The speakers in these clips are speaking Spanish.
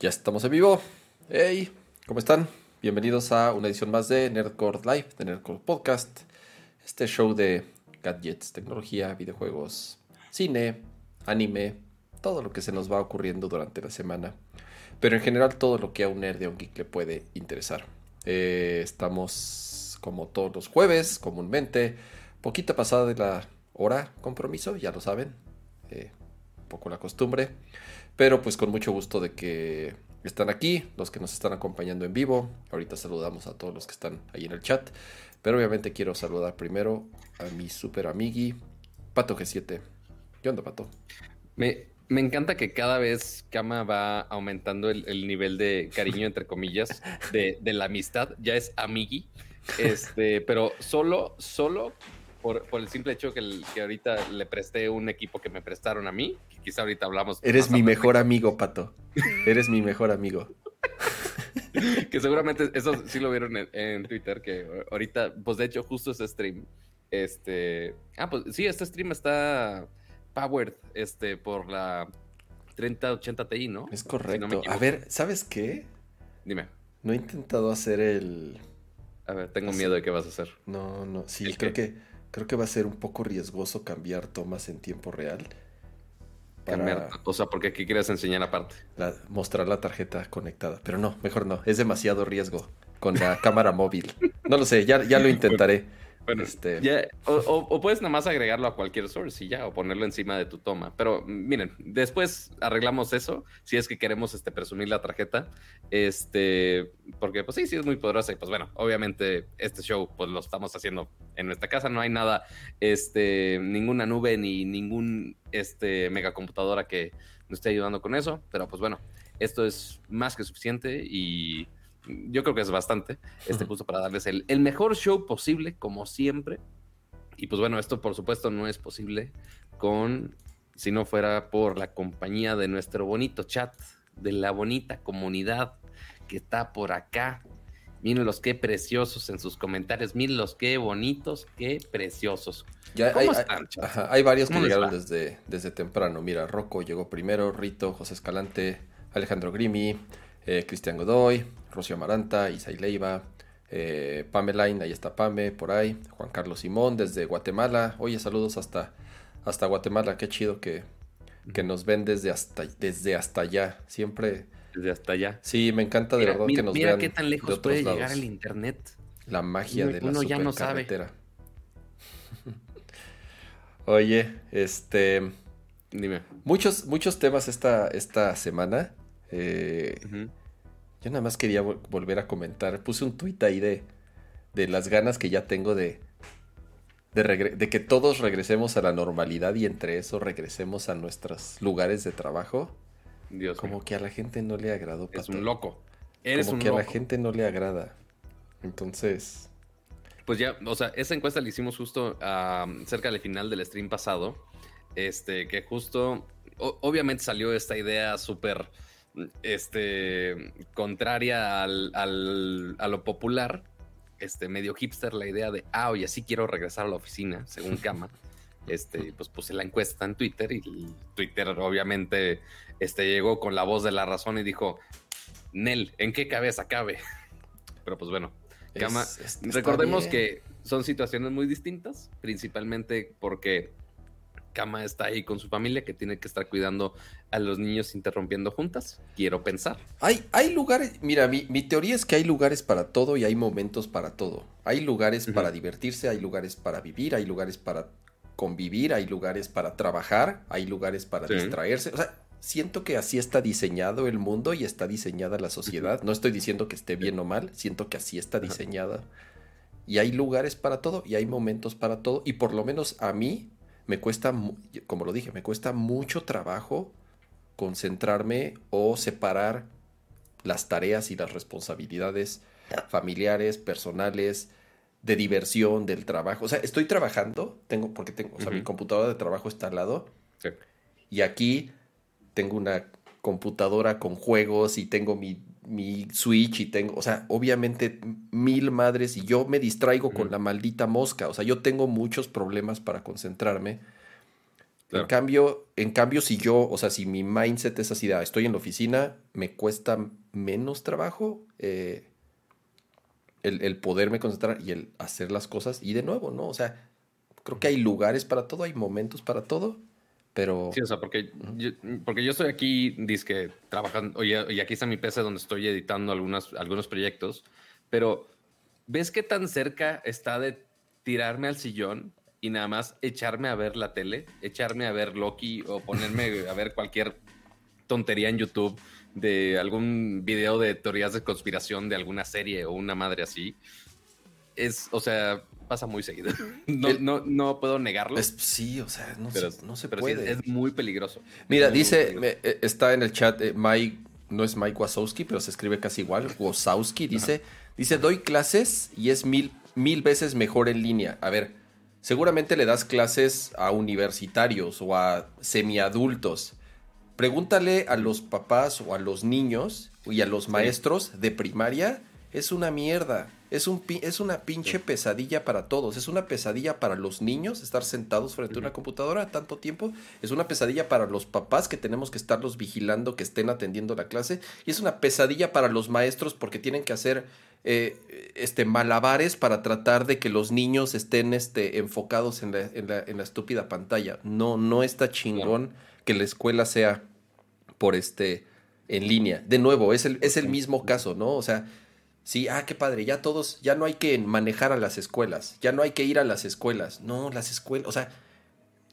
Ya estamos en vivo. Hey, ¿cómo están? Bienvenidos a una edición más de Nerdcore Live, de Nerdcore Podcast. Este show de gadgets, tecnología, videojuegos, cine, anime, todo lo que se nos va ocurriendo durante la semana. Pero en general todo lo que a un nerd y a un geek le puede interesar. Eh, estamos como todos los jueves, comúnmente, poquita pasada de la hora compromiso, ya lo saben. Eh, un poco la costumbre. Pero pues con mucho gusto de que están aquí, los que nos están acompañando en vivo. Ahorita saludamos a todos los que están ahí en el chat. Pero obviamente quiero saludar primero a mi super amigui, Pato G7. ¿Qué onda, Pato? Me, me encanta que cada vez Kama va aumentando el, el nivel de cariño, entre comillas, de, de, la amistad. Ya es amigui. Este, pero solo, solo por, por, el simple hecho que, el, que, ahorita le presté un equipo que me prestaron a mí, que quizá ahorita hablamos. Eres mi mejor amigo, Pato. Eres mi mejor amigo. que seguramente eso sí lo vieron en, en, Twitter, que ahorita, pues de hecho, justo ese stream. Este. Ah, pues sí, este stream está powered este, por la 3080 Ti, ¿no? Es correcto. Si no a ver, ¿sabes qué? Dime. No he intentado hacer el. A ver, tengo miedo de qué vas a hacer. No, no, sí, creo que creo que va a ser un poco riesgoso cambiar tomas en tiempo real. Para cambiar, o sea, porque aquí quieres enseñar aparte. La, mostrar la tarjeta conectada. Pero no, mejor no. Es demasiado riesgo con la cámara móvil. No lo sé, ya, ya lo intentaré. Bueno, este... ya, o, o, puedes nada más agregarlo a cualquier source y ya, o ponerlo encima de tu toma. Pero miren, después arreglamos eso, si es que queremos este, presumir la tarjeta. Este, porque pues sí, sí es muy poderosa. Y pues bueno, obviamente este show pues lo estamos haciendo en nuestra casa. No hay nada, este, ninguna nube ni ningún este, megacomputadora que nos esté ayudando con eso. Pero pues bueno, esto es más que suficiente y yo creo que es bastante, este justo para darles el, el, mejor show posible, como siempre. Y pues bueno, esto por supuesto no es posible con, si no fuera por la compañía de nuestro bonito chat, de la bonita comunidad que está por acá. Miren los qué preciosos en sus comentarios, miren los qué bonitos, qué preciosos. Ya ¿Cómo hay, están, hay, ajá, hay varios que llegaron desde, desde temprano. Mira, Rocco llegó primero, Rito, José Escalante, Alejandro Grimi, eh, Cristian Godoy, Rocío Amaranta, Isai Leiva, eh, Pamelain, ahí está Pame, por ahí, Juan Carlos Simón desde Guatemala. Oye, saludos hasta, hasta Guatemala, qué chido que, que nos ven desde hasta, desde hasta allá. Siempre. Desde hasta allá. Sí, me encanta de mira, verdad mira, que nos mira vean. qué tan lejos puede lados. llegar el internet. La magia uno, de la uno ya no sabe. Oye, este. Dime. Muchos, muchos temas esta, esta semana. Eh, uh -huh. Yo nada más quería vol volver a comentar. Puse un tuit ahí de, de las ganas que ya tengo de, de, de, que todos regresemos a la normalidad y entre eso regresemos a nuestros lugares de trabajo. Dios Como mío. que a la gente no le agradó. Es un loco. Eres Como un que loco. a la gente no le agrada. Entonces. Pues ya, o sea, esa encuesta la hicimos justo uh, cerca del final del stream pasado. Este, que justo, obviamente salió esta idea súper este, contraria al, al, a lo popular, este, medio hipster, la idea de, ah, oye, sí quiero regresar a la oficina, según Cama. Este, pues puse la encuesta en Twitter y Twitter obviamente este, llegó con la voz de la razón y dijo, Nel, ¿en qué cabeza cabe? Pero pues bueno, es, es, recordemos que son situaciones muy distintas, principalmente porque Kama está ahí con su familia que tiene que estar cuidando a los niños interrumpiendo juntas. Quiero pensar. Hay, hay lugares, mira, mi, mi, teoría es que hay lugares para todo y hay momentos para todo. Hay lugares uh -huh. para divertirse, hay lugares para vivir, hay lugares para convivir, hay lugares para trabajar, hay lugares para sí. distraerse. O sea, siento que así está diseñado el mundo y está diseñada la sociedad. No estoy diciendo que esté bien o mal, siento que así está diseñada. Y hay lugares para todo y hay momentos para todo. Y por lo menos a mí, me cuesta, como lo dije, me cuesta mucho trabajo concentrarme o separar las tareas y las responsabilidades familiares, personales, de diversión, del trabajo. O sea, estoy trabajando, tengo, porque tengo, o sea, uh -huh. mi computadora de trabajo está al lado. Sí. Y aquí tengo una computadora con juegos y tengo mi, mi Switch y tengo, o sea, obviamente mil madres y yo me distraigo uh -huh. con la maldita mosca. O sea, yo tengo muchos problemas para concentrarme En cambio, en cambio, si yo, o sea, si mi mindset es así, ah, estoy en la oficina, me cuesta menos trabajo eh, el, el, poderme concentrar y el hacer las cosas. Y de nuevo, ¿no? O sea, creo que hay lugares para todo, hay momentos para todo, pero... Sí, o sea, porque, yo, porque yo estoy aquí, que trabajando, y aquí está mi PC donde estoy editando algunas, algunos proyectos, pero ¿ves qué tan cerca está de tirarme al sillón y nada más echarme a ver la tele, echarme a ver Loki o ponerme a ver cualquier tontería en YouTube de algún video de teorías de conspiración de alguna serie o una madre así. Es, o sea, pasa muy seguido. No, no, no puedo negarlo. sí, o sea, no, se, no se puede. es, muy peligroso. Mira, dice, eh, está en el chat eh, Mike, no es Mike Wazowski, pero se escribe casi igual, Wazowski, dice, dice, doy clases y es mil, mil veces mejor en línea. A ver, Seguramente le das clases a universitarios o a semiadultos. Pregúntale a los papás o a los niños y a los maestros de primaria. Es una mierda. Es, un, es una pinche pesadilla para todos. Es una pesadilla para los niños estar sentados frente a una computadora tanto tiempo. Es una pesadilla para los papás que tenemos que estarlos vigilando, que estén atendiendo la clase. Y es una pesadilla para los maestros porque tienen que hacer eh, este, malabares para tratar de que los niños estén este, enfocados en la, en, la, en la estúpida pantalla. No, no está chingón que la escuela sea por este en línea. De nuevo, es el, es el mismo caso, ¿no? O sea, sí, ah, qué padre, ya todos, ya no hay que manejar a las escuelas, ya no hay que ir a las escuelas. No, las escuelas, o sea,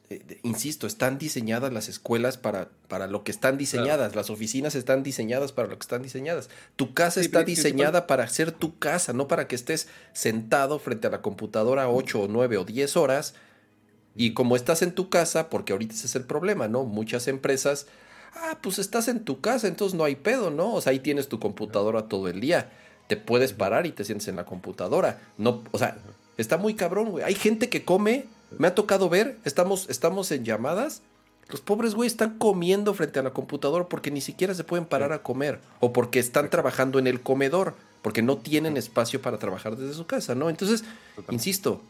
eh, insisto, están diseñadas las escuelas para, para lo que están diseñadas, las oficinas están diseñadas para lo que están diseñadas. Tu casa está diseñada para ser tu casa, no para que estés sentado frente a la computadora 8 o 9 o 10 horas. Y como estás en tu casa, porque ahorita ese es el problema, ¿no? Muchas empresas, ah, pues estás en tu casa, entonces no hay pedo, ¿no? O sea, ahí tienes tu computadora todo el día. Te puedes parar y te sientes en la computadora. No, o sea, está muy cabrón, güey. Hay gente que come me ha tocado ver, estamos, estamos en llamadas. Los pobres güey están comiendo frente a la computadora porque ni siquiera se pueden parar a comer. O porque están trabajando en el comedor. Porque no tienen espacio para trabajar desde su casa, ¿no? Entonces, insisto,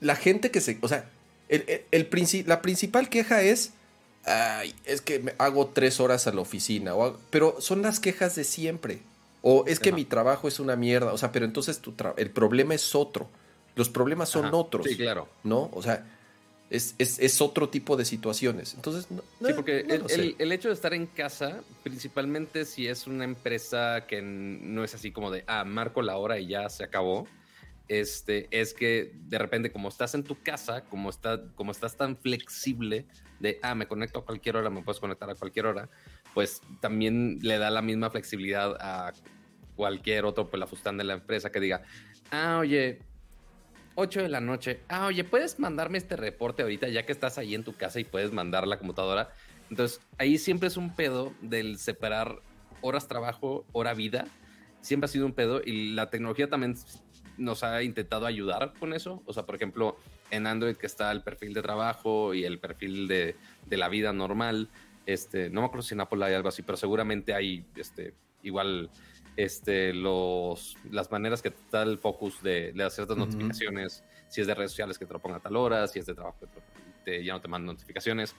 la gente que se. O sea, el, el, la principal queja es. Ay, es que me hago tres horas a la oficina. O pero son las quejas de siempre. O es que mi trabajo es una mierda. O sea, pero entonces tu el problema es otro. Los problemas son otros. Sí, claro. ¿No? O sea, es, es, otro tipo de situaciones. Entonces, sí, porque el, el, hecho de estar en casa, principalmente si es una empresa que no es así como de, ah, marco la hora y ya se acabó, este, es que de repente como estás en tu casa, como, está, como estás tan flexible de, ah, me conecto a cualquier hora, me puedes conectar a cualquier hora, pues también le da la misma flexibilidad a cualquier otro pelafustán de la empresa que diga, ah, oye, 8 de la noche. Ah, oye, ¿puedes mandarme este reporte ahorita ya que estás ahí en tu casa y puedes mandar la computadora? Entonces, ahí siempre es un pedo del separar horas trabajo, hora vida. Siempre ha sido un pedo y la tecnología también nos ha intentado ayudar con eso. O sea, por ejemplo, en Android que está el perfil de trabajo y el perfil de, de la vida normal. Este, no me acuerdo si en Apple hay algo así, pero seguramente hay este, igual este, los, las maneras que está el focus de, de ciertas notificaciones, si es de redes sociales que te lo ponga a tal hora, si es de trabajo que ya no te manda notificaciones.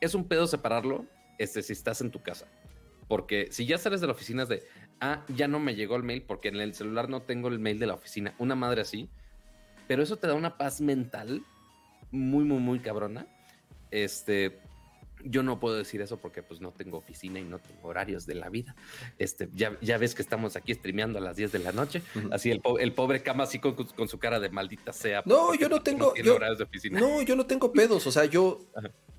Es un pedo separarlo este, si estás en tu casa. Porque si ya sales de la oficina es de, ah, ya no me llegó el mail porque en el celular no tengo el mail de la oficina, una madre así. Pero eso te da una paz mental muy, muy, muy cabrona. Este, yo no puedo decir eso porque pues no tengo oficina y no tengo horarios de la vida. Este, ya, ya ves que estamos aquí streameando a las 10 de la noche. Así el, el, pobre cama así con, su cara de maldita sea. No, yo no tengo... No, yo, no, yo no tengo pedos. O sea, yo...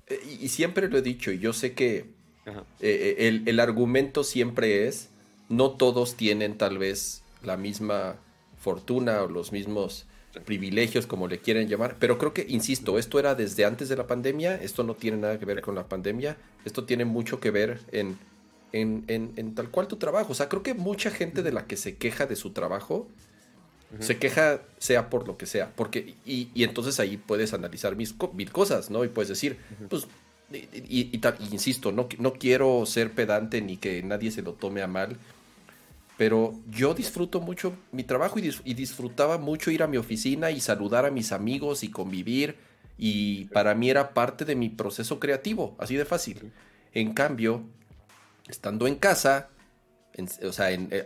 Eh, y siempre lo he dicho y yo sé que eh, eh, el, el argumento siempre es, no todos tienen tal vez la misma fortuna o los mismos privilegios, como le quieren llamar. Pero creo que, insisto, esto era desde antes de la pandemia, esto no tiene nada que ver con la pandemia, esto tiene mucho que ver en, en, en, tal cual tu trabajo. O sea, creo que mucha gente de la que se queja de su trabajo, se queja sea por lo que sea, porque, y, y entonces ahí puedes analizar mis, mil cosas, ¿no? Y puedes decir, pues, y, y, insisto, no, no quiero ser pedante ni que nadie se lo tome a mal, pero yo disfruto mucho mi trabajo y, disfrutaba mucho ir a mi oficina y saludar a mis amigos y convivir y para mí era parte de mi proceso creativo, así de fácil. En cambio, estando en casa, o sea, eh,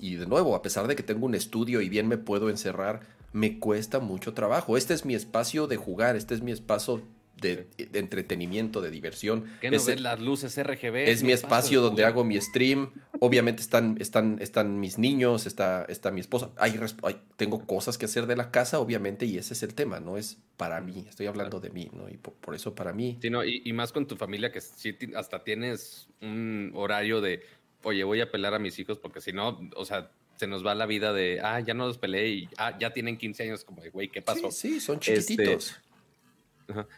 y de nuevo, a pesar de que tengo un estudio y bien me puedo encerrar, me cuesta mucho trabajo. Este es mi espacio de jugar, este es mi espacio de, entretenimiento, de diversión. ¿Qué no es, las luces RGB? Es mi espacio donde hago mi stream. Obviamente están, están, están mis niños, está, está mi esposa. Hay, tengo cosas que hacer de la casa, obviamente, y ese es el tema, no es para mí. Estoy hablando de mí, ¿no? Y por, eso para mí. Sí, no, y, más con tu familia, que sí, hasta tienes un horario de, oye, voy a pelar a mis hijos, porque si no, o sea, se nos va la vida de, ah, ya no los peleé y ah, ya tienen 15 años, como de, güey, ¿qué pasó? Sí, son este, chiquititos.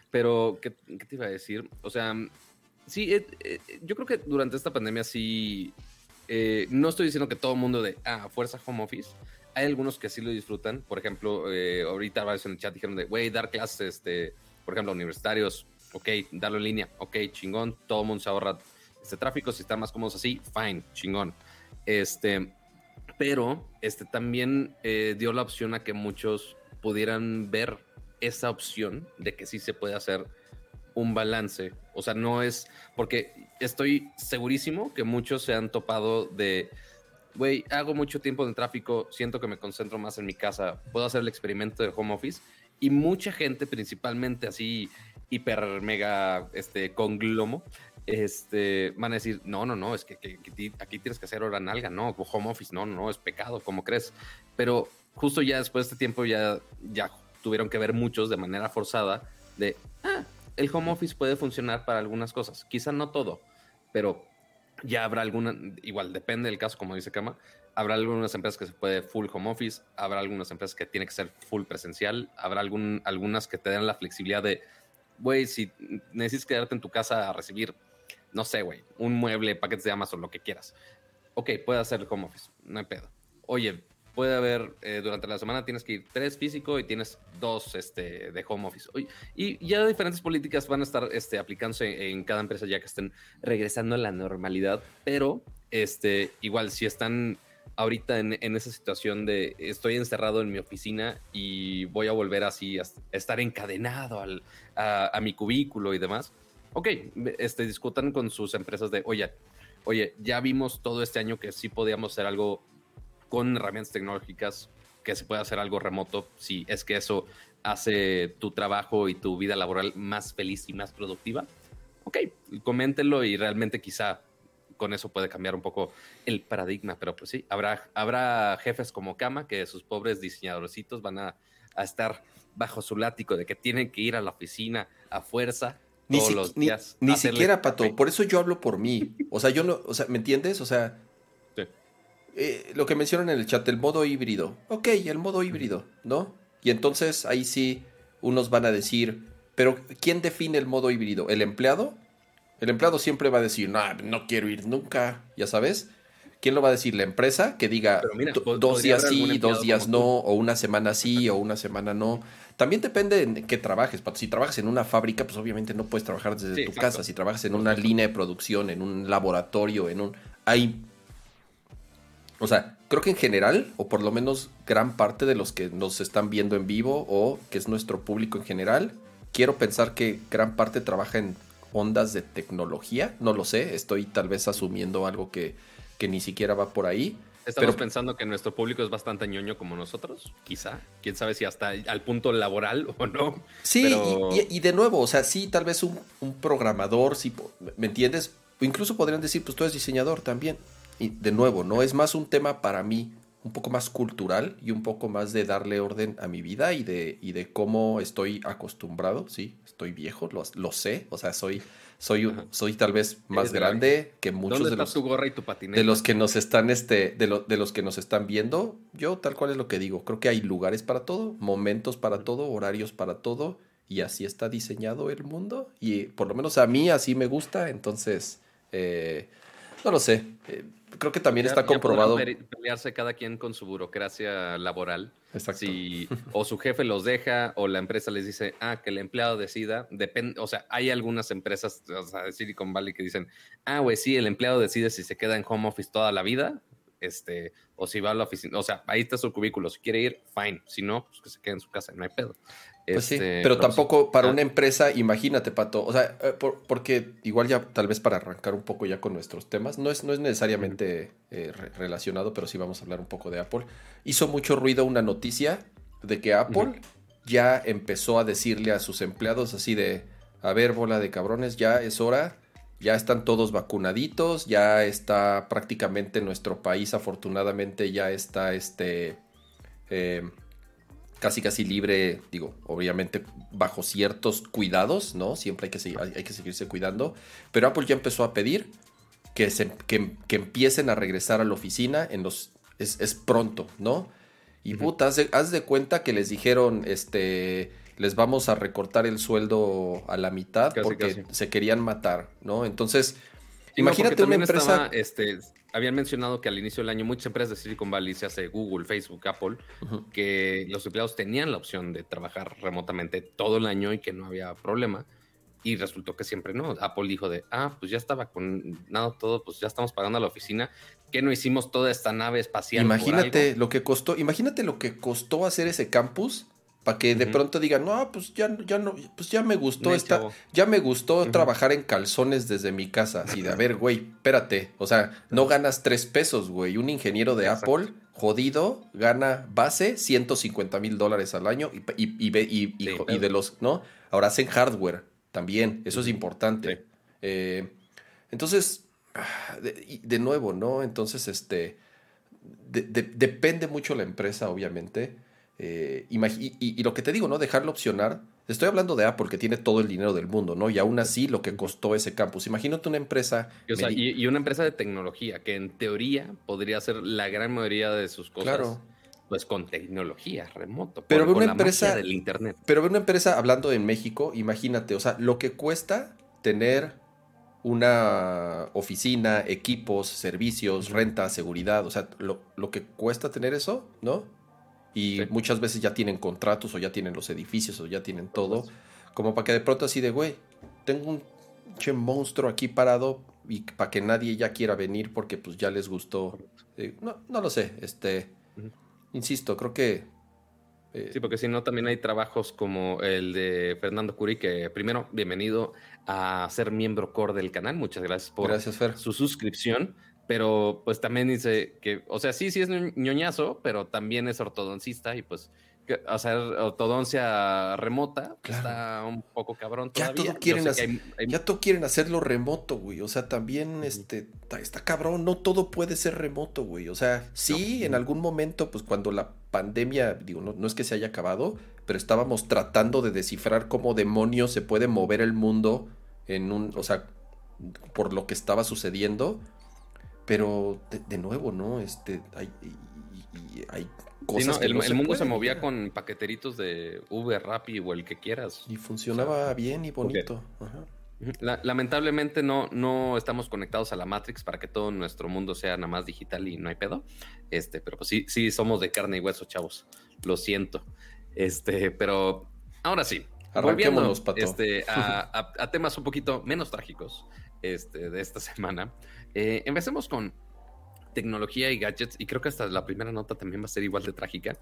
Pero, ¿qué, te iba a decir? O sea, sí, eh, eh, yo creo que durante esta pandemia sí, eh, no estoy diciendo que todo el mundo de, ah, fuerza home office. Hay algunos que sí lo disfrutan. Por ejemplo, ahorita varios en el chat dijeron de, güey, dar clases, este, por ejemplo, universitarios, ok, darlo en línea, ok, chingón, todo el mundo se ahorra este tráfico, si están más cómodos así, fine, chingón. Este, pero este también dio la opción a que muchos pudieran ver esa opción de que sí se puede hacer un balance. O sea, no es porque estoy segurísimo que muchos se han topado de, güey, hago mucho tiempo en tráfico, siento que me concentro más en mi casa, puedo hacer el experimento de home office. Y mucha gente, principalmente así, hiper mega este, glomo este, van a decir, no, no, no, es que, aquí tienes que hacer hora nalga, no, home office, no, no, no, es pecado, como crees? Pero justo ya después de este tiempo ya, ya tuvieron que ver muchos de manera forzada de, ah, el home office puede funcionar para algunas cosas, quizá no todo, pero ya habrá alguna, igual depende del caso, como dice Kama, habrá algunas empresas que se puede full home office, habrá algunas empresas que tiene que ser full presencial, habrá algún, algunas que te den la flexibilidad de, güey, si necesitas quedarte en tu casa a recibir, no sé, güey, un mueble, paquetes de Amazon, lo que quieras. Ok, puede hacer el home office, no hay pedo. Oye, puede haber, eh, durante la semana tienes que ir tres físico y tienes dos este, de home office. Y ya diferentes políticas van a estar este, aplicándose en cada empresa ya que estén regresando a la normalidad, pero este, igual si están ahorita en, esa situación de estoy encerrado en mi oficina y voy a volver así a estar encadenado al, a, mi cubículo y demás, ok, este, discutan con sus empresas de, oye, oye, ya vimos todo este año que sí podíamos hacer algo con herramientas tecnológicas que se pueda hacer algo remoto, si es que eso hace tu trabajo y tu vida laboral más feliz y más productiva, ok, coméntenlo y realmente quizá con eso puede cambiar un poco el paradigma, pero pues sí, habrá, habrá jefes como Kama que sus pobres diseñadorcitos van a, estar bajo su látigo de que tienen que ir a la oficina a fuerza ni todos los días. Ni, siquiera, Pato, por eso yo hablo por mí. O sea, yo no, o sea, ¿me entiendes? O sea, eh, lo que mencionan en el chat, el modo híbrido. Ok, el modo híbrido, ¿no? Y entonces ahí sí unos van a decir, pero ¿quién define el modo híbrido? ¿El empleado? El empleado siempre va a decir, no, no quiero ir nunca, ya sabes. ¿Quién lo va a decir? ¿La empresa? Que diga dos días sí, dos días no, o una semana sí, o una semana no. También depende en qué trabajes. Si trabajas en una fábrica, pues obviamente no puedes trabajar desde tu casa. Si trabajas en una línea de producción, en un laboratorio, en un... Hay o sea, creo que en general, o por lo menos gran parte de los que nos están viendo en vivo o que es nuestro público en general, quiero pensar que gran parte trabaja en ondas de tecnología. No lo sé, estoy tal vez asumiendo algo que, ni siquiera va por ahí. Estamos pensando que nuestro público es bastante ñoño como nosotros, quizá. Quién sabe si hasta al punto laboral o no. Sí, y, de nuevo, o sea, sí, tal vez un, un programador, sí, ¿me entiendes? O incluso podrían decir, pues tú eres diseñador también. Y de nuevo, no es más un tema para mí un poco más cultural y un poco más de darle orden a mi vida y de, y de cómo estoy acostumbrado, sí, estoy viejo, lo, lo sé, o sea, soy, soy, soy tal vez más grande que muchos de los, de los que nos están, este, de, de los que nos están viendo. Yo tal cual es lo que digo, creo que hay lugares para todo, momentos para todo, horarios para todo, y así está diseñado el mundo, y por lo menos a mí así me gusta, entonces, eh, no lo sé. Eh, creo que también está comprobado. Pelearse cada quien con su burocracia laboral. Exacto. o su jefe los deja, o la empresa les dice, ah, que el empleado decida. Depende, o sea, hay algunas empresas, o sea, de Silicon Valley que dicen, ah, güey, sí, el empleado decide si se queda en home office toda la vida, este, o si va a la oficina. O sea, ahí está su cubículo. Si quiere ir, fine. Si no, pues que se quede en su casa, no hay pedo. Pues sí, este, pero tampoco para ah. una empresa, imagínate, Pato, o sea, eh, porque igual ya tal vez para arrancar un poco ya con nuestros temas, no es, no es necesariamente eh, relacionado, pero sí vamos a hablar un poco de Apple. Hizo mucho ruido una noticia de que Apple ya empezó a decirle a sus empleados así de, a ver, bola de cabrones, ya es hora, ya están todos vacunaditos, ya está prácticamente nuestro país, afortunadamente ya está este... Eh, casi casi libre, digo, obviamente bajo ciertos cuidados, ¿no? Siempre hay que, hay que seguirse cuidando, pero Apple ya empezó a pedir que, se, que, empiecen a regresar a la oficina en los, es, pronto, ¿no? Y puta, haz de, cuenta que les dijeron, este, les vamos a recortar el sueldo a la mitad porque se querían matar, ¿no? Entonces, imagínate una empresa... este, habían mencionado que al inicio del año muchas empresas de Silicon Valley, se hace Google, Facebook, Apple, que los empleados tenían la opción de trabajar remotamente todo el año y que no había problema. Y resultó que siempre no. Apple dijo de, ah, pues ya estaba con nada todo, pues ya estamos pagando a la oficina. ¿Qué no hicimos toda esta nave espacial? Imagínate lo que costó, imagínate lo que costó hacer ese campus para que de pronto digan, no, pues ya, ya no, pues ya me gustó esta, ya me gustó trabajar en calzones desde mi casa. Así de, a ver, güey, espérate. O sea, no ganas tres pesos, güey. Un ingeniero de Apple, jodido, gana base 150 mil dólares al año y, y, y, y, de los, ¿no? Ahora hacen hardware también. Eso es importante. Eh, entonces, de, nuevo, ¿no? Entonces, este, depende mucho la empresa, obviamente. Eh, y, lo que te digo, ¿no? Dejarlo opcionar. Estoy hablando de Apple, que tiene todo el dinero del mundo, ¿no? Y aún así lo que costó ese campus. Imagínate una empresa. y, una empresa de tecnología, que en teoría podría hacer la gran mayoría de sus cosas. Claro. Pues con tecnología remoto. Pero con, una empresa. del internet. Pero una empresa, hablando en México, imagínate, o sea, lo que cuesta tener una oficina, equipos, servicios, renta, seguridad, o sea, lo, lo que cuesta tener eso, ¿no? Y muchas veces ya tienen contratos o ya tienen los edificios o ya tienen todo. Como para que de pronto así de, güey, tengo un che monstruo aquí parado y para que nadie ya quiera venir porque pues ya les gustó. Eh, no, no lo sé, este, insisto, creo que... Eh, sí, porque si no, también hay trabajos como el de Fernando Curi, que primero, bienvenido a ser miembro core del canal. Muchas gracias por su suscripción pero pues también dice que, o sea, sí, sí es ñoñazo, pero también es ortodoncista y pues hacer ortodoncia remota está un poco cabrón Ya todo quieren, ya todo quieren hacerlo remoto, güey. O sea, también este, está, cabrón, no todo puede ser remoto, güey. O sea, sí, en algún momento, pues cuando la pandemia, digo, no, no es que se haya acabado, pero estábamos tratando de descifrar cómo demonios se puede mover el mundo en un, o sea, por lo que estaba sucediendo pero de, nuevo, ¿no? Este, hay, hay cosas que el, el mundo se movía con paqueteritos de Uber, Rappi o el que quieras. Y funcionaba bien y bonito. lamentablemente no, no estamos conectados a la Matrix para que todo nuestro mundo sea nada más digital y no hay pedo. Este, pero pues sí, sí somos de carne y hueso, chavos. Lo siento. Este, pero ahora sí. Volviendo este, a, a, temas un poquito menos trágicos este, de esta semana. Eh, empecemos con tecnología y gadgets y creo que hasta la primera nota también va a ser igual de trágica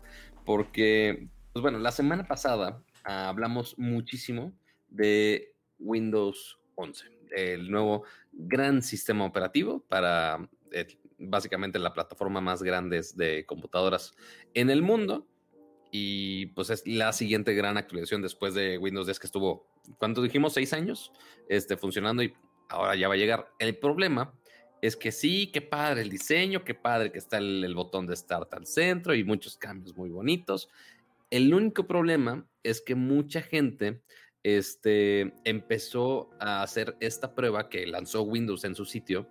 porque, pues bueno, la semana pasada hablamos muchísimo de Windows 11, el nuevo gran sistema operativo para eh, básicamente la plataforma más grande de computadoras en el mundo y pues es la siguiente gran actualización después de Windows 10 que estuvo, cuando dijimos? Seis años este, funcionando y ahora ya va a llegar. El problema es que sí, qué padre el diseño, qué padre que está el, botón de Start al centro y muchos cambios muy bonitos. El único problema es que mucha gente este, empezó a hacer esta prueba que lanzó Windows en su sitio,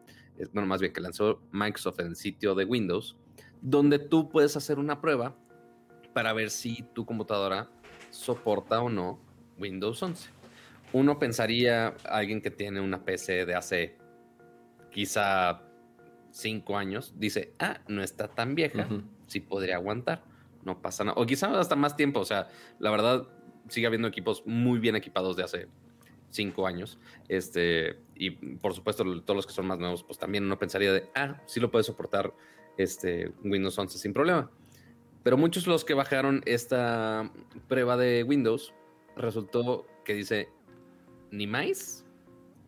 bueno, más bien que lanzó Microsoft en el sitio de Windows, donde tú puedes hacer una prueba para ver si tu computadora soporta o no Windows 11. Uno pensaría, alguien que tiene una PC de hace quizá cinco años, dice, ah, no está tan vieja, sí podría aguantar, no pasa nada. O quizá hasta más tiempo, o sea, la verdad, sigue habiendo equipos muy bien equipados de hace cinco años. Este, y por supuesto, todos los que son más nuevos, pues también uno pensaría de, ah, sí lo puede soportar este, Windows 11 sin problema. Pero muchos de los que bajaron esta prueba de Windows resultó que dice, ni más,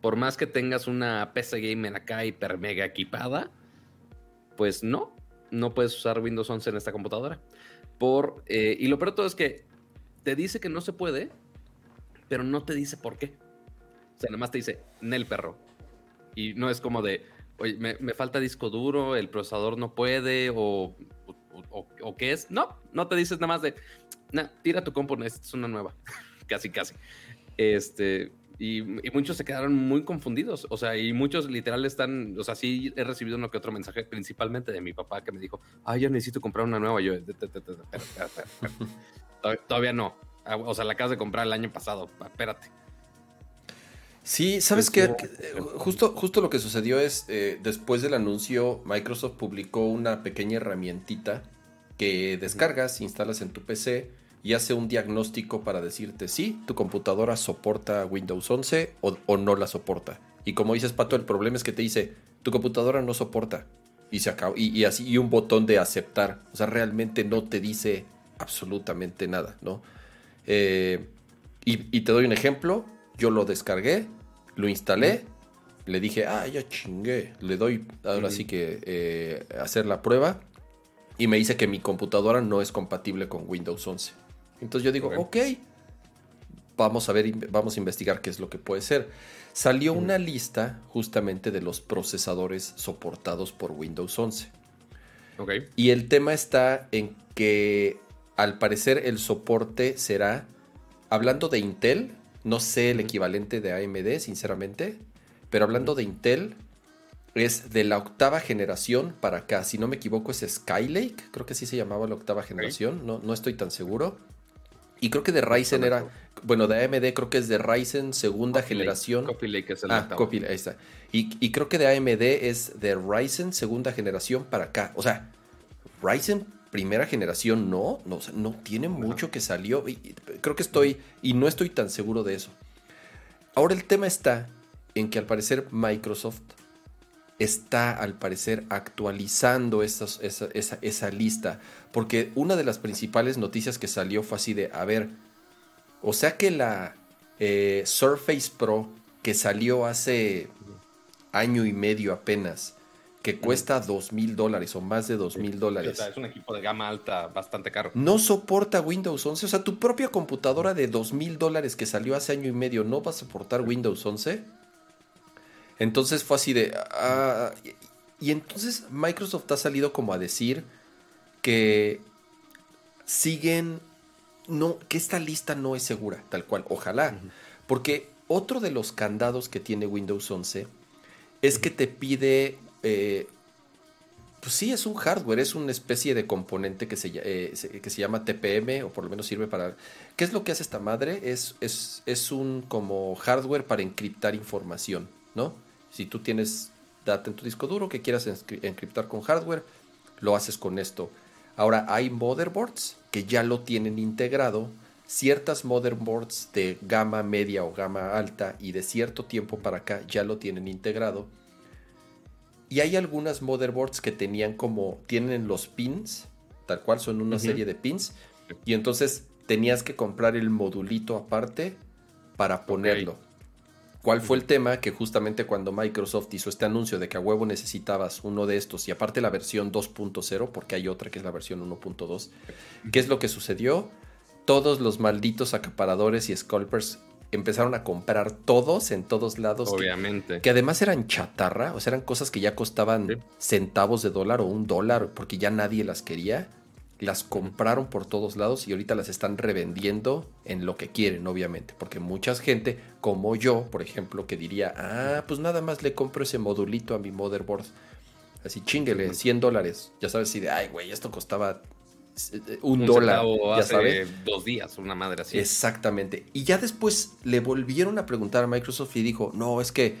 por más que tengas una PC gamer acá hiper mega equipada, pues no, no puedes usar Windows 11 en esta computadora. Por, eh, y lo peor de todo es que te dice que no se puede, pero no te dice por qué. O sea, nada más te dice, Nel perro. Y no es como de, oye, me, me falta disco duro, el procesador no puede, o, o, o, qué es. No, no te dices nada más de, nah, tira tu compu, es una nueva. casi, casi. Este, y, y, muchos se quedaron muy confundidos. O sea, y muchos literal están, o sea, sí he recibido uno que otro mensaje, principalmente de mi papá, que me dijo, ah, yo necesito comprar una nueva. Yo, todavía no. O sea, la acabas de comprar el año pasado. Espérate. Sí, sabes que justo, justo lo que sucedió es, eh, después del anuncio, Microsoft publicó una pequeña herramientita que descargas, instalas en tu PC y hace un diagnóstico para decirte si tu computadora soporta Windows 11 o, o, no la soporta. Y como dices, Pato, el problema es que te dice, tu computadora no soporta. Y se acabó. Y, y así, y un botón de aceptar. O sea, realmente no te dice absolutamente nada, ¿no? Eh, y, y, te doy un ejemplo. Yo lo descargué, lo instalé, le dije, ah, ya chingué. Le doy ahora sí que eh, hacer la prueba. Y me dice que mi computadora no es compatible con Windows 11. Entonces yo digo, ok, okay vamos a ver, vamos a investigar qué es lo que puede ser. Salió una lista justamente de los procesadores soportados por Windows 11. Okay. Y el tema está en que al parecer el soporte será, hablando de Intel, no sé el equivalente de AMD, sinceramente, pero hablando de Intel, es de la octava generación para acá. Si no me equivoco, es Skylake, creo que así se llamaba la octava generación, no, no estoy tan seguro. Y creo que de Ryzen era, bueno, de AMD creo que es de Ryzen segunda Coffee generación. Lake, Coffee Lake es el ah, Lake, ahí está. Y, y, creo que de AMD es de Ryzen segunda generación para acá. O sea, Ryzen primera generación no, no, o sea, no tiene mucho que salió. Y, creo que estoy, y no estoy tan seguro de eso. Ahora el tema está en que al parecer Microsoft está al parecer actualizando esas, esa, esa, esa, lista. Porque una de las principales noticias que salió fue así de, a ver, o sea que la eh, Surface Pro que salió hace año y medio apenas, que cuesta dos mil dólares o más de dos mil dólares. Es un equipo de gama alta bastante caro. No soporta Windows 11. O sea, tu propia computadora de dos mil dólares que salió hace año y medio no va a soportar Windows 11. Entonces fue así de... Uh, y, y, entonces Microsoft ha salido como a decir que siguen... No, que esta lista no es segura, tal cual. Ojalá. Uh -huh. Porque otro de los candados que tiene Windows 11 es uh -huh. que te pide... Eh, pues sí, es un hardware, es una especie de componente que se, eh, que se llama TPM, o por lo menos sirve para... ¿Qué es lo que hace esta madre? Es, es, es un como hardware para encriptar información, ¿no? Si tú tienes data en tu disco duro que quieras encriptar con hardware, lo haces con esto. Ahora hay motherboards que ya lo tienen integrado. Ciertas motherboards de gama media o gama alta y de cierto tiempo para acá ya lo tienen integrado. Y hay algunas motherboards que tenían como, tienen los pins, tal cual son una uh -huh. serie de pins. Y entonces tenías que comprar el modulito aparte para ponerlo. Okay. ¿Cuál fue el tema? Que justamente cuando Microsoft hizo este anuncio de que a huevo necesitabas uno de estos y aparte la versión 2.0, porque hay otra que es la versión 1.2, ¿qué es lo que sucedió? Todos los malditos acaparadores y scalpers empezaron a comprar todos en todos lados. Obviamente. Que, que además eran chatarra, o sea, eran cosas que ya costaban sí. centavos de dólar o un dólar porque ya nadie las quería las compraron por todos lados y ahorita las están revendiendo en lo que quieren, obviamente, porque mucha gente, como yo, por ejemplo, que diría, ah, pues nada más le compro ese modulito a mi motherboard, así chinguele, 100 dólares, ya sabes, si de, ay, güey, esto costaba eh, un, un dólar, ya sabes. Dos días, una madre así. Exactamente. Y ya después le volvieron a preguntar a Microsoft y dijo, no, es que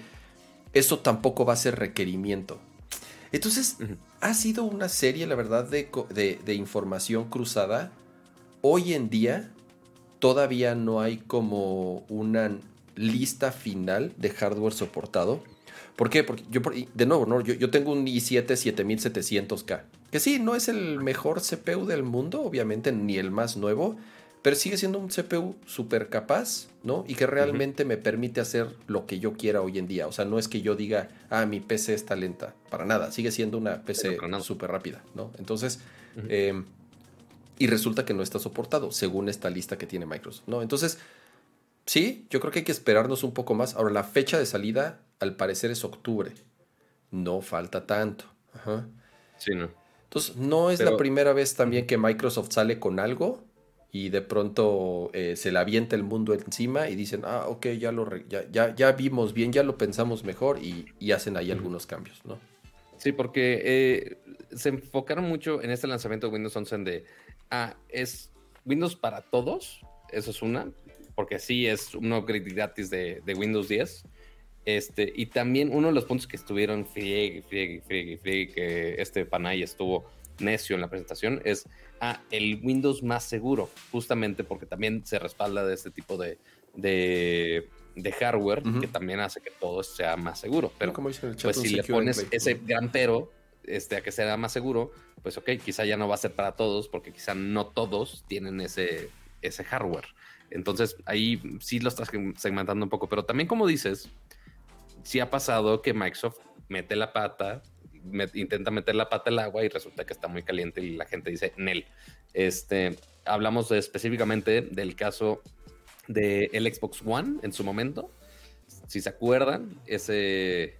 eso tampoco va a ser requerimiento. Entonces, uh -huh. Ha sido una serie, la verdad, de, de, información cruzada. Hoy en día todavía no hay como una lista final de hardware soportado. ¿Por qué? Porque yo, de nuevo, ¿no? yo, yo tengo un i7 7700K. Que sí, no es el mejor CPU del mundo, obviamente, ni el más nuevo. Pero sigue siendo un CPU súper capaz, ¿no? Y que realmente me permite hacer lo que yo quiera hoy en día. O sea, no es que yo diga, ah, mi PC está lenta, para nada. Sigue siendo una PC súper rápida, ¿no? Entonces, em, y resulta que no está soportado, según esta lista que tiene Microsoft, ¿no? Entonces, sí, yo creo que hay que esperarnos un poco más. Ahora, la fecha de salida, al parecer, es octubre. No falta tanto. Ajá. Sí, no. Entonces, no es la primera vez también que Microsoft sale con algo y de pronto eh, se le avienta el mundo encima y dicen, ah, ok, ya lo ya, ya, vimos bien, ya lo pensamos mejor y, hacen ahí algunos cambios, ¿no? Sí, porque eh, se enfocaron mucho en este lanzamiento de Windows 11 de, ah, es Windows para todos, eso es una, porque sí es un upgrade gratis de, Windows 10. Este, y también uno de los puntos que estuvieron friegue, friegue, friegue, friegue, que este Panay estuvo necio en la presentación es ah, el Windows más seguro, justamente porque también se respalda de este tipo de, de, hardware que también hace que todo sea más seguro. Pero como dice el chat, pues si le pones ese gran pero este, a que sea más seguro, pues ok, quizá ya no va a ser para todos porque quizá no todos tienen ese, ese hardware. Entonces ahí sí lo estás segmentando un poco, pero también como dices, sí ha pasado que Microsoft mete la pata intenta meter la pata al agua y resulta que está muy caliente y la gente dice Nel. Este, hablamos específicamente del caso del el Xbox One en su momento. Si se acuerdan, ese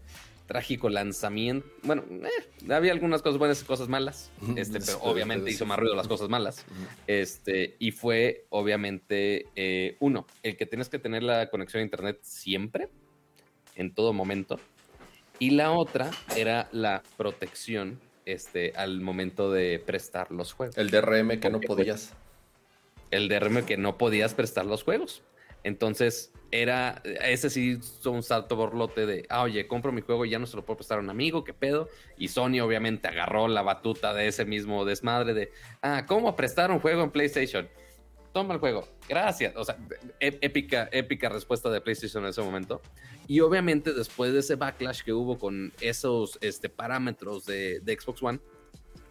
trágico lanzamiento. Bueno, eh, había algunas cosas buenas y cosas malas. Este, pero obviamente hizo más ruido las cosas malas. Este, y fue obviamente eh, uno, el que tienes que tener la conexión a internet siempre, en todo momento. Y la otra era la protección este, al momento de prestar los juegos. El DRM que no pues, podías. El DRM que no podías prestar los juegos. Entonces, era, ese sí hizo un salto borlote de, ah, oye, compro mi juego y ya no se lo puedo prestar a un amigo, ¿qué pedo? Y Sony obviamente agarró la batuta de ese mismo desmadre de, ah, ¿cómo prestar un juego en PlayStation? Toma el juego, gracias. O sea, e, épica, épica respuesta de PlayStation en ese momento. Y obviamente después de ese backlash que hubo con esos este, parámetros de, Xbox One,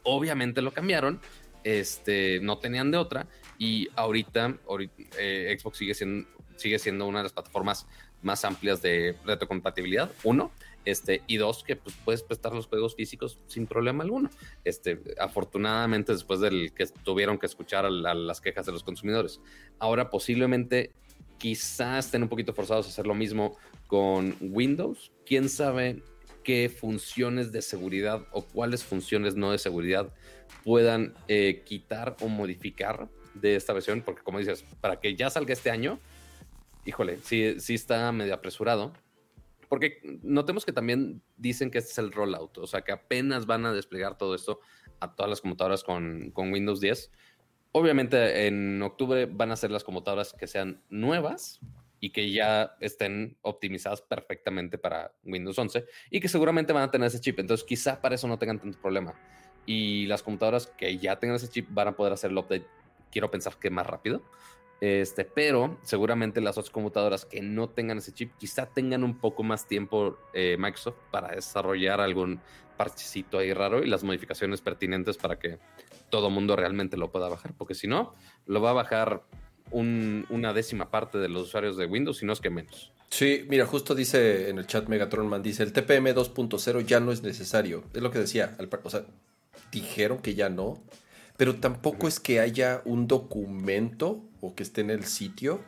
obviamente lo cambiaron. Este, no tenían de otra. Y ahorita, eh, Xbox sigue siendo, sigue siendo una de las plataformas más amplias de retrocompatibilidad. Uno. Este, y dos, que pues, puedes prestar los juegos físicos sin problema alguno. Este, afortunadamente, después del que tuvieron que escuchar a, las quejas de los consumidores. Ahora, posiblemente, quizás estén un poquito forzados a hacer lo mismo con Windows. Quién sabe qué funciones de seguridad o cuáles funciones no de seguridad puedan eh, quitar o modificar de esta versión, porque como dices, para que ya salga este año, híjole, sí, sí está medio apresurado. Porque notemos que también dicen que este es el rollout, o sea que apenas van a desplegar todo esto a todas las computadoras con, Windows 10. Obviamente en octubre van a ser las computadoras que sean nuevas y que ya estén optimizadas perfectamente para Windows 11 y que seguramente van a tener ese chip. Entonces quizá para eso no tengan tanto problema. Y las computadoras que ya tengan ese chip van a poder hacer el update, quiero pensar que más rápido. Este, pero seguramente las otras computadoras que no tengan ese chip, quizá tengan un poco más tiempo eh, Microsoft para desarrollar algún parchecito ahí raro y las modificaciones pertinentes para que todo mundo realmente lo pueda bajar, porque si no, lo va a bajar una décima parte de los usuarios de Windows, si no es que menos. Sí, mira, justo dice en el chat Megatronman, dice, el TPM 2.0 ya no es necesario. Es lo que decía, o sea, dijeron que ya no, pero tampoco es que haya un documento o que esté en el sitio,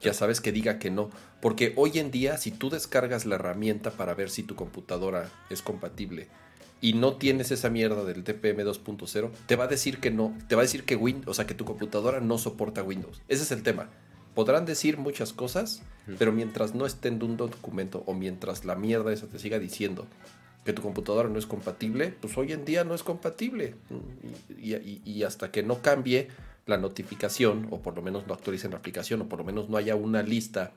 ya sabes que diga que no. Porque hoy en día, si tú descargas la herramienta para ver si tu computadora es compatible y no tienes esa mierda del TPM 2.0, te va a decir que no, te va a decir que Windows, o sea, que tu computadora no soporta Windows. Ese es el tema. Podrán decir muchas cosas, pero mientras no esté en un documento o mientras la mierda esa te siga diciendo que tu computadora no es compatible, pues hoy en día no es compatible. Y, hasta que no cambie la notificación, o por lo menos no actualicen la aplicación, o por lo menos no haya una lista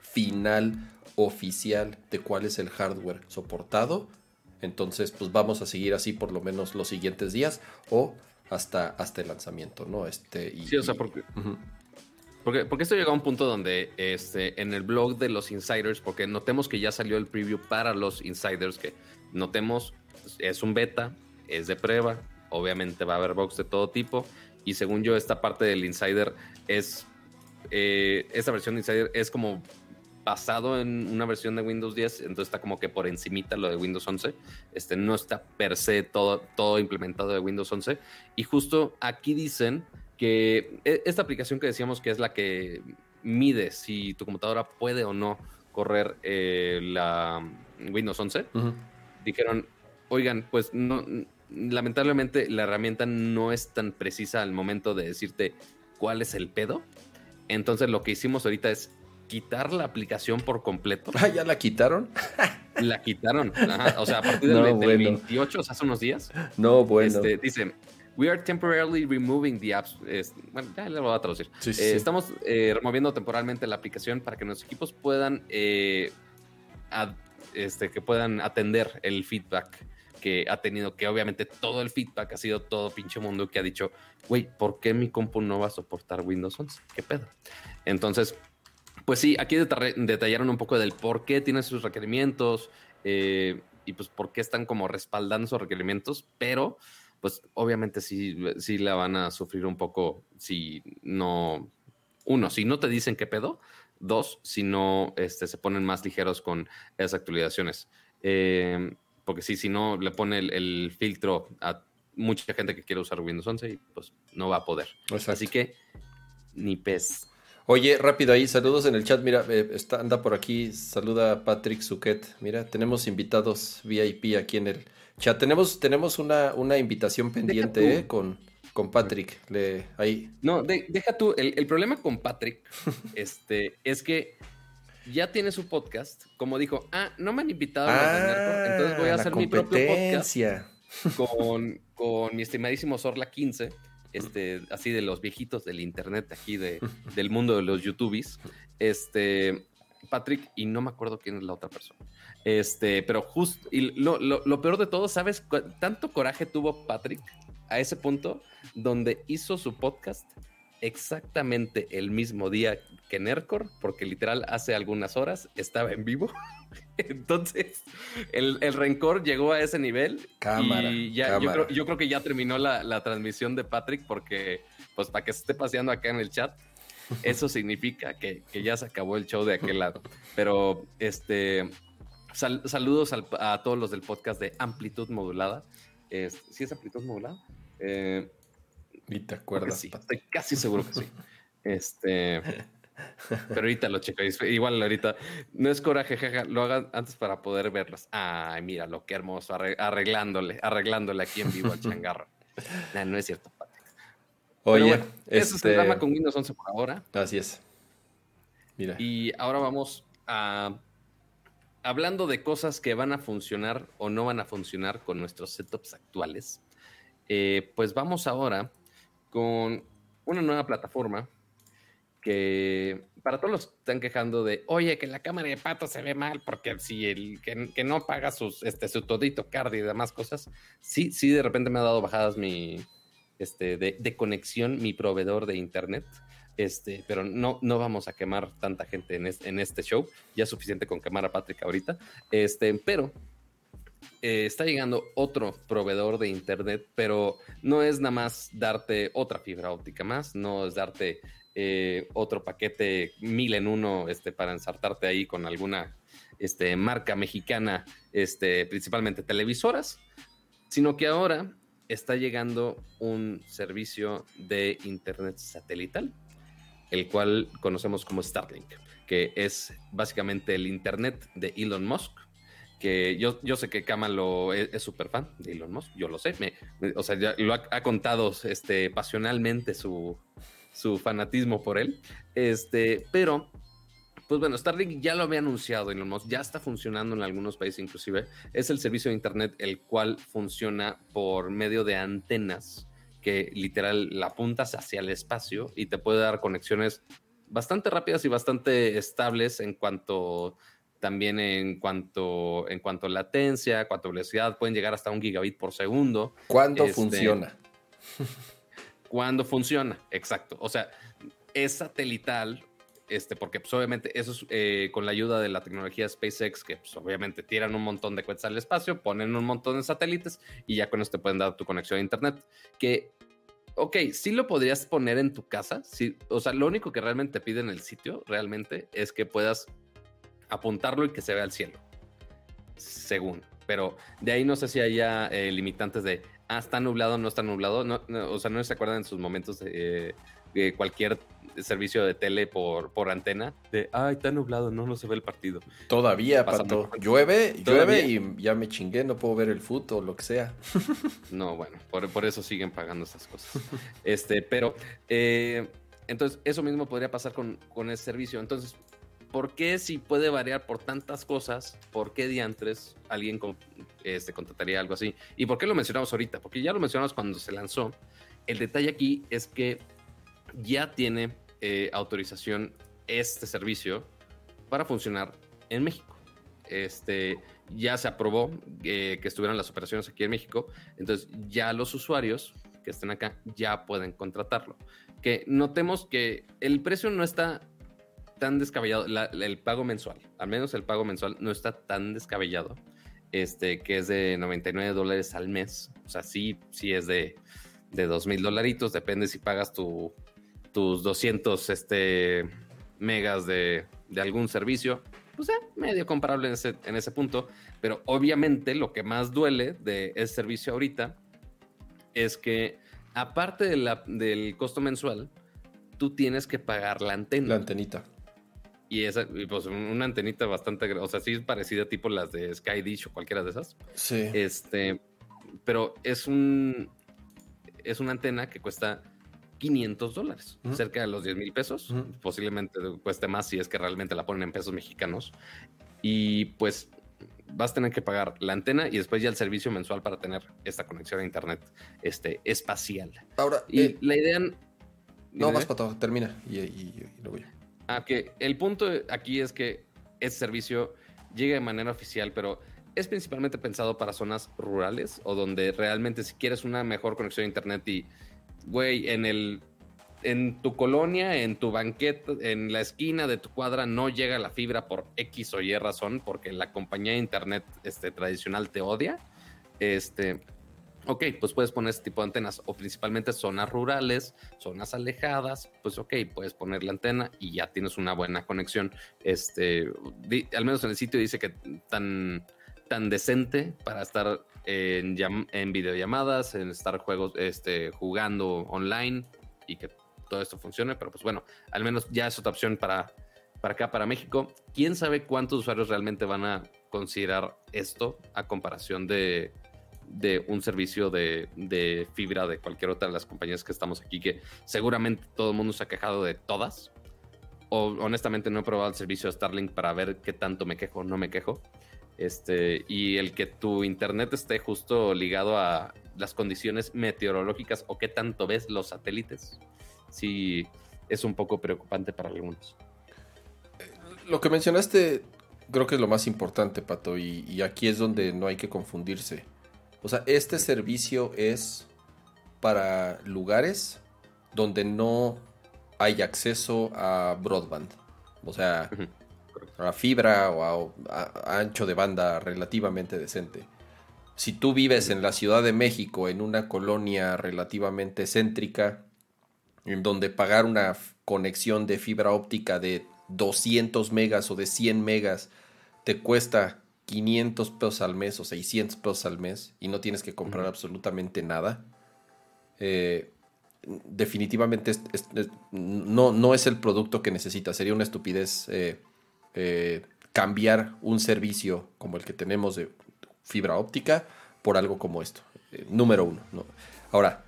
final oficial de cuál es el hardware soportado, entonces pues vamos a seguir así por lo menos los siguientes días o hasta, hasta el lanzamiento, ¿no? Este, y, sí, o sea, porque... Porque, porque, esto llega a un punto donde este, en el blog de los insiders, porque notemos que ya salió el preview para los insiders, que notemos es un beta, es de prueba, obviamente va a haber box de todo tipo y según yo esta parte del Insider es, eh, esta versión de Insider es como basado en una versión de Windows 10, entonces está como que por encimita lo de Windows 11, este, no está per se todo, todo implementado de Windows 11, y justo aquí dicen que e, esta aplicación que decíamos que es la que mide si tu computadora puede o no correr eh, la Windows 11, dijeron, oigan, pues no, lamentablemente la herramienta no es tan precisa al momento de decirte cuál es el pedo. Entonces lo que hicimos ahorita es quitar la aplicación por completo. Ah, ¿ya la quitaron? la quitaron. O sea, a partir del, 28, o sea, hace unos días. No, bueno. Este, dice, we are temporarily removing the apps. bueno, ya le voy a traducir. Eh, estamos eh, removiendo temporalmente la aplicación para que nuestros equipos puedan, eh, este, que puedan atender el feedback que ha tenido, que obviamente todo el feedback ha sido todo pinche mundo que ha dicho, güey, ¿por qué mi compu no va a soportar Windows 11? ¿Qué pedo? Entonces, pues sí, aquí detallaron un poco del por qué tiene sus requerimientos eh, y pues por qué están como respaldando sus requerimientos, pero pues obviamente sí, sí la van a sufrir un poco si no, uno, si no te dicen qué pedo, dos, si no este, se ponen más ligeros con esas actualizaciones. Eh, porque sí, si no le pone el, filtro a mucha gente que quiere usar Windows 11 y pues no va a poder. Así que ni pez. Oye, rápido ahí, saludos en el chat. Mira, eh, está, anda por aquí, saluda Patrick Suquet. Mira, tenemos invitados VIP aquí en el chat. Tenemos, tenemos una, una invitación pendiente eh, con, con Patrick. Le, ahí. No, deja tú. El, problema con Patrick este, es que ya tiene su podcast. Como dijo, ah, no me han invitado a entonces voy a ah, hacer mi propio podcast con, con mi estimadísimo Sorla 15 este, así de los viejitos del internet, aquí de, del mundo de los YouTubes, este, Patrick, y no me acuerdo quién es la otra persona. Este, pero justo, y lo, lo, peor de todo, ¿sabes? Tanto coraje tuvo Patrick a ese punto donde hizo su podcast exactamente el mismo día que Nercor, porque literal hace algunas horas estaba en vivo. Entonces, el, rencor llegó a ese nivel. Cámara. Y ya, Yo, creo, que ya terminó la, transmisión de Patrick, porque, pues, para que se esté paseando acá en el chat, eso significa que, ya se acabó el show de aquel lado. Pero, este. saludos a todos los del podcast de Amplitud Modulada. ¿Sí es amplitud modulada? Eh, ¿Y te acuerdas? Sí, estoy casi seguro que sí. Este. Pero ahorita lo checo. Igual ahorita no es coraje, jaja, lo hagan antes para poder verlos. Ay, mira lo que hermoso, arreglándole, arreglándole aquí en vivo al changarro. no es cierto, Oye, eso es el este drama con Windows 11 por ahora. Así es. Mira. Y ahora vamos a hablando de cosas que van a funcionar o no van a funcionar con nuestros setups actuales. Eh, pues vamos ahora con una nueva plataforma que para todos los que están quejando de, oye, que la cámara de pato se ve mal porque si el que, no paga sus, este, su todito card y demás cosas, sí, sí, de repente me ha dado bajadas mi, este, de, conexión mi proveedor de internet. Este, pero no, no vamos a quemar tanta gente en este, en este show. Ya suficiente con quemar a Patrick ahorita. Este, pero eh, está llegando otro proveedor de internet, pero no es nada más darte otra fibra óptica más, no es darte eh, otro paquete mil en uno este, para ensartarte ahí con alguna este, marca mexicana, este, principalmente televisoras, sino que ahora está llegando un servicio de Internet satelital, el cual conocemos como Starlink, que es básicamente el Internet de Elon Musk, que yo, yo sé que Kama lo es súper fan de Elon Musk, yo lo sé, o sea, lo ha, ha, contado este, pasionalmente su, su fanatismo por él. Este, pero, pues bueno, Starlink ya lo había anunciado Elon Musk, ya está funcionando en algunos países inclusive. Es el servicio de Internet el cual funciona por medio de antenas que literal la apuntas hacia el espacio y te puede dar conexiones bastante rápidas y bastante estables en cuanto también en cuanto en cuanto a latencia, cuanto a velocidad, pueden llegar hasta un gigabit por segundo. ¿Cuándo este, funciona? cuando funciona, exacto. O sea, es satelital, este, porque pues, obviamente eso es eh, con la ayuda de la tecnología SpaceX, que pues, obviamente tiran un montón de cohetes al espacio, ponen un montón de satélites y ya con esto te pueden dar tu conexión a Internet, que ok, sí lo podrías poner en tu casa. Sí, o sea, lo único que realmente te pide el sitio, realmente, es que puedas apuntarlo y que se vea el cielo. Según. Pero de ahí no sé si haya eh, limitantes de, ah, está nublado, no está nublado. O sea, no se acuerdan en sus momentos de, de cualquier servicio de tele por, por antena de, ay, está nublado, no, no se ve el partido. Todavía, Pato. Llueve, llueve y ya me chingué, no puedo ver el fútbol o lo que sea. no, bueno, por, eso siguen pagando esas cosas. este, pero, eh, entonces, eso mismo podría pasar con, con ese servicio. Entonces, ¿por qué si puede variar por tantas cosas? ¿Por qué diantres alguien este, contrataría algo así? ¿Y por qué lo mencionamos ahorita? Porque ya lo mencionamos cuando se lanzó. El detalle aquí es que ya tiene eh, autorización este servicio para funcionar en México. Este, ya se aprobó eh, que estuvieran las operaciones aquí en México, entonces ya los usuarios que estén acá ya pueden contratarlo. Que notemos que el precio no está tan descabellado, el pago mensual, al menos el pago mensual no está tan descabellado, este, que es de 99 dólares al mes, o sea, sí, sí es de, de 2 mil dolaritos, depende si pagas tu tus 200 este, megas de, algún servicio, pues medio comparable en ese, en ese punto. Pero obviamente lo que más duele de ese servicio ahorita es que aparte del costo mensual, tú tienes que pagar la antena. La antenita. Y esa, pues una antenita bastante, o sea, sí es parecida tipo las de Sky Dish o cualquiera de esas. Sí. Este, pero es un, es una antena que cuesta 500 dólares, cerca de los 10 mil pesos. Posiblemente cueste más si es que realmente la ponen en pesos mexicanos. Y pues vas a tener que pagar la antena y después ya el servicio mensual para tener esta conexión a internet este, espacial. Ahora, y eh, la idea. No, más para todo, termina y, y, luego ya. Ah, que el punto aquí es que ese servicio llega de manera oficial, pero es principalmente pensado para zonas rurales o donde realmente si quieres una mejor conexión a internet y güey, en el en tu colonia, en tu banqueta, en la esquina de tu cuadra no llega la fibra por X o Y razón, porque la compañía de internet este, tradicional te odia. Este, ok, pues puedes poner este tipo de antenas, o principalmente zonas rurales, zonas alejadas, pues ok, puedes poner la antena y ya tienes una buena conexión. Este, al menos en el sitio dice que tan, tan decente para estar en, videollamadas, en estar juegos, este, jugando online y que todo esto funcione, pero pues bueno, al menos ya es otra opción para, para acá, para México. ¿Quién sabe cuántos usuarios realmente van a considerar esto a comparación de, de un servicio de, de, fibra de cualquier otra de las compañías que estamos aquí, que seguramente todo el mundo se ha quejado de todas. O honestamente no he probado el servicio de Starlink para ver qué tanto me quejo o no me quejo. Este, y el que tu internet esté justo ligado a las condiciones meteorológicas o qué tanto ves los satélites, sí es un poco preocupante para algunos. Lo que mencionaste creo que es lo más importante, Pato, y, aquí es donde no hay que confundirse. O sea, este servicio es para lugares donde no hay acceso a broadband. O sea, a fibra o a, ancho de banda relativamente decente. Si tú vives en la Ciudad de México, en una colonia relativamente céntrica, en donde pagar una conexión de fibra óptica de 200 megas o de 100 megas te cuesta 500 pesos al mes o 600 pesos al mes y no tienes que comprar absolutamente nada, eh, definitivamente no, no, es el producto que necesitas. Sería una estupidez eh, eh, cambiar un servicio como el que tenemos de fibra óptica por algo como esto. Eh, número uno. Ahora,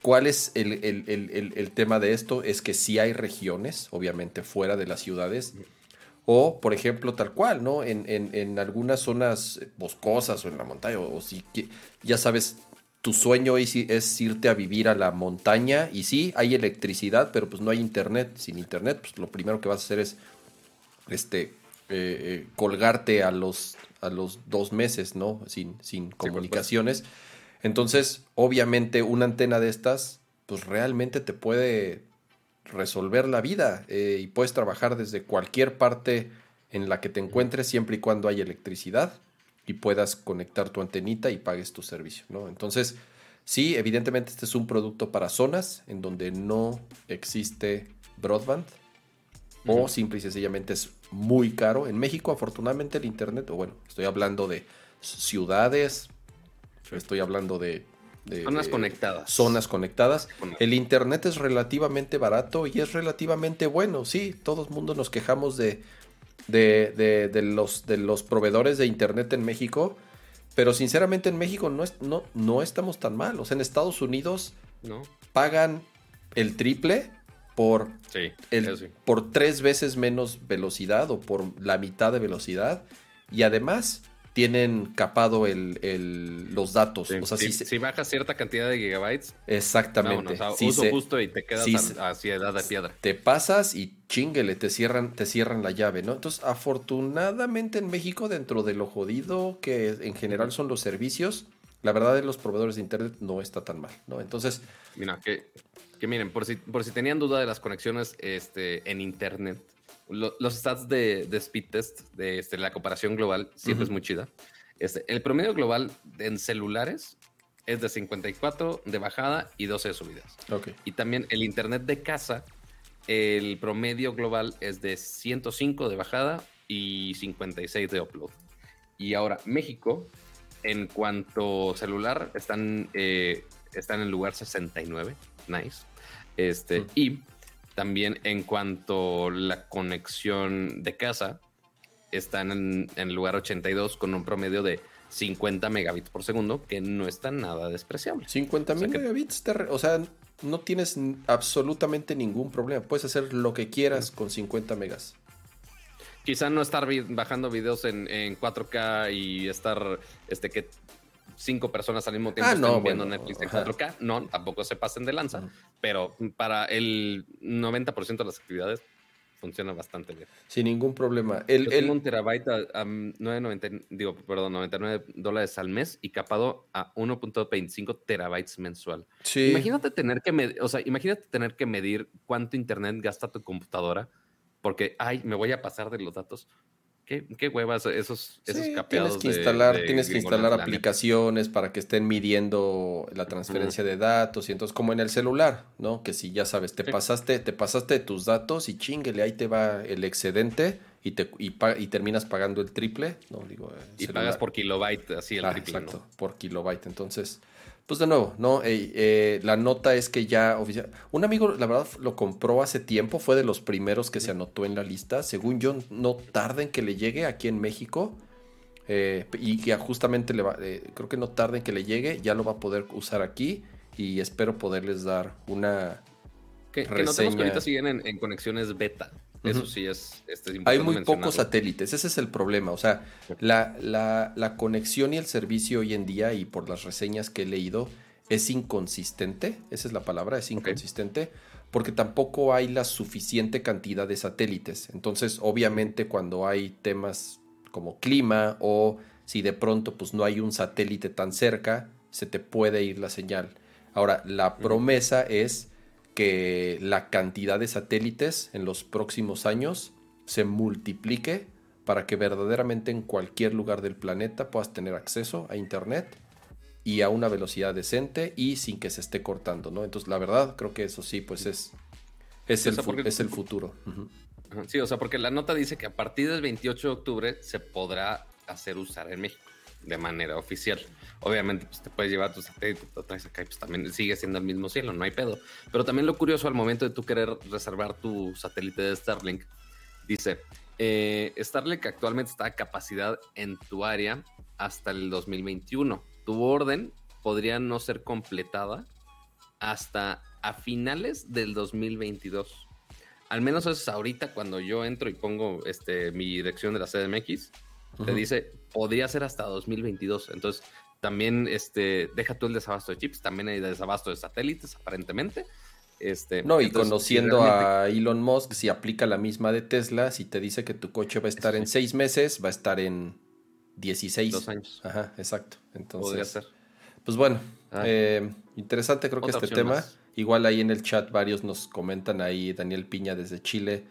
¿cuál es el, tema de esto? Es que si hay regiones, obviamente fuera de las ciudades, o por ejemplo, tal cual, ¿no? En, algunas zonas boscosas o en la montaña, o, si ya sabes, tu sueño es, es, irte a vivir a la montaña y sí, hay electricidad, pero pues no hay internet. Sin internet, pues lo primero que vas a hacer es este, eh, eh, colgarte a los, a los dos meses, ¿no? Sin, sin comunicaciones. Entonces, obviamente, una antena de estas, pues realmente te puede resolver la vida eh, y puedes trabajar desde cualquier parte en la que te encuentres siempre y cuando hay electricidad y puedas conectar tu antenita y pagues tu servicio, ¿no? Entonces, Sí, evidentemente este es un producto para zonas en donde no existe broadband o simple y sencillamente es muy caro. En México, afortunadamente, el Internet, o bueno, estoy hablando de ciudades, estoy hablando de... zonas conectadas. Zonas conectadas. El Internet es relativamente barato y es relativamente bueno. Sí, todo el mundo nos quejamos de, de, de, los, de los proveedores de Internet en México pero sinceramente en México no, es, no, no estamos tan mal. O sea, en Estados Unidos no. pagan el triple por, el, por tres veces menos velocidad o por la mitad de velocidad. Y además tienen capado el, los datos. o sea, si, si, bajas cierta cantidad de gigabytes. Exactamente. uso justo y te quedas hacia edad de piedra. Te pasas y chinguele, te cierran, te cierran la llave, ¿no? Entonces, afortunadamente en México, dentro de lo jodido que en general son los servicios, la verdad de los proveedores de internet no está tan mal, ¿no? Entonces. Mira, que, que miren, por si, por si tenían duda de las conexiones este, en internet los stats de, speed test, de este, la comparación global, siempre es muy chida. Este, el promedio global en celulares es de 54 de bajada y 12 de subidas. Y también el internet de casa, el promedio global es de 105 de bajada y 56 de upload. Y ahora México, en cuanto celular, están, eh, están en el lugar 69. Nice. Este, Y también en cuanto a la conexión de casa, están en, el lugar 82 con un promedio de 50 megabits por segundo, que no está nada despreciable. 50 megabits, o sea, no tienes absolutamente ningún problema. Puedes hacer lo que quieras con 50 megas. Quizá no estar bajando videos en, en 4K y estar, este, que cinco personas al mismo tiempo ah, están viendo Netflix en 4K. No, tampoco se pasen de lanza, pero para el 90% de las actividades funciona bastante bien. Sin ningún problema. El, el... un terabyte a, 9.90, digo, perdón, 99 dólares al mes y capado a 1.25 terabytes mensual. Sí. Imagínate tener que medir, o sea, imagínate tener que medir cuánto internet gasta tu computadora porque, ay, me voy a pasar de los datos. Qué, huevas esos, esos Tienes que instalar, tienes que instalar aplicaciones para que estén midiendo la transferencia de datos y entonces como en el celular, ¿no? Que si ya sabes, te pasaste, te pasaste tus datos y chinguele, ahí te va el excedente y te y, y terminas pagando el triple, no digo. Y pagas por kilobyte, así el ah, triple. Exacto, por kilobyte. Entonces, pues de nuevo, ¿no? Eh, la nota es que ya oficial. Un amigo, la verdad, lo compró hace tiempo, fue de los primeros que se anotó en la lista. Según yo, no tarden que le llegue aquí en México. Eh, y que justamente le va, eh, creo que no tarden que le llegue, ya lo va a poder usar aquí. Y espero poderles dar una. Que, reseña. que ahorita siguen en conexiones beta. Eso sí es, este, Hay muy pocos satélites, ese es el problema. O sea, la, la, conexión y el servicio hoy en día, y por las reseñas que he leído, es inconsistente. Esa es la palabra, es inconsistente. Porque tampoco hay la suficiente cantidad de satélites. Entonces, obviamente, cuando hay temas como clima o si de pronto pues no hay un satélite tan cerca, se te puede ir la señal. Ahora, la promesa es que la cantidad de satélites en los próximos años se multiplique para que verdaderamente en cualquier lugar del planeta puedas tener acceso a Internet y a una velocidad decente y sin que se esté cortando, ¿no? Entonces, la verdad, creo que eso sí, pues es, es, el, es el futuro. Sí, o sea, porque la nota dice que a partir del 28 de octubre se podrá hacer usar en México de manera oficial. Obviamente, pues te puedes llevar tu satélite, te traes acá y pues también sigue siendo el mismo cielo, no hay pedo. Pero también lo curioso al momento de tú querer reservar tu satélite de Starlink, dice, eh, Starlink actualmente está a capacidad en tu área hasta el 2021. Tu orden podría no ser completada hasta a finales del 2022. Al menos eso es ahorita cuando yo entro y pongo este, mi dirección de la CDMX te dice, podría ser hasta 2022. Entonces, también este, deja tú el desabasto de chips, también hay desabasto de satélites, aparentemente. Este, no, y conociendo a Elon Musk, si aplica la misma de Tesla, si te dice que tu coche va a estar en seis meses, va a estar en 16. Dos años. Ajá, exacto. Entonces, Podría ser. Pues bueno, ah. eh, interesante creo que este tema. Igual ahí en el chat varios nos comentan ahí, Daniel Piña desde Chile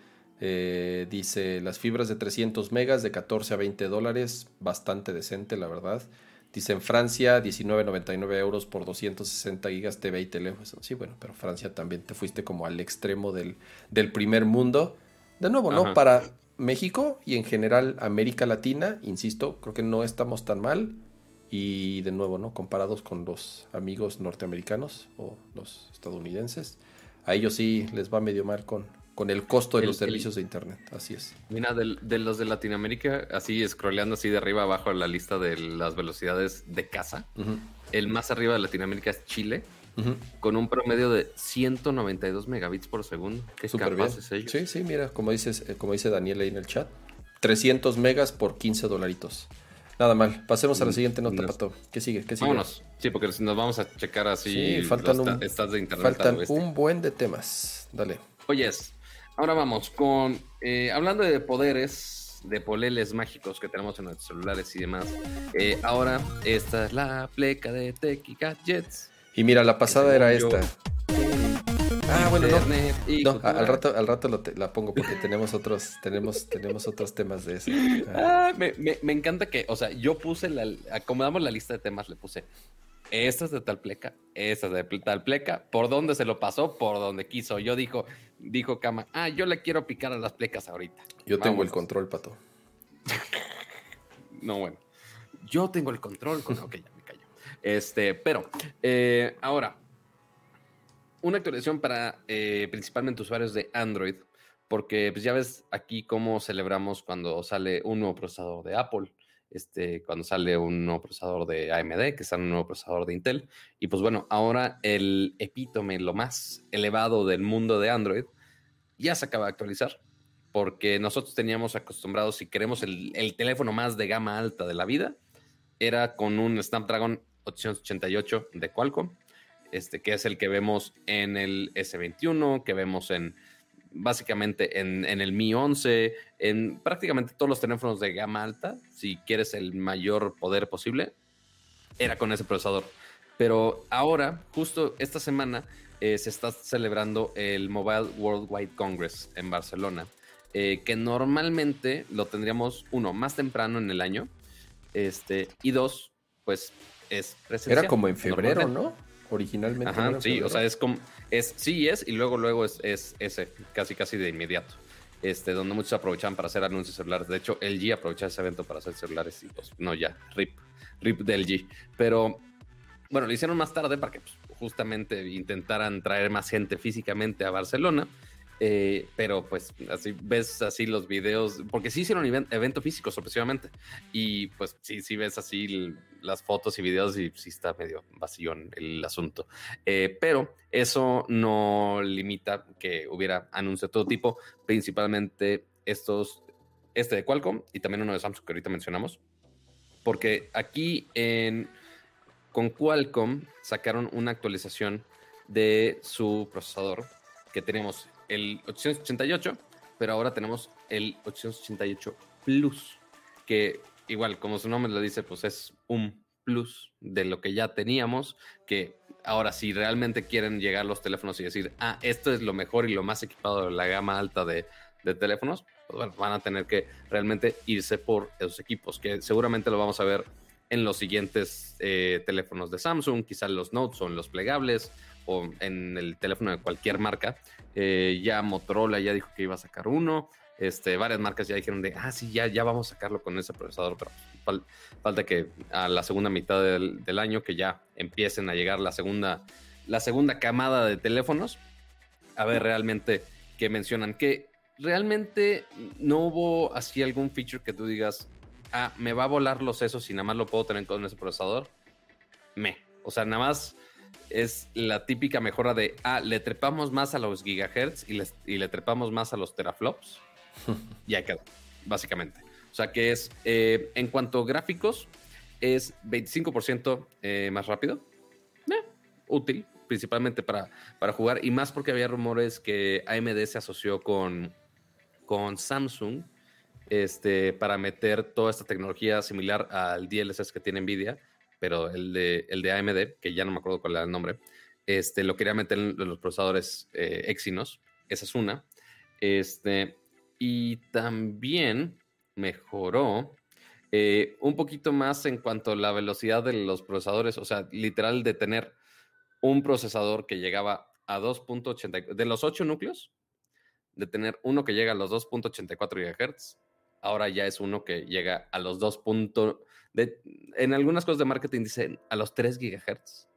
eh, dice las fibras de 300 megas de 14 a 20 dólares, bastante decente, la verdad. Dice en Francia 19.99 euros por 260 gigas TV y teléfono. Sí, bueno, pero Francia también te fuiste como al extremo del, del primer mundo. De nuevo, ¿no? Para México y en general América Latina, insisto, creo que no estamos tan mal. Y de nuevo, ¿no? Comparados con los amigos norteamericanos o los estadounidenses, a ellos sí les va medio mal con, con el costo de los servicios de Internet. Así es. Mira, de, los de Latinoamérica, así scrolleando así de arriba abajo la lista de las velocidades de casa, el más arriba de Latinoamérica es Chile, con un promedio de 192 megabits por segundo. Qué Súper bien. Sí, sí, mira, como, dices, eh, como dice Daniel ahí en el chat, 300 megas por 15 dolaritos. Nada mal. Pasemos a la mm, siguiente nota, Pato. ¿Qué sigue? ¿Qué sigue? Vámonos. Sí, porque si nos vamos a checar así. Sí, faltan, un, de internet faltan un buen de temas. Dale. Oyes, Ahora vamos con, eh, hablando de poderes, de poleles mágicos que tenemos en nuestros celulares y demás. Eh, ahora, esta es la pleca de Techie Gadgets. Y mira, la pasada era esta. Ah, bueno, no. al rato, al rato la pongo porque tenemos otros, tenemos, tenemos otros temas de eso. Ah, me, me, encanta que, o sea, yo puse la, acomodamos la lista de temas, le puse esta es de tal pleca, esta es de tal pleca, por dónde se lo pasó, por donde quiso. Yo dijo, dijo Kama, ah, yo le quiero picar a las plecas ahorita. Yo tengo el control, pato. no, bueno. Yo tengo el control. Con... ok, ya me callo. Este, pero, eh, ahora, una actualización para eh, principalmente usuarios de Android, porque pues ya ves aquí cómo celebramos cuando sale un nuevo procesador de Apple este, cuando sale un nuevo procesador de AMD, que sale un nuevo procesador de Intel. Y pues bueno, ahora el epítome, lo más elevado del mundo de Android, ya se acaba de actualizar. Porque nosotros teníamos acostumbrados, si queremos el, teléfono más de gama alta de la vida, era con un Snapdragon 888 de Qualcomm, este, que es el que vemos en el S21, que vemos en básicamente en, el Mi 11, en prácticamente todos los teléfonos de gama alta, si quieres el mayor poder posible, era con ese procesador. Pero ahora, justo esta semana, eh, se está celebrando el Mobile Worldwide Congress en Barcelona, eh, que normalmente lo tendríamos, uno, más temprano en el año, este, y dos, pues es presencial. Era como en febrero, ¿no? Originalmente. Ajá, sí, o sea, es como, es, sí es, y luego, luego es, es ese, casi, casi de inmediato. Este, donde muchos aprovechan para hacer anuncios celulares. De hecho, LG aprovechó ese evento para hacer celulares y pues, no, ya, RIP, RIP de LG. Pero, bueno, lo hicieron más tarde para que pues, justamente intentaran traer más gente físicamente a Barcelona. Eh, pero pues así ves así los videos, porque sí hicieron un evento físico sorpresivamente. Y pues sí, sí ves así las fotos y videos y sí está medio vacío el asunto. Eh, pero eso no limita que hubiera anuncios de todo tipo, principalmente estos, este de Qualcomm y también uno de Samsung que ahorita mencionamos. Porque aquí en, con Qualcomm sacaron una actualización de su procesador que tenemos el 888, pero ahora tenemos el 888 Plus, que igual, como su nombre lo dice, pues es un plus de lo que ya teníamos, que ahora si realmente quieren llegar los teléfonos y decir, ah, esto es lo mejor y lo más equipado de la gama alta de, teléfonos, pues bueno, van a tener que realmente irse por esos equipos, que seguramente lo vamos a ver en los siguientes eh, teléfonos de Samsung, quizás los Notes o en los plegables o en el teléfono de cualquier marca. Eh, ya Motorola ya dijo que iba a sacar uno. Este, varias marcas ya dijeron de, ah, sí, ya, ya vamos a sacarlo con ese procesador, pero falta que a la segunda mitad del, año que ya empiecen a llegar la segunda, la segunda camada de teléfonos. A ver realmente qué mencionan. Que realmente no hubo así algún feature que tú digas, ah, me va a volar los sesos y nada más lo puedo tener con ese procesador. Me. O sea, nada más es la típica mejora de, ah, le trepamos más a los gigahertz y le, y le trepamos más a los teraflops. ya quedó, básicamente. O sea que es, eh, en cuanto a gráficos, es 25% eh, más rápido. Eh, útil, principalmente para, para jugar. Y más porque había rumores que AMD se asoció con, con Samsung este, para meter toda esta tecnología similar al DLSS que tiene Nvidia pero el de, el de AMD, que ya no me acuerdo cuál era el nombre, este, lo quería meter en los procesadores eh, Exynos. Esa es una. Este, y también mejoró Eh, un poquito más en cuanto a la velocidad de los procesadores, o sea, literal de tener un procesador que llegaba a 2.84, de los 8 núcleos, de tener uno que llega a los 2.84 GHz, ahora ya es uno que llega a los 2. De, en algunas cosas de marketing dicen a los 3 GHz,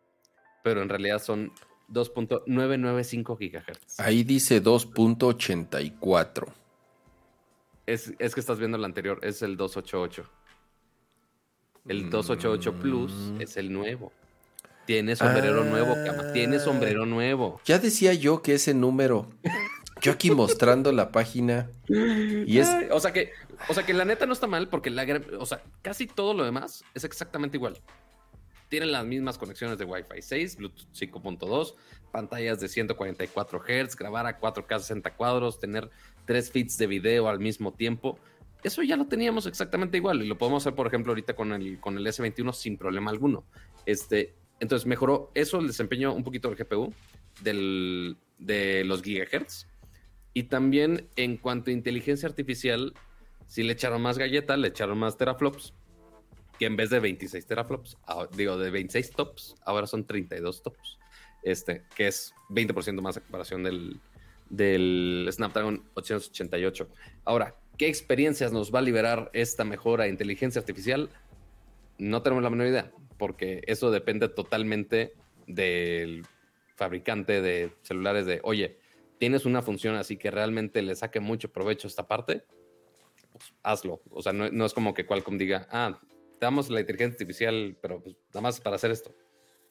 pero en realidad son 2.995 GHz. Ahí dice 2.84. Es, es, que estás viendo el anterior, es el 288. El 288 Plus mm. es el nuevo. Tiene sombrero nuevo, cama. Tiene sombrero nuevo. Ya decía yo que ese número. Yo aquí mostrando la página. Y es. o sea que. O sea que la neta no está mal porque la o sea, casi todo lo demás es exactamente igual. Tienen las mismas conexiones de Wi-Fi 6, Bluetooth 5.2, pantallas de 144 Hz, grabar a 4K 60 cuadros, tener tres feeds de video al mismo tiempo. Eso ya lo teníamos exactamente igual y lo podemos hacer, por ejemplo, ahorita con el, con el S21 sin problema alguno. Este, entonces mejoró eso el desempeño un poquito del GPU, del, de los gigahertz. Y también en cuanto a inteligencia artificial, si le echaron más galleta, le echaron más teraflops, que en vez de 26 teraflops, digo, de 26 tops, ahora son 32 tops. Este, que es 20% más a comparación del, del Snapdragon 888. Ahora, ¿qué experiencias nos va a liberar esta mejora de inteligencia artificial? No tenemos la menor idea porque eso depende totalmente del fabricante de celulares de, oye, tienes una función así que realmente le saque mucho provecho esta parte, pues hazlo. O sea, no, es como que Qualcomm diga, ah, te damos la inteligencia artificial, pero pues, nada más para hacer esto.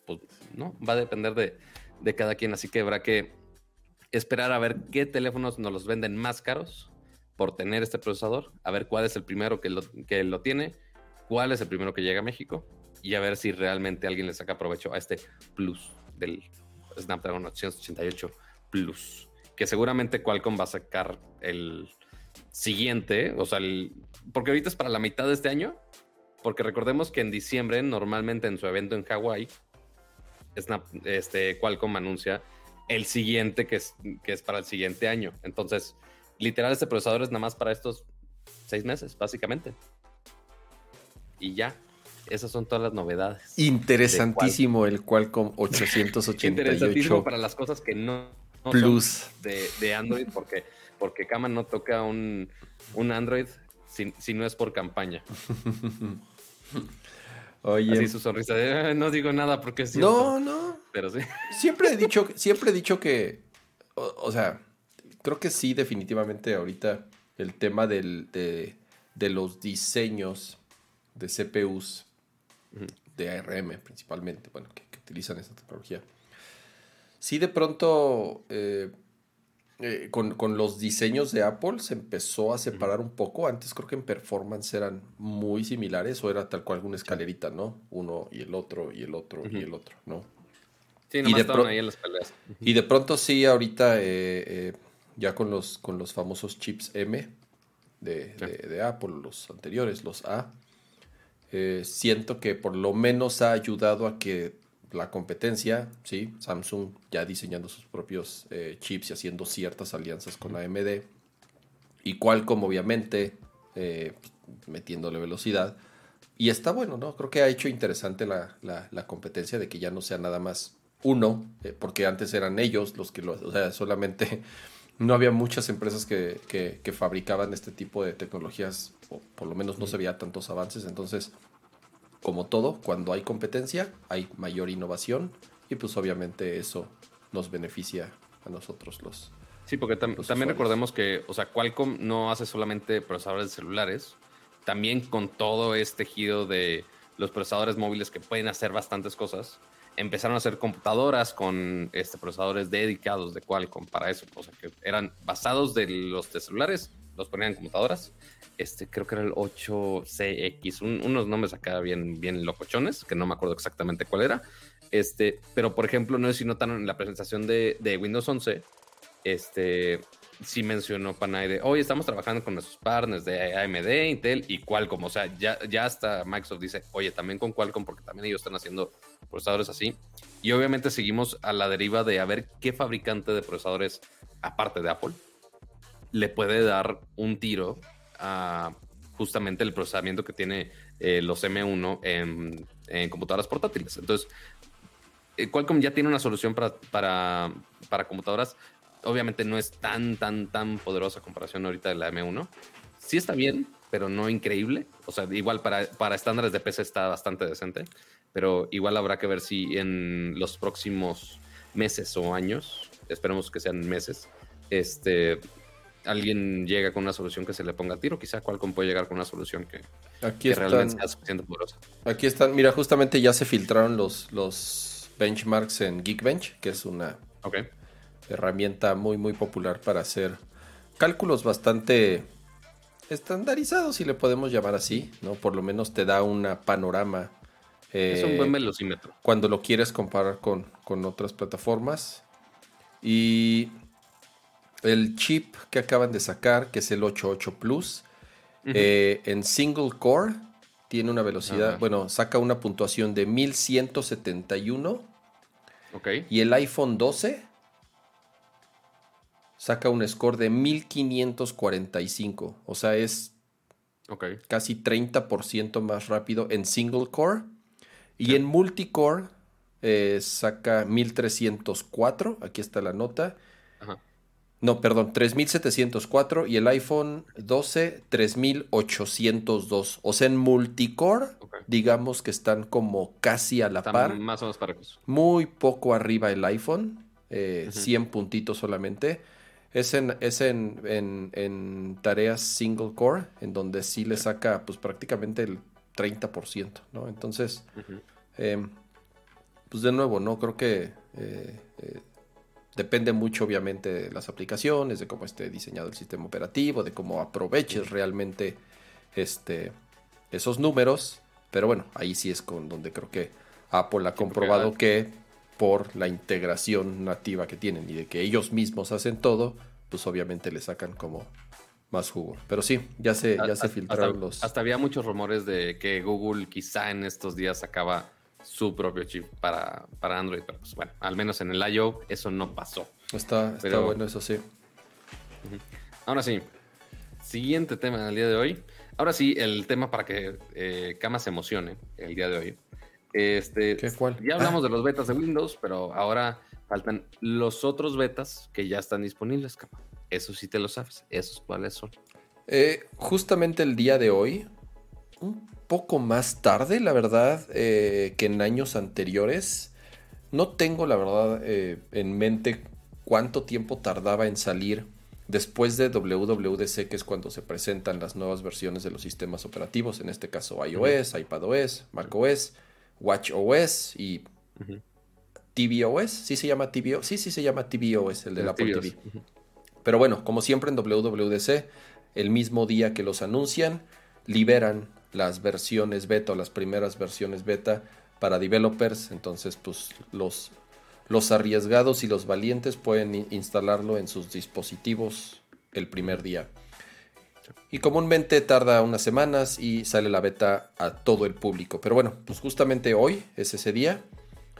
Pues no, va a depender de, de cada quien, así que habrá que esperar a ver qué teléfonos nos los venden más caros por tener este procesador, a ver cuál es el primero que lo, que lo tiene, cuál es el primero que llega a México y a ver si realmente alguien le saca provecho a este Plus del Snapdragon 888 Plus, que seguramente Qualcomm va a sacar el siguiente, o sea, el, porque ahorita es para la mitad de este año, porque recordemos que en diciembre, normalmente en su evento en Hawái, este, Qualcomm anuncia el siguiente que es, que es para el siguiente año. Entonces, literal, este procesador es nada más para estos seis meses, básicamente. Y ya, esas son todas las novedades. Interesantísimo el Qualcomm 888. Interesantísimo para las cosas que no, Plus. de, Android, porque, porque Kama no toca un, Android si, no es por campaña. Oye. Así su sonrisa de, no digo nada porque es No, no. Pero sí. Siempre he dicho, siempre he dicho que, o, sea, creo que sí, definitivamente ahorita el tema del, de, de los diseños de CPUs de ARM principalmente, bueno, que, utilizan esta tecnología. Sí, de pronto, eh, eh, con, los diseños de Apple se empezó a separar un poco. Antes creo que en performance eran muy similares o era tal cual una escalerita, ¿no? Uno y el otro y el otro y el otro, ¿no? Sí, y de, ahí en las peleas. y de pronto sí, ahorita eh, ya con los, con los famosos chips M de, de, Apple, los anteriores, los A, eh, siento que por lo menos ha ayudado a que la competencia, ¿sí? Samsung ya diseñando sus propios eh, chips y haciendo ciertas alianzas con AMD, y Qualcomm obviamente eh, metiéndole velocidad. Y está bueno, ¿no? Creo que ha hecho interesante la, la, competencia de que ya no sea nada más uno, porque antes eran ellos los que lo, o sea, solamente no había muchas empresas que, que, fabricaban este tipo de tecnologías, o por lo menos no se veía tantos avances. Entonces, como todo, cuando hay competencia, hay mayor innovación y pues obviamente eso nos beneficia a nosotros los. Sí, porque también recordemos que, o sea, Qualcomm no hace solamente procesadores de celulares, también con todo este giro de los procesadores móviles que pueden hacer bastantes cosas empezaron a hacer computadoras con este, procesadores dedicados de Qualcomm para eso. O sea, que eran basados de los de celulares, los ponían en computadoras. Este, creo que era el 8CX, unos nombres acá bien, bien locochones, que no me acuerdo exactamente cuál era. Este, pero por ejemplo, no sé si notaron en la presentación de, de Windows 11, este, sí mencionó Panay de, hoy estamos trabajando con nuestros partners de AMD, Intel y Qualcomm. O sea, ya, ya hasta Microsoft dice, oye, también con Qualcomm, porque también ellos están haciendo procesadores así. Y obviamente seguimos a la deriva de a ver qué fabricante de procesadores, aparte de Apple, le puede dar un tiro a, justamente el procesamiento que tiene eh, los M1 en, computadoras portátiles. Entonces, eh, Qualcomm ya tiene una solución para, para, para, computadoras. Obviamente no es tan, tan, tan poderosa comparación ahorita de la M1. Sí está bien, pero no increíble. O sea, igual para, para estándares de PC está bastante decente, pero igual habrá que ver si en los próximos meses o años, esperemos que sean meses, este, alguien llega con una solución que se le ponga a tiro. Quizá Qualcomm puede llegar con una solución que, aquí realmente sea suficiente poderosa. Aquí están, mira, justamente ya se filtraron los, los benchmarks en Geekbench, que es una herramienta muy, muy popular para hacer cálculos bastante estandarizados, si le podemos llamar así, ¿no? Por lo menos te da una panorama. es un buen eh, velocímetro. Cuando lo quieres comparar con, con otras plataformas. Y el chip que acaban de sacar, que es el 88 Plus, eh, en single core tiene una velocidad, bueno, saca una puntuación de 1171. Ok. Y el iPhone 12 saca un score de 1545. O sea, es casi 30% más rápido en single core. Y en multicore eh, saca 1304. Aquí está la nota. No, perdón, 3704 y el iPhone 12 3802. O sea, en multicore, digamos que están como casi a la par. Más o menos parejos. Muy poco arriba el iPhone, 100 eh, puntitos solamente. Es, en, es en, tareas single core, en donde sí le saca pues prácticamente el 30%, ¿no? Entonces, em, pues de nuevo, ¿no? Creo que eh, eh, Depende mucho, obviamente, de las aplicaciones, de cómo esté diseñado el sistema operativo, de cómo aproveches realmente este, esos números. Pero bueno, ahí sí es con donde creo que Apple ha comprobado que por la integración nativa que tienen y de que ellos mismos hacen todo, pues obviamente le sacan como más jugo. Pero sí, ya se, ya se filtraron los. Hasta había muchos rumores de que Google quizá en estos días acaba su propio chip para, para Android. Pero pues bueno, al menos en el I.O. eso no pasó. Está, está bueno, eso sí. Ahora sí, siguiente tema del día de hoy. Ahora sí, el tema para que eh, Kama se emocione el día de hoy. Este, ¿Qué, cuál? Ya hablamos de los betas de Windows, pero ahora faltan los otros betas que ya están disponibles, Kama. Eso sí te lo sabes. ¿Esos cuáles son? Eh, justamente el día de hoy, poco más tarde, la verdad, eh, que en años anteriores. No tengo, la verdad, eh, en mente cuánto tiempo tardaba en salir después de WWDC, que es cuando se presentan las nuevas versiones de los sistemas operativos, en este caso iOS, iPadOS, macOS, WatchOS y tvOS. ¿Sí se llama tvOS? Sí, sí se llama tvOS, el de la Apple TV. Pero bueno, como siempre en WWDC, el mismo día que los anuncian, liberan las versiones beta o las primeras versiones beta para developers. Entonces, pues los, los arriesgados y los valientes pueden instalarlo en sus dispositivos el primer día. Y comúnmente tarda unas semanas y sale la beta a todo el público. Pero bueno, pues justamente hoy es ese día.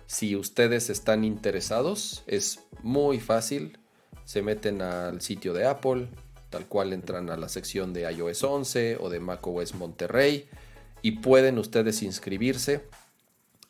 Si ustedes están interesados, es muy fácil. Se meten al sitio de Apple, tal cual entran a la sección de iOS 11 o de macOS Monterrey y pueden ustedes inscribirse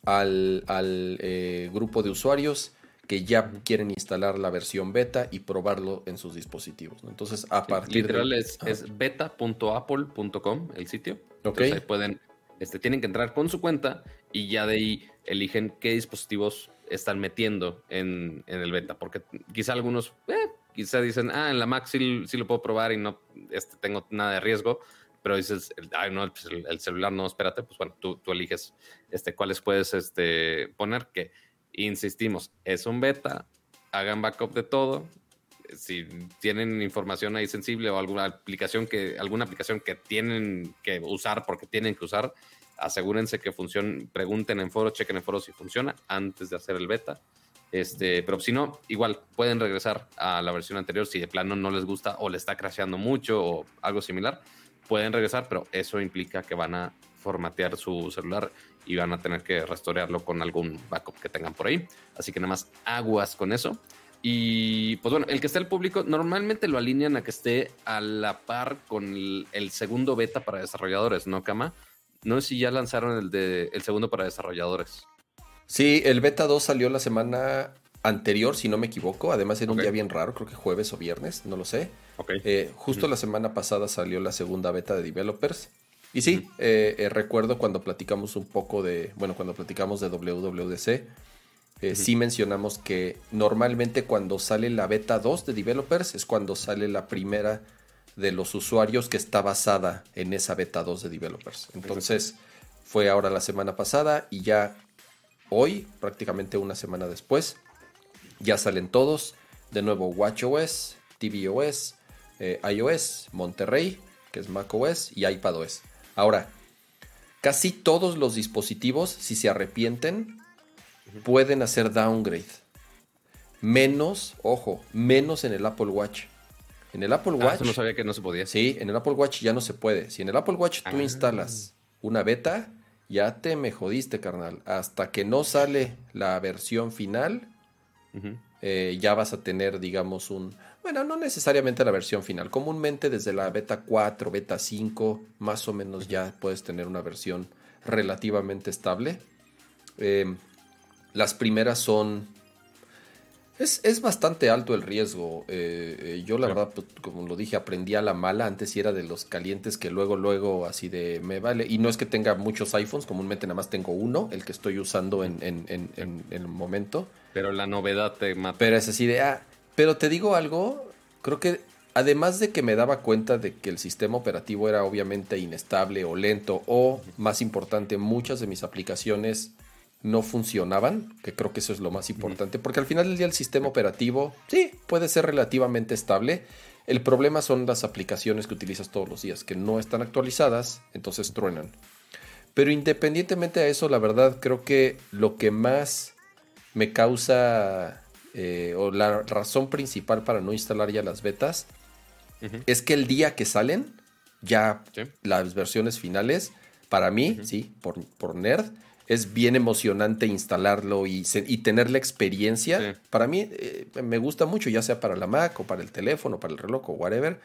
al, eh, grupo de usuarios que ya quieren instalar la versión beta y probarlo en sus dispositivos. Entonces, a partir literal de... es, es beta.apple.com el sitio. Entonces, pueden, este, tienen que entrar con su cuenta y ya de ahí eligen qué dispositivos están metiendo en, el beta. Porque quizá algunos eh, quizá dicen, ah, en la Mac sí, lo puedo probar y no este, tengo nada de riesgo, pero dices, ay, no, pues, el, celular no, espérate, pues bueno, tú, tú eliges este, cuáles puedes este, poner, que insistimos, es un beta, hagan backup de todo. Si tienen información ahí sensible o alguna aplicación que, alguna aplicación que tienen que usar porque tienen que usar, asegúrense que funcione, pregunten en foro, chequen en foro si funciona antes de hacer el beta. Este, pero si no, igual pueden regresar a la versión anterior si de plano no les gusta o le está crasheando mucho o algo similar. Pueden regresar, pero eso implica que van a formatear su celular y van a tener que restaurearlo con algún backup que tengan por ahí. Así que nada más aguas con eso. Y pues bueno, el que esté al público normalmente lo alinean a que esté a la par con el, segundo beta para desarrolladores, ¿no, Kama? No sé si ya lanzaron el, de, el segundo para desarrolladores. Sí, el beta 2 salió la semana anterior, si no me equivoco. Además era un día bien raro, creo que jueves o viernes, no lo sé. Eh, justo la semana pasada salió la segunda beta de developers. Y sí, eh, eh, recuerdo cuando platicamos un poco de, bueno, cuando platicamos de WWDC, sí mencionamos que normalmente cuando sale la beta 2 de developers es cuando sale la primera de los usuarios que está basada en esa beta 2 de developers. Entonces fue ahora la semana pasada y ya hoy, prácticamente una semana después, ya salen todos. De nuevo WatchOS, tvOS, eh, iOS, Monterrey, que es macOS y iPadOS. Ahora, casi todos los dispositivos, si se arrepienten, pueden hacer downgrade. Menos, ojo, menos en el Apple Watch. En el Apple ah, Watch. no sabía que no se podía. Sí, en el Apple Watch ya no se puede. Si en el Apple Watch tú ah. instalas una beta, ya te me jodiste, carnal. Hasta que no sale la versión final, eh, ya vas a tener, digamos, un. Bueno, no necesariamente la versión final. Comúnmente desde la beta 4, beta 5, más o menos ya puedes tener una versión relativamente estable. Eh, las primeras son... Es, bastante alto el riesgo. Eh, eh, yo la verdad, pues, como lo dije, aprendí a la mala. Antes era de los calientes que luego, luego así de me vale. Y no es que tenga muchos iPhones, comúnmente nada más tengo uno, el que estoy usando en, el momento. Pero la novedad te mata. Pero es así de, ah, pero te digo algo, creo que además de que me daba cuenta de que el sistema operativo era obviamente inestable o lento, o más importante, muchas de mis aplicaciones no funcionaban, que creo que eso es lo más importante, porque al final del día el sistema operativo, sí, puede ser relativamente estable. El problema son las aplicaciones que utilizas todos los días, que no están actualizadas, entonces truenan. Pero independientemente de eso, la verdad creo que lo que más me causa, eh, o la razón principal para no instalar ya las betas, es que el día que salen, ya las versiones finales, para mí, sí, por, por nerd, es bien emocionante instalarlo y, tener la experiencia. Para mí eh, me gusta mucho, ya sea para la Mac o para el teléfono, para el reloj o whatever.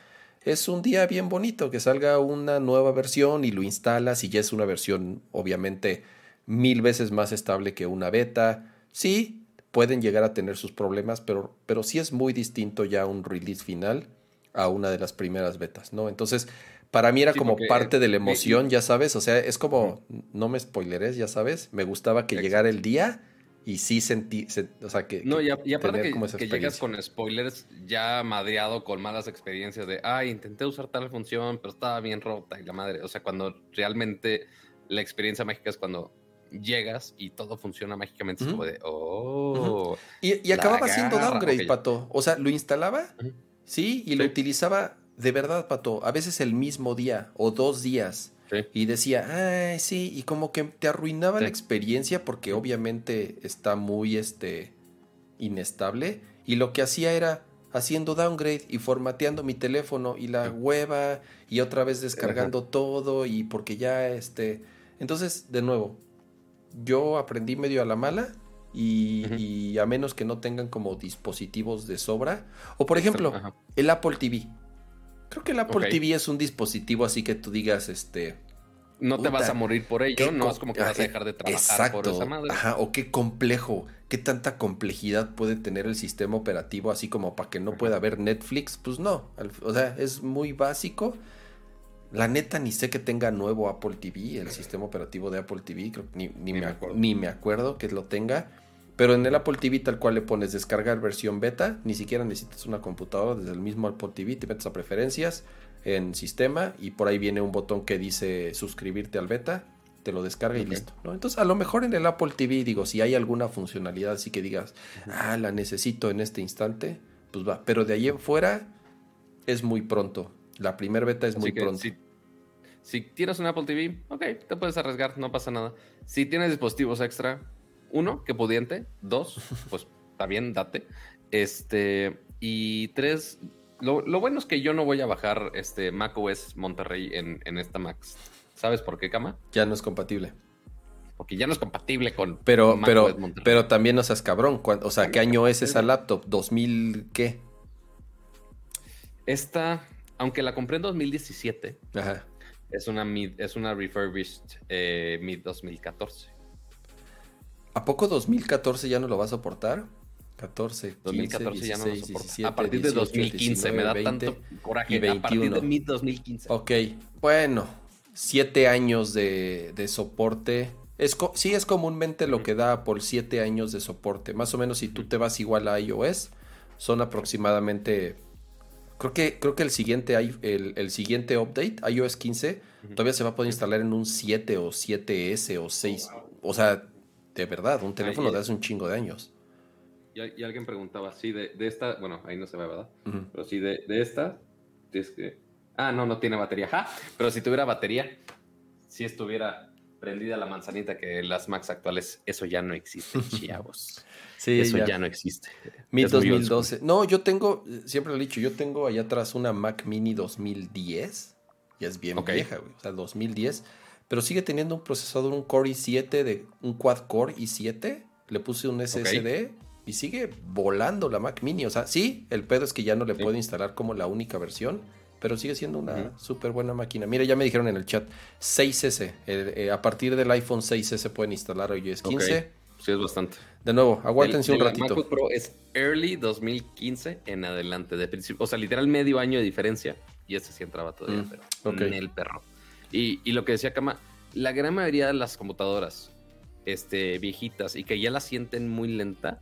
Es un día bien bonito que salga una nueva versión y lo instalas y ya es una versión obviamente mil veces más estable que una beta. Sí, pueden llegar a tener sus problemas, pero, pero sí es muy distinto ya un release final a una de las primeras betas, ¿no? Entonces, para mí era como parte de la emoción, ya sabes. O sea, es como, no me spoileres, ya sabes. Me gustaba que llegara el día y sí sentí, o sea, que. No, y, aparte que, llegas con spoilers ya madreado con malas experiencias de, ay, intenté usar tal función, pero estaba bien rota y la madre. O sea, cuando realmente la experiencia mágica es cuando llegas y todo funciona mágicamente. Es como de, oh. Y, acababa siendo downgrade, Pato. O sea, lo instalaba, sí, y lo utilizaba de verdad, Pato, a veces el mismo día o dos días. Y decía, ay, sí, y como que te arruinaba la experiencia porque obviamente está muy este, inestable. Y lo que hacía era haciendo downgrade y formateando mi teléfono y la hueva y otra vez descargando todo y porque ya este... Entonces, de nuevo, yo aprendí medio a la mala y, y a menos que no tengan como dispositivos de sobra. O por ejemplo, el Apple TV. Creo que el Apple TV es un dispositivo así que tú digas, este... No te vas a morir por ello, no es como que vas a dejar de trabajar por esa madre. Ajá, o qué complejo, qué tanta complejidad puede tener el sistema operativo así como para que no pueda haber Netflix, pues no, o sea, es muy básico. La neta ni sé que tenga nuevo Apple TV, el sistema operativo de Apple TV, ni, me, ni me acuerdo que lo tenga. Pero en el Apple TV tal cual le pones descargar versión beta, ni siquiera necesitas una computadora desde el mismo Apple TV, te metes a preferencias en sistema y por ahí viene un botón que dice suscribirte al beta, te lo descarga y listo. ¿no? Entonces a lo mejor en el Apple TV digo, si hay alguna funcionalidad así que digas, ah, la necesito en este instante, pues va. Pero de ahí en fuera es muy pronto. La primera beta es muy pronto. Si, si tienes un Apple TV, ok, te puedes arriesgar, no pasa nada. Si tienes dispositivos extra, uno, que pudiente. Dos, pues bien, date. Este, y tres, lo, bueno es que yo no voy a bajar este macOS Monterrey en, en esta Max. ¿Sabes por qué, Cama? Ya no es compatible. porque ya no es compatible con Pero, macOS pero, Monterrey. pero también no seas cabrón. O sea, ¿qué año es esa laptop? ¿2000 qué? Esta, aunque la compré en 2017, Ajá. es una mid, es una refurbished eh, mid 2014. ¿A poco 2014 ya no lo va a soportar? 14, 15, 2014 ya no lo 16, soporta. 17, a partir de 18, 2015 me da 19, tanto 20. coraje. y A partir de 21. mid 2015. Ok, bueno, siete años de, de soporte. Es co- sí, es comúnmente lo que da por siete años de soporte. Más o menos si tú te vas igual a iOS, son aproximadamente... Creo que, creo que el siguiente, el, el siguiente update, iOS 15, todavía se va a poder instalar en un 7 o 7S o 6. O sea, de verdad, un teléfono Ahí- de hace un chingo de años. Y, y alguien preguntaba, sí, de, de esta, bueno, ahí no se ve, ¿verdad? Ujú. Pero sí, de, de esta, es que... Ah, no, no tiene batería. Ja, pero si tuviera batería, si estuviera prendida la manzanita que las Macs actuales, eso ya no existe, chavos. Sí, eso ya. ya. no existe. Mi Es muy old 2012. No, yo tengo, siempre lo he dicho, yo tengo allá atrás una Mac Mini 2010. Ya es bien Ok. vieja, güey. O sea, 2010. Pero sigue teniendo un procesador, un Core i7, de un quad core i7. Le puse un SSD y sigue volando la Mac Mini. O sea, sí, el pedo es que ya no le Sí. puedo instalar como la única versión. Pero sigue siendo una Ujú. súper buena máquina. Mira, ya me dijeron en el chat, 6S. eh, eh, a partir del iPhone 6S pueden instalar iOS 15. Ok. Sí, es bastante. De nuevo, aguántense El- un ratito. MacBook Pro es early 2015 en adelante, de principio, o sea, literal medio año de diferencia. Y este sí entraba todavía, Mm, pero ok. en el perro. Y, y lo que decía Kama, la gran mayoría de las computadoras este, viejitas y que ya la sienten muy lenta,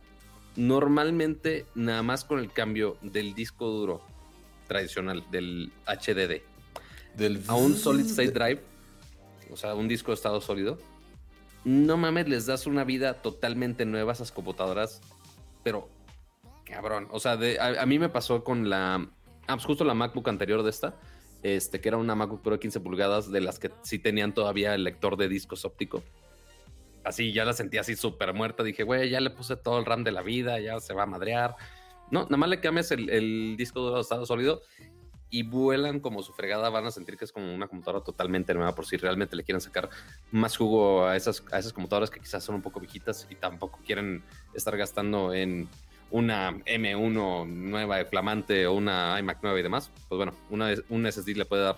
normalmente nada más con el cambio del disco duro tradicional, del HDD, Del a un solid state drive, o sea, un disco de estado sólido, no mames, les das una vida totalmente nueva a esas computadoras, pero cabrón, o sea, de- a, a mí me pasó con la, ah, pues justo la MacBook anterior de esta, este, que era una MacBook Pro de 15 pulgadas, de las que sí tenían todavía el lector de discos óptico. Así ya la sentía así súper muerta. Dije, güey, ya le puse todo el RAM de la vida, ya se va a madrear. No, nada más le cambias el, el disco duro de estado sólido y vuelan como su fregada. Van a sentir que es como una computadora totalmente nueva por si realmente le quieren sacar más jugo a esas, a esas computadoras que quizás son un poco viejitas y tampoco quieren estar gastando en una M1 nueva, flamante o una iMac nueva y demás. Pues bueno, una, un SSD le puede dar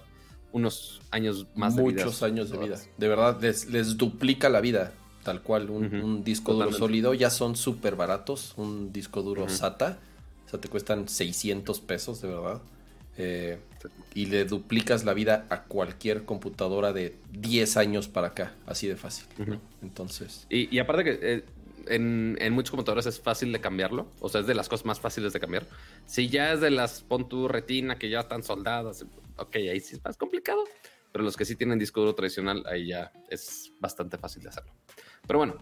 unos años más de vida. muchos años de vida. De verdad, les, les duplica la vida. Tal cual, un, disco duro sólido ya son súper baratos. Un disco duro. SATA, o sea, te cuestan 600 pesos, de verdad. Eh, y le duplicas la vida a cualquier computadora de 10 años para acá, así de fácil. Entonces, Y, y aparte que eh, en, en muchos computadores es fácil de cambiarlo, o sea, es de las cosas más fáciles de cambiar. Si ya es de las, pon tu retina que ya están soldadas, ok, ahí sí es más complicado, pero los que sí tienen disco duro tradicional, ahí ya es bastante fácil de hacerlo. Pero bueno,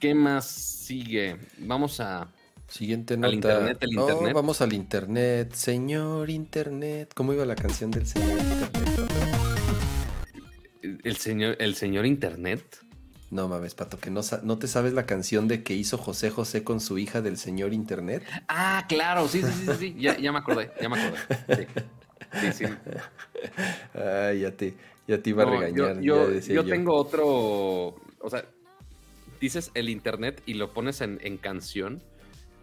¿qué más sigue? Vamos a... siguiente nota. internet, el internet. vamos al internet. Señor internet. ¿Cómo iba la canción del señor internet? El señor, el señor Internet. No mames, Pato, que no, no te sabes la canción de que hizo José José con su hija del señor internet. Ah, claro, sí, sí, sí, sí, sí, Ya, ya me acordé, ya me acordé. Sí, sí, sí. Ay, ya te, ya te iba a regañar. Yo, yo- tengo otro. O sea, dices el internet y lo pones en, en canción.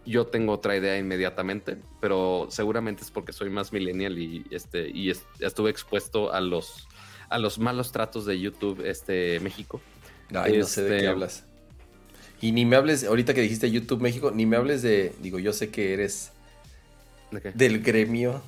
Yo tengo otra idea inmediatamente, pero seguramente es porque soy más millennial y este y es- estuve expuesto a los a los malos tratos de YouTube este México. Ay, no sé de qué este- hablas. Y ni me hables, ahorita que dijiste YouTube México, ni me hables de, digo, yo sé que eres del gremio,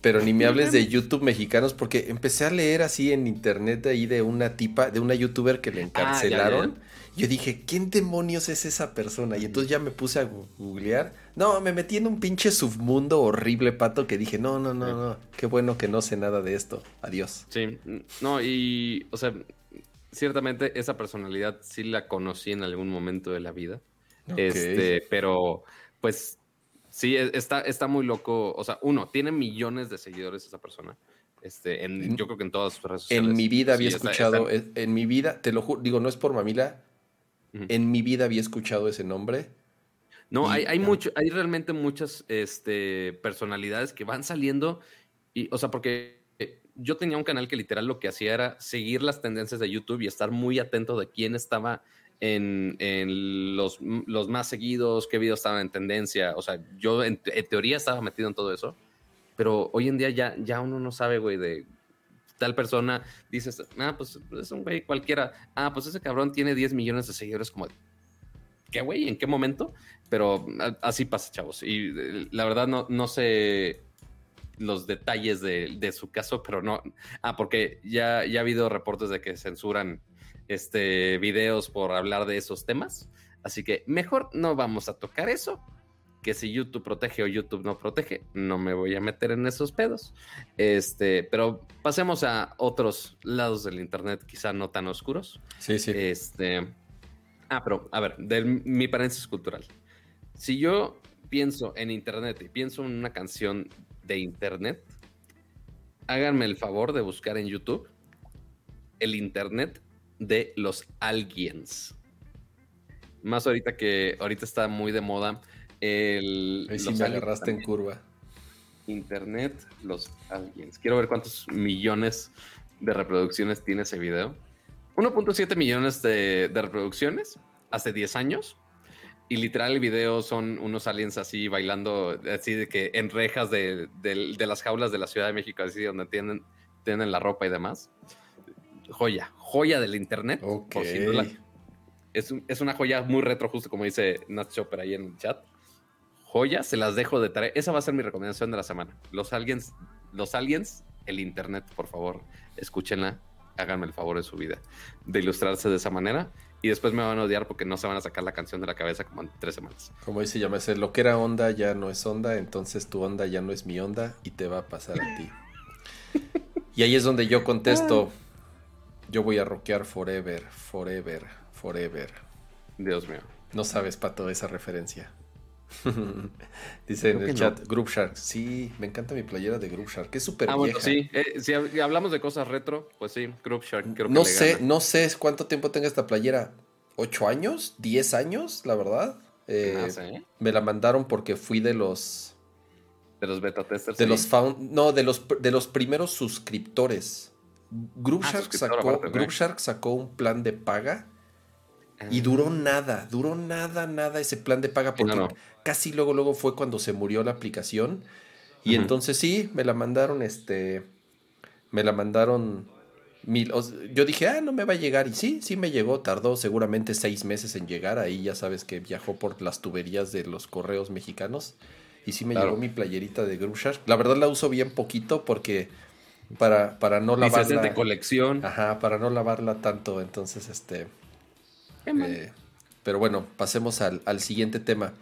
pero ni me hables de YouTube mexicanos porque empecé a leer así en internet de ahí de una tipa, de una youtuber que le Ah, ya, ya, encarcelaron. Yo dije, ¿quién demonios es esa persona? Y entonces ya me puse a googlear. No, me metí en un pinche submundo horrible, pato, que dije, no, no, no, no, qué bueno que no sé nada de esto. Adiós. Sí, no, y, o sea, ciertamente esa personalidad sí la conocí en algún momento de la vida. Este, pero, pues, sí, e- está, está muy loco. O sea, uno, tiene millones de seguidores esa persona. Este, en, yo creo que en todas sus redes sociales. En mi vida había Sí, escuchado, está- en, en mi vida, te lo juro, digo, no es por mamila, en mi vida había escuchado ese nombre. No, y- hay, hay mucho, hay realmente muchas este, personalidades que van saliendo. Y, o sea, porque yo tenía un canal que literal lo que hacía era seguir las tendencias de YouTube y estar muy atento de quién estaba en, los, los, más seguidos, qué videos estaban en tendencia. O sea, yo en, teoría estaba metido en todo eso, pero hoy en día ya, ya uno no sabe, güey, de tal persona. Dices, ah, pues es un güey cualquiera. Ah, pues ese cabrón tiene 10 millones de seguidores, como, ¿qué güey? ¿En qué momento? Pero así pasa, chavos. Y eh, la verdad no, no sé los detalles de, de, su caso, pero no. Ah, porque ya, ya ha habido reportes de que censuran este, videos por hablar de esos temas. Así que mejor no vamos a tocar eso. Que si YouTube protege o YouTube no protege, no me voy a meter en esos pedos. Este, pero pasemos a otros lados del internet, quizá no tan oscuros. Sí, sí. Este. Ah, pero a ver, de mi paréntesis cultural. Si yo pienso en internet y pienso en una canción de internet, háganme el favor de buscar en YouTube el internet de los aliens. Más ahorita que ahorita está muy de moda el... Ahí sí me agarraste en curva. Internet, los aliens. Quiero ver cuántos millones de reproducciones tiene ese video. 1.7 millones de, reproducciones hace 10 años. Y literal el video son unos aliens así bailando, así de que en rejas de, las jaulas de la Ciudad de México, así donde tienen, tienen la ropa y demás joya, joya del internet. es, una joya muy retro, justo como dice Nat Chopper ahí en el chat. Joya, se las dejo de tarea. Esa va a ser mi recomendación de la semana. Los aliens, los aliens, el internet, por favor, escúchenla, háganme el favor de su vida, de ilustrarse de esa manera. Y después me van a odiar porque no se van a sacar la canción de la cabeza como en tres semanas. Como dice Llámese, lo que era onda ya no es onda, entonces tu onda ya no es mi onda y te va a pasar a ti. y ahí es donde yo contesto, yo voy a rockear forever, forever, forever. Dios mío. No sabes, Pato, esa referencia. Dice en el chat, Group Shark. Sí, me encanta mi playera de Group Shark, es súper ah, Bueno, sí, eh, si hablamos de cosas retro, pues sí, Group Shark. no sé, no sé cuánto tiempo tenga esta playera. ¿Ocho años? ¿Diez años? La verdad. Eh, ah, me la mandaron porque fui de los. De los beta testers. De los found, no, de los, de los primeros suscriptores. Groupshark, ah, sacó, sacó un plan de paga y duró ah. nada, duró nada, nada ese plan de paga porque casi luego, luego fue cuando se murió la aplicación. Y entonces sí, me la mandaron, este, me la mandaron mil. yo dije, ah, no me va a llegar. Y sí, sí me llegó, tardó seguramente seis meses en llegar. Ahí ya sabes que viajó por las tuberías de los correos mexicanos. Y sí me llegó mi playerita de Groupshark. La verdad la uso bien poquito porque para, para no lavarla. de colección. Ajá, para no lavarla tanto. Entonces, este. Eh, pero bueno, pasemos al, siguiente tema.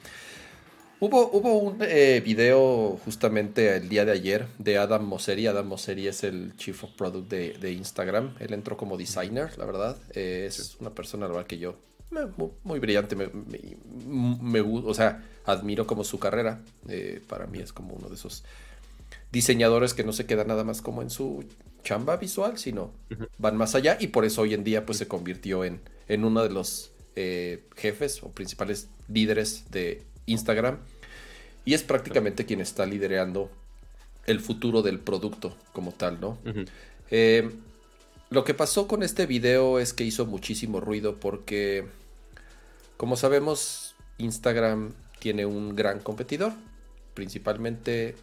Hubo, hubo un eh, video justamente el día de ayer de Adam Mosseri. Adam Mosseri es el Chief of Product de, Instagram. Él entró como designer, la verdad. Eh, es una persona, la verdad, que yo muy, brillante. Me, me, o sea, admiro como su carrera. para mí es como uno de esos diseñadores que no se quedan nada más como en su chamba visual, sino van más allá y por eso hoy en día pues se convirtió en, en uno de los eh, jefes o principales líderes de Instagram y es prácticamente quien está liderando el futuro del producto como tal, ¿no? Eh, lo que pasó con este video es que hizo muchísimo ruido porque, como sabemos, Instagram tiene un gran competidor, principalmente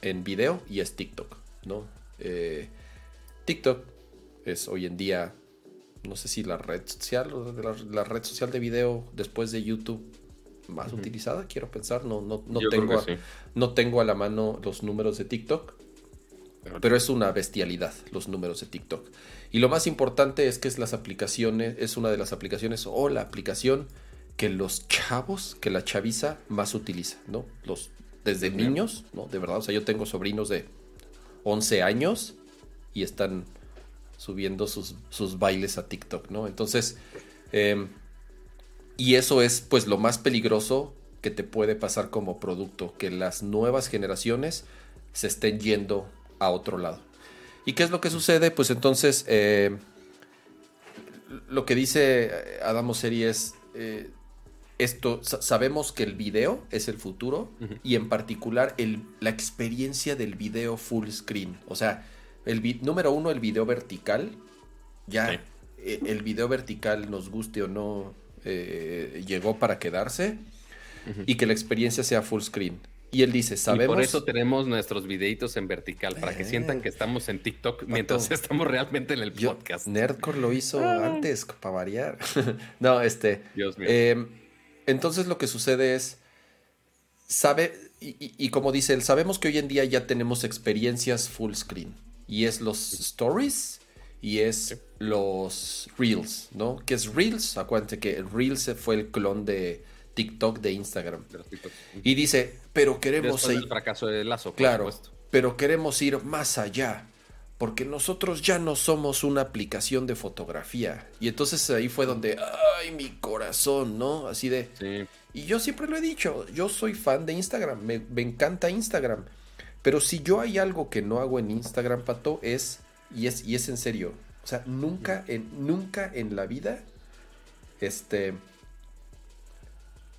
en video y es TikTok, ¿no? Eh, TikTok es hoy en día, no sé si la red social, la, red social de video después de YouTube más utilizada, quiero pensar, no, no, no tengo, a, no tengo a la mano los números de TikTok, pero es una bestialidad los números de TikTok. Y lo más importante es que es las aplicaciones, es una de las aplicaciones o la aplicación que los chavos, que la chaviza más utiliza, ¿no? Los desde niños, ¿no? De verdad, o sea, yo tengo sobrinos de 11 años y están subiendo sus, sus bailes a TikTok, ¿no? Entonces, em, y eso es pues lo más peligroso que te puede pasar como producto, que las nuevas generaciones se estén yendo a otro lado. ¿Y qué es lo que sucede? Pues entonces, eh, lo que dice Adamo Seri es, eh, esto, sabemos que el video es el futuro y en particular el, la experiencia del video full screen. O sea, El número uno, el video vertical. Ya, eh, el video vertical, nos guste o no, eh, llegó para quedarse. Y que la experiencia sea full screen. Y él dice, sabemos... Y por eso tenemos nuestros videitos en vertical, para que sientan que estamos en TikTok mientras estamos realmente en el podcast. Nerdcore lo hizo ah. antes, para variar. no, este... Dios mío. Em, entonces lo que sucede es, sabe, y, como dice él, sabemos que hoy en día ya tenemos experiencias full screen. Y es los stories y es los reels, ¿no? ¿Qué es reels? Acuérdense que reels fue el clon de TikTok de Instagram. Y dice, pero queremos ir... El fracaso de Lazo, claro, pero queremos ir más allá. Porque nosotros ya no somos una aplicación de fotografía. Y entonces ahí fue donde, ay, mi corazón, ¿no? Así de... Sí. Y yo siempre lo he dicho, yo soy fan de Instagram, me, encanta Instagram. Pero si yo hay algo que no hago en Instagram, Pato, es, y es, y es en serio, o sea, nunca en, nunca en la vida, este,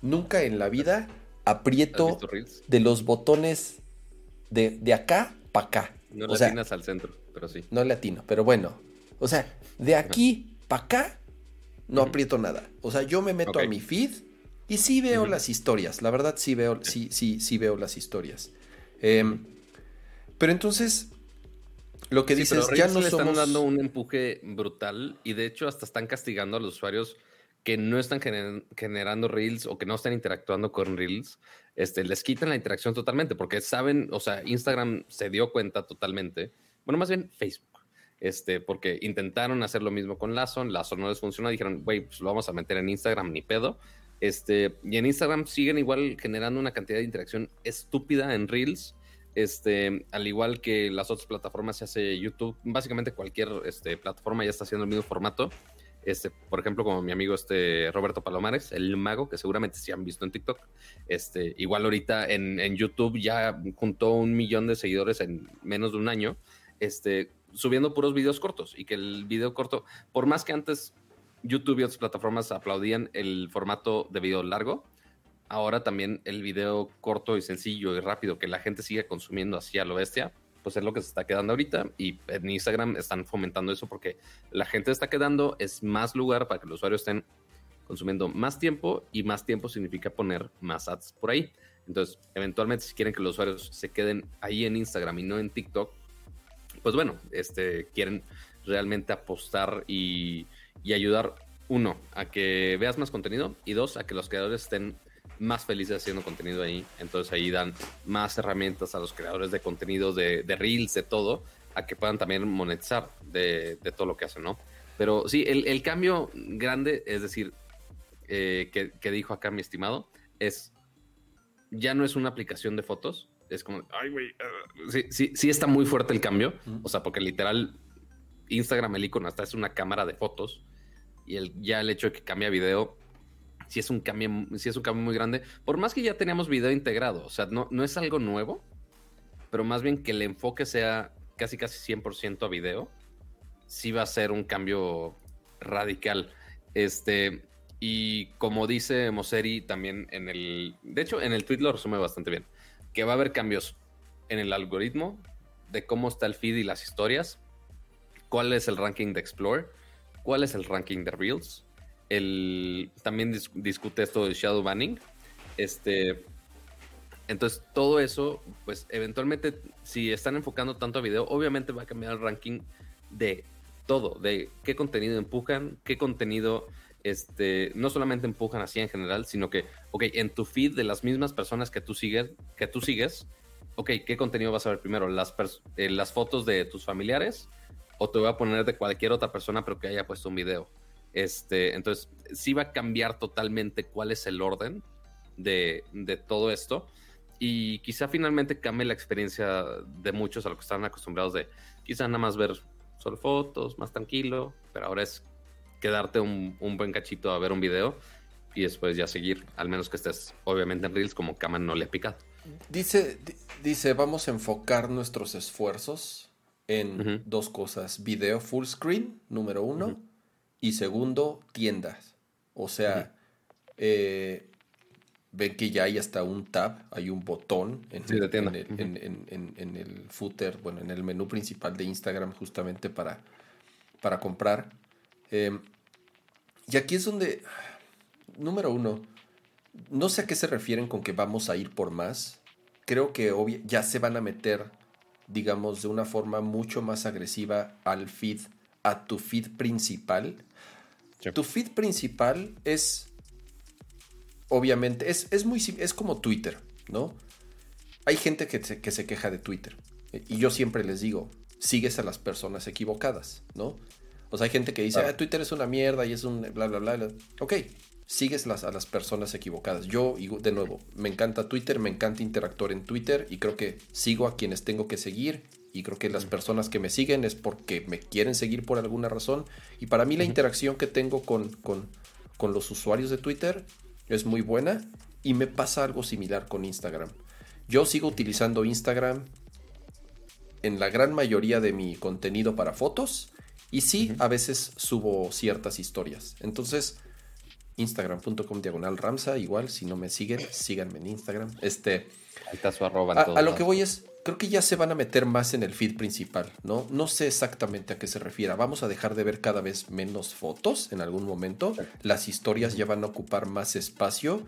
nunca en la vida aprieto de los botones de, de acá para acá. No le atinas al centro, pero sí. No le atino, pero bueno. O sea, de aquí para acá no aprieto nada. O sea, yo me meto a mi feed y sí veo las historias. La verdad sí veo, sí, sí, sí veo las historias. Em, pero entonces, lo que dices, ya no le están dando un empuje brutal y de hecho hasta están castigando a los usuarios que no están generando reels o que no están interactuando con reels, este, les quitan la interacción totalmente porque saben, o sea, Instagram se dio cuenta totalmente, bueno, más bien Facebook, este, porque intentaron hacer lo mismo con Lazo, Lazo no les funcionó, dijeron, güey, pues lo vamos a meter en Instagram, ni pedo. Este, y en Instagram siguen igual generando una cantidad de interacción estúpida en reels. Este, al igual que las otras plataformas se hace YouTube, básicamente cualquier este, plataforma ya está haciendo el mismo formato. Este, por ejemplo, como mi amigo este Roberto Palomares, el mago, que seguramente sí han visto en TikTok. Este, igual ahorita en, en, YouTube ya juntó un millón de seguidores en menos de un año, este, subiendo puros videos cortos. Y que el video corto, por más que antes YouTube y otras plataformas aplaudían el formato de video largo, ahora también el video corto y sencillo y rápido que la gente sigue consumiendo así a lo bestia, pues es lo que se está quedando ahorita y en Instagram están fomentando eso porque la gente está quedando, es más lugar para que los usuarios estén consumiendo más tiempo y más tiempo significa poner más ads por ahí. Entonces, eventualmente si quieren que los usuarios se queden ahí en Instagram y no en TikTok, pues bueno, este, quieren realmente apostar y, y ayudar, uno, a que veas más contenido y dos, a que los creadores estén más felices haciendo contenido ahí. Entonces ahí dan más herramientas a los creadores de contenido, de, reels, de todo, a que puedan también monetizar de, todo lo que hacen, ¿no? Pero sí, el, cambio grande, es decir, eh, que, dijo acá mi estimado, es, ya no es una aplicación de fotos, es como, ay, güey, uh, sí, sí, sí está muy fuerte el cambio, o sea, porque literal, Instagram, el icono hasta es una cámara de fotos, y el, ya el hecho de que cambia video, si es un cambio, si es un cambio muy grande. Por más que ya teníamos video integrado, o sea, no, no es algo nuevo, pero más bien que el enfoque sea casi casi 100% a video, sí va a ser un cambio radical. Este, y como dice Moseri también en el, de hecho en el tweet lo resume bastante bien, que va a haber cambios en el algoritmo de cómo está el feed y las historias, cuál es el ranking de Explore, cuál es el ranking de Reels, el, también discute esto de shadow banning. Este, entonces, todo eso, pues eventualmente, si están enfocando tanto a video, obviamente va a cambiar el ranking de todo, de qué contenido empujan, qué contenido, este, no solamente empujan así en general, sino que, ok, en tu feed de las mismas personas que tú sigues, que tú sigues, ok, ¿qué contenido vas a ver primero? ¿Las, eh, las fotos de tus familiares? ¿O te voy a poner de cualquier otra persona pero que haya puesto un video? Este, entonces, sí va a cambiar totalmente cuál es el orden de, todo esto. Y quizá finalmente cambie la experiencia de muchos a lo que están acostumbrados de quizá nada más ver solo fotos, más tranquilo, pero ahora es quedarte un, buen cachito a ver un video y después ya seguir, al menos que estés obviamente en Reels como Kaman no le ha picado. Dice, dice, vamos a enfocar nuestros esfuerzos en dos cosas, video full screen, número uno, y segundo, tiendas. O sea, eh, ven que ya hay hasta un tab, hay un botón en, Sí, de tienda. en el, en- en- en- en el footer, bueno, en el menú principal de Instagram justamente para, para comprar. Eh, y aquí es donde, número uno, no sé a qué se refieren con que vamos a ir por más. Creo que obvia- ya se van a meter, digamos, de una forma mucho más agresiva al feed, a tu feed principal. Sí. Tu feed principal es, obviamente, es, es muy, es como Twitter, ¿no? Hay gente que se, que se queja de Twitter. Y yo siempre les digo, sigues a las personas equivocadas, ¿no? O sea, hay gente que dice, ah, Twitter es una mierda y es un bla, bla, bla. bla". Ok, sigues las, a las personas equivocadas. Yo, de nuevo, me encanta Twitter, me encanta interactuar en Twitter y creo que sigo a quienes tengo que seguir y creo que las personas que me siguen es porque me quieren seguir por alguna razón. Y para mí la interacción que tengo con, con, con los usuarios de Twitter es muy buena y me pasa algo similar con Instagram. Yo sigo utilizando Instagram en la gran mayoría de mi contenido para fotos y sí, a veces subo ciertas historias. Entonces, instagram.com diagonal ramsa, igual, si no me siguen, síganme en Instagram. Este, Ahí está su arroba en a, lo que voy es, creo que ya se van a meter más en el feed principal, ¿no? No sé exactamente a qué se refiera. Vamos a dejar de ver cada vez menos fotos en algún momento. Las historias ya van a ocupar más espacio.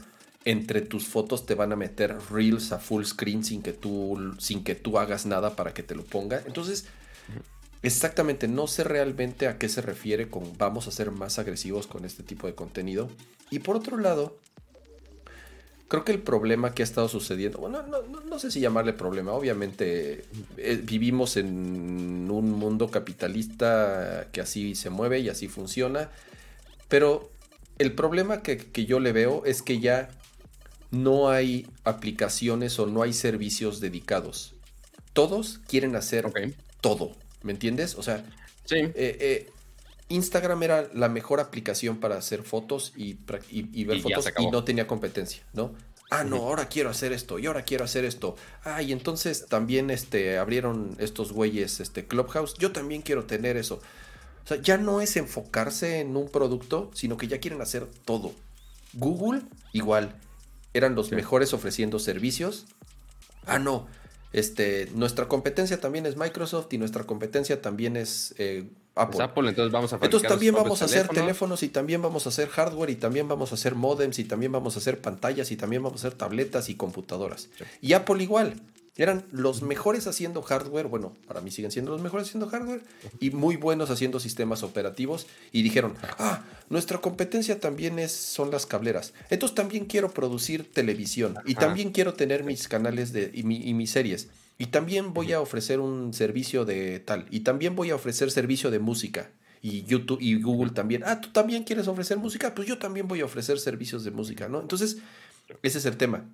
Entre tus fotos te van a meter reels a full screen sin que tú, sin que tú hagas nada para que te lo ponga. Entonces, exactamente, no sé realmente a qué se refiere con vamos a ser más agresivos con este tipo de contenido. Y por otro lado, Creo que el problema que ha estado sucediendo, bueno, no, no- no sé si llamarle problema, obviamente eh, vivimos en un mundo capitalista que así se mueve y así funciona, pero el problema que, que yo le veo es que ya no hay aplicaciones o no hay servicios dedicados. Todos quieren hacer todo, ¿me entiendes? O sea, Sí. eh, eh, Instagram era la mejor aplicación para hacer fotos y, pra- y- y ver Y fotos y no tenía competencia, ¿no? Ah, no, ahora quiero hacer esto y ahora quiero hacer esto. Ah, y entonces también este, abrieron estos güeyes este, Clubhouse. Yo también quiero tener eso. O sea, ya no es enfocarse en un producto, sino que ya quieren hacer todo. Google, igual, eran los mejores ofreciendo servicios. Ah, no. Este, nuestra competencia también es Microsoft y nuestra competencia también es eh, Apple. Es Apple, entonces vamos a Entonces también vamos a hacer teléfonos y también vamos a hacer hardware y también vamos a hacer modems y también vamos a hacer pantallas y también vamos a hacer tabletas y computadoras. Sí. Y Apple igual. Eran los mejores haciendo hardware, bueno, para mí siguen siendo los mejores haciendo hardware y muy buenos haciendo sistemas operativos y dijeron, ah, nuestra competencia también es, son las cableras. Entonces también quiero producir televisión y también quiero tener mis canales de, y, mi- y mis series. Y también voy a ofrecer un servicio de tal. Y también voy a ofrecer servicio de música. Y YouTube y Google también. Ah, tú también quieres ofrecer música. Pues yo también voy a ofrecer servicios de música, ¿no? Entonces, ese es el tema.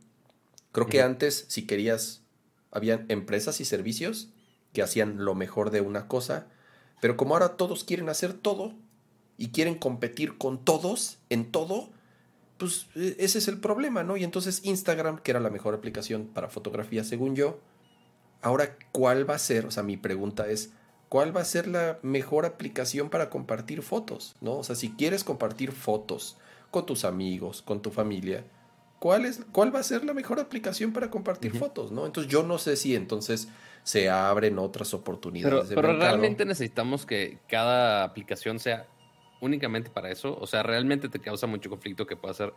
Creo que antes, si querías, habían empresas y servicios que hacían lo mejor de una cosa. Pero como ahora todos quieren hacer todo y quieren competir con todos en todo, pues e- ese es el problema, ¿no? Y entonces Instagram, que era la mejor aplicación para fotografía, según yo, ahora, ¿cuál va a ser? O sea, mi pregunta es, ¿cuál va a ser la mejor aplicación para compartir fotos? ¿No? O sea, si quieres compartir fotos con tus amigos, con tu familia, ¿cuál, es, cuál va a ser la mejor aplicación para compartir fotos? ¿no? Entonces, yo no sé si entonces se abren otras oportunidades Pero, de pero mercado. realmente necesitamos que cada aplicación sea únicamente para eso. O sea, realmente te causa mucho conflicto que pueda hacer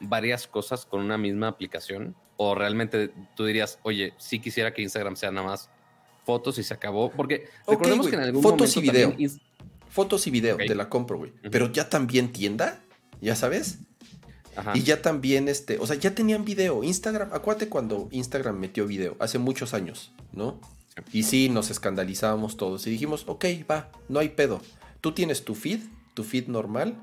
varias cosas con una misma aplicación. O realmente tú dirías, oye, sí quisiera que Instagram sea nada más fotos y se acabó. Porque recordemos que en algún fotos momento y video. también Ins- Fotos y video, te la compro, güey. Pero ya también tienda, ya sabes. Ajá. Y ya también, este, o sea, ya tenían video. Instagram, acuérdate cuando Instagram metió video, hace muchos años, ¿no? Y sí, nos escandalizábamos todos y dijimos, ok, va, no hay pedo. Tú tienes tu feed, tu feed normal,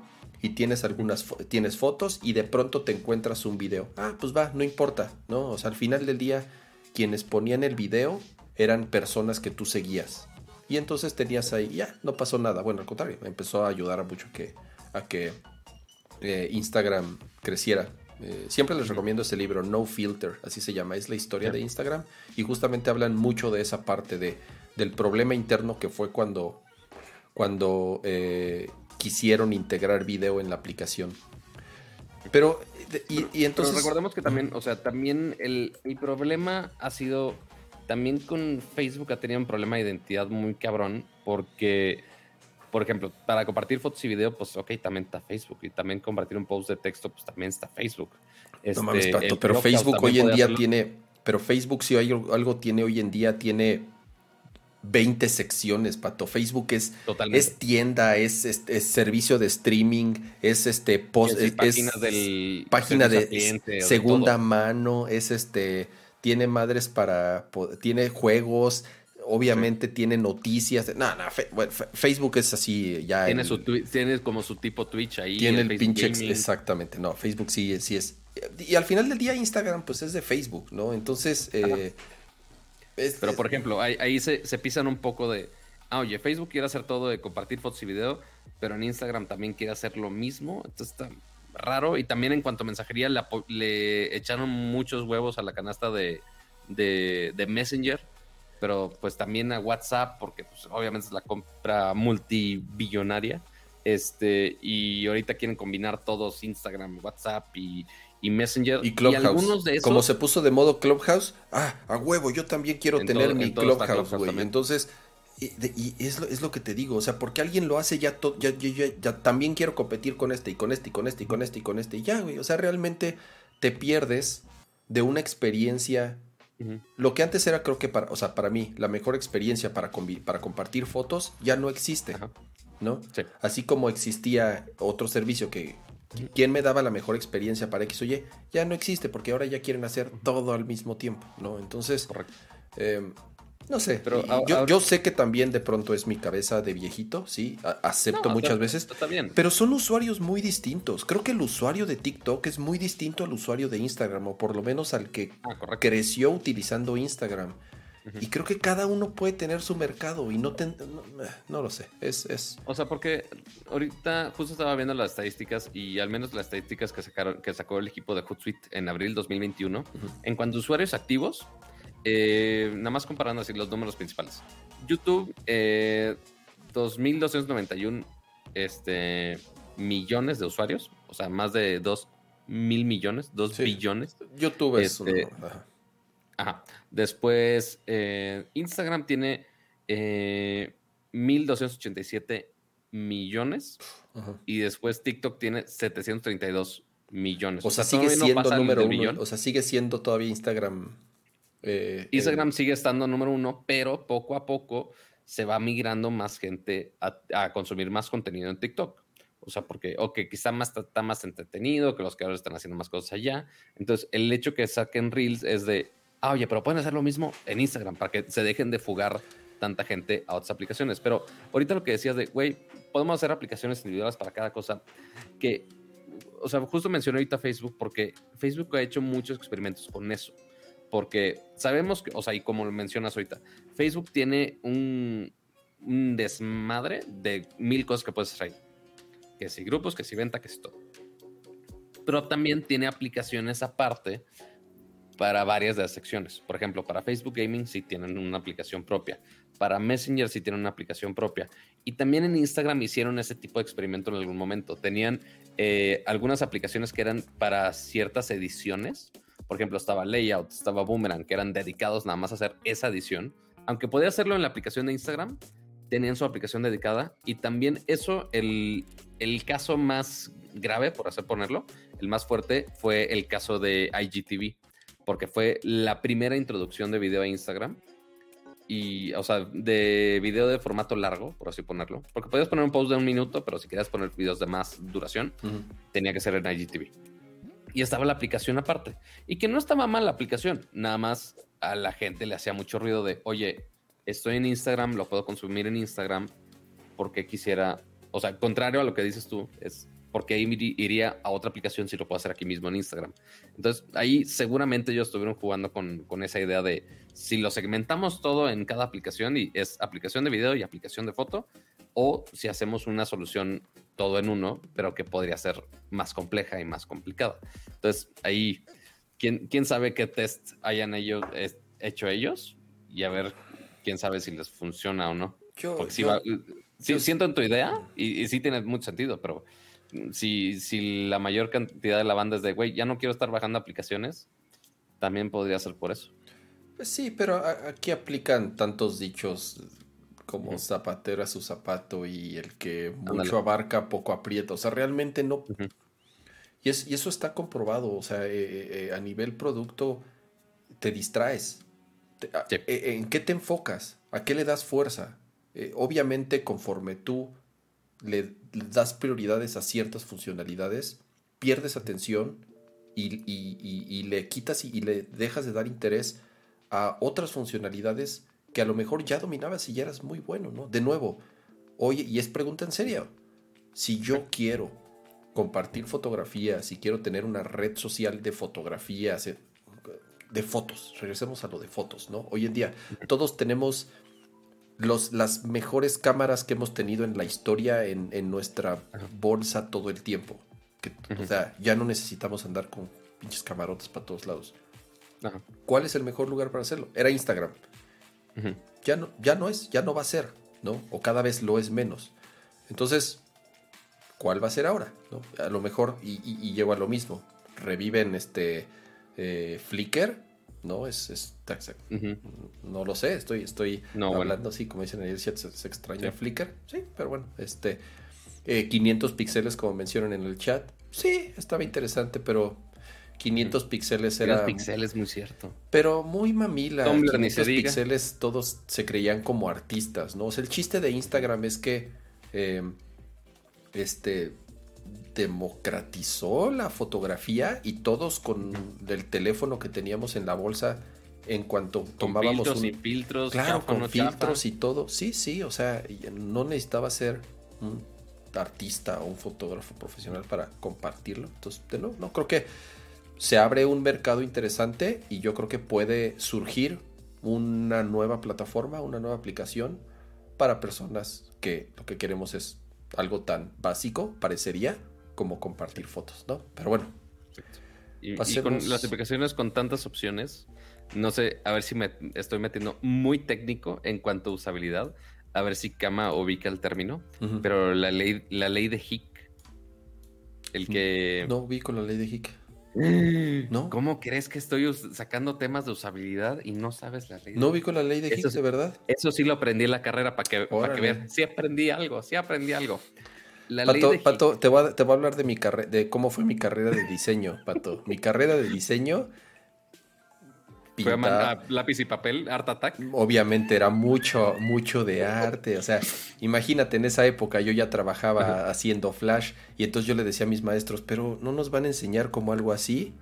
y tienes algunas, tienes fotos y de pronto te encuentras un video. Ah, pues va, no importa, ¿no? O sea, al final del día, quienes ponían el video eran personas que tú seguías. Y entonces tenías ahí, ya, no pasó nada. Bueno, al contrario, empezó a ayudar a mucho que, a que eh, Instagram creciera. Eh, siempre les recomiendo ese libro, No Filter, así se llama, es la historia Sí. de Instagram y justamente hablan mucho de esa parte de, del problema interno que fue cuando, cuando eh, quisieron integrar video en la aplicación. Pero, y, entonces... recordemos que también, o sea, también el, el problema ha sido, también con Facebook ha tenido un problema de identidad muy cabrón, porque por ejemplo, para compartir fotos y video, pues ok, también está Facebook. Y también compartir un post de texto, pues también está Facebook. no mames, este, pero Facebook hoy en día tiene, pero Facebook si hay algo tiene hoy en día, tiene 20 secciones, Pato. Facebook es, es tienda, es, servicio de streaming, es este post, es, página de segunda mano, es este, tiene madres para, tiene juegos, obviamente tiene noticias. No, no, Facebook es así ya. Tiene, su tiene como su tipo Twitch ahí. Tiene el, pinche. Exactamente, no, Facebook sí, sí es. Y al final del día Instagram pues es de Facebook, ¿no? Entonces... Eh, Pero por ejemplo, ahí, se, se, pisan un poco de... Ah, oye, Facebook quiere hacer todo de compartir fotos y video, pero en Instagram también quiere hacer lo mismo. Entonces está raro. Y también en cuanto a mensajería, le, echaron muchos huevos a la canasta de, de, de Messenger pero pues también a WhatsApp, porque pues, obviamente es la compra multibillonaria. Este, y ahorita quieren combinar todos Instagram, WhatsApp y, Messenger. Y Clubhouse. Como se puso de modo Clubhouse, ah, a huevo, yo también quiero tener mi Clubhouse, güey. Entonces, y, es, lo, es, lo, que te digo, o sea, porque alguien lo hace, ya, ya, ya, ya, también quiero competir con este y con este y con este y con este y con este y ya, güey. O sea, realmente te pierdes de una experiencia lo que antes era, creo que para, o sea, para mí, la mejor experiencia para, para compartir fotos ya no existe, ¿no? Así como existía otro servicio que, ¿quién me daba la mejor experiencia para X o Y? Ya no existe porque ahora ya quieren hacer todo al mismo tiempo, ¿no? Entonces, eh, no sé, pero yo, sé que también de pronto es mi cabeza de viejito, sí, acepto muchas veces. Pero son usuarios muy distintos. Creo que el usuario de TikTok es muy distinto al usuario de Instagram, o por lo menos al que ah, creció utilizando Instagram. Y creo que cada uno puede tener su mercado y no, no, lo sé. Es, es... O sea, porque ahorita justo estaba viendo las estadísticas y al menos las estadísticas que, sacaron, que sacó el equipo de Hootsuite en abril 2021, en cuanto a usuarios activos, eh, nada más comparando así los números principales. YouTube, eh, 2.291 este, millones de usuarios, o sea, más de 2 mil millones, 2 billones. YouTube es este, ajá. Después, eh, Instagram tiene 1.287 eh, millones y después TikTok tiene 732 millones. O sea, sigue siendo número uno. O sea, sigue siendo todavía Instagram eh, Instagram sigue estando número uno, pero poco a poco se va migrando más gente a, consumir más contenido en TikTok. O sea, porque, ok, quizá más, está más entretenido, que los creadores están haciendo más cosas allá. Entonces, el hecho que saquen Reels es de, ah, oye, pero pueden hacer lo mismo en Instagram para que se dejen de fugar tanta gente a otras aplicaciones. Pero ahorita lo que decías de, güey, podemos hacer aplicaciones individuales para cada cosa que, o sea, justo mencioné ahorita Facebook porque Facebook ha hecho muchos experimentos con eso porque sabemos que, o sea, y como lo mencionas ahorita, Facebook tiene un, desmadre de mil cosas que puedes hacer ahí. Que si grupos, que si venta, que si todo. Pero también tiene aplicaciones aparte para varias de las secciones. Por ejemplo, para Facebook Gaming sí tienen una aplicación propia. Para Messenger sí tienen una aplicación propia. Y también en Instagram hicieron ese tipo de experimento en algún momento. Tenían eh, algunas aplicaciones que eran para ciertas ediciones por ejemplo, estaba Layout, estaba Boomerang, que eran dedicados nada más a hacer esa edición. Aunque podía hacerlo en la aplicación de Instagram, tenían su aplicación dedicada. Y también eso, el, el caso más grave, por hacer ponerlo, el más fuerte, fue el caso de IGTV, porque fue la primera introducción de video a Instagram. Y, o sea, de video de formato largo, por así ponerlo. Porque podías poner un post de un minuto, pero si querías poner videos de más duración, tenía que ser en IGTV y estaba la aplicación aparte. Y que no estaba mal la aplicación, nada más a la gente le hacía mucho ruido de, oye, estoy en Instagram, lo puedo consumir en Instagram, porque quisiera, o sea, contrario a lo que dices tú, es porque ahí iría a otra aplicación si lo puedo hacer aquí mismo en Instagram. Entonces, ahí seguramente ellos estuvieron jugando con, con esa idea de si lo segmentamos todo en cada aplicación y es aplicación de video y aplicación de foto, o si hacemos una solución todo en uno, pero que podría ser más compleja y más complicada. Entonces, ahí, ¿quién, quién sabe qué test hayan ellos, hecho ellos? Y a ver, quién sabe si les funciona o no. Porque si siento en tu idea y, sí tiene mucho sentido, pero si, si la mayor cantidad de la banda es de, güey, ya no quiero estar bajando aplicaciones, también podría ser por eso. Pues sí, pero aquí aplican tantos dichos como zapatero a su zapato y el que mucho abarca, poco aprieta. O sea, realmente no. y, es, y, eso está comprobado. O sea, eh, eh, eh, a nivel producto te distraes. ¿En qué te enfocas? ¿A qué le das fuerza? obviamente, conforme tú le, das prioridades a ciertas funcionalidades, pierdes atención y, y le quitas y le dejas de dar interés a otras funcionalidades que a lo mejor ya dominabas y ya eras muy bueno, ¿no? De nuevo, oye, y es pregunta en serio, si yo quiero compartir fotografías, si quiero tener una red social de fotografías, eh, de fotos, regresemos a lo de fotos, ¿no? Hoy en día todos tenemos los, las mejores cámaras que hemos tenido en la historia en, nuestra bolsa todo el tiempo. O sea, ya no necesitamos andar con pinches camarotes para todos lados. ¿Cuál es el mejor lugar para hacerlo? Era Instagram ya, no, ya no es, ya no va a ser, ¿no? O cada vez lo es menos. Entonces, ¿cuál va a ser ahora? ¿no? A lo mejor, y, y, llego a lo mismo, reviven este eh, Flickr, ¿no? Es, es no lo sé, estoy, estoy hablando así, como dicen en el chat, se, extraña Flickr, sí, pero bueno, este, 500 eh, píxeles como mencionan en el chat, sí, estaba interesante, pero 500 píxeles era. píxeles, muy cierto. Pero muy mamila. 500 píxeles todos se creían como artistas, ¿no? O sea, el chiste de Instagram es que. Em, este. Democratizó la fotografía y todos con el teléfono que teníamos en la bolsa en cuanto tomábamos filtros y filtros claro con filtros y todo. Sí sí o sea no necesitaba ser un artista o un fotógrafo profesional para compartirlo. Entonces no no creo que se abre un mercado interesante y yo creo que puede surgir una nueva plataforma, una nueva aplicación para personas que lo que queremos es algo tan básico, parecería, como compartir fotos, ¿no? Pero bueno. Y, con las aplicaciones con tantas opciones, no sé, a ver si me estoy metiendo muy técnico en cuanto a usabilidad, a ver si Kama ubica el término, pero la ley, la ley de Hick, el que... No ubico la ley de Hick. ¿No? ¿Cómo crees que estoy sacando temas de usabilidad y no sabes la ley? No vi con la ley de Higgs, de verdad. Eso sí lo aprendí en la carrera para que, para que vean. Sí aprendí algo, sí aprendí algo. Pato, te, voy a, te voy a hablar de mi carrera, de cómo fue mi carrera de diseño, Pato. mi carrera de diseño lápiz y papel, Art Attack. Obviamente era mucho, mucho de arte. O sea, imagínate, en esa época yo ya trabajaba haciendo Flash y entonces yo le decía a mis maestros, pero ¿no nos van a enseñar como algo así?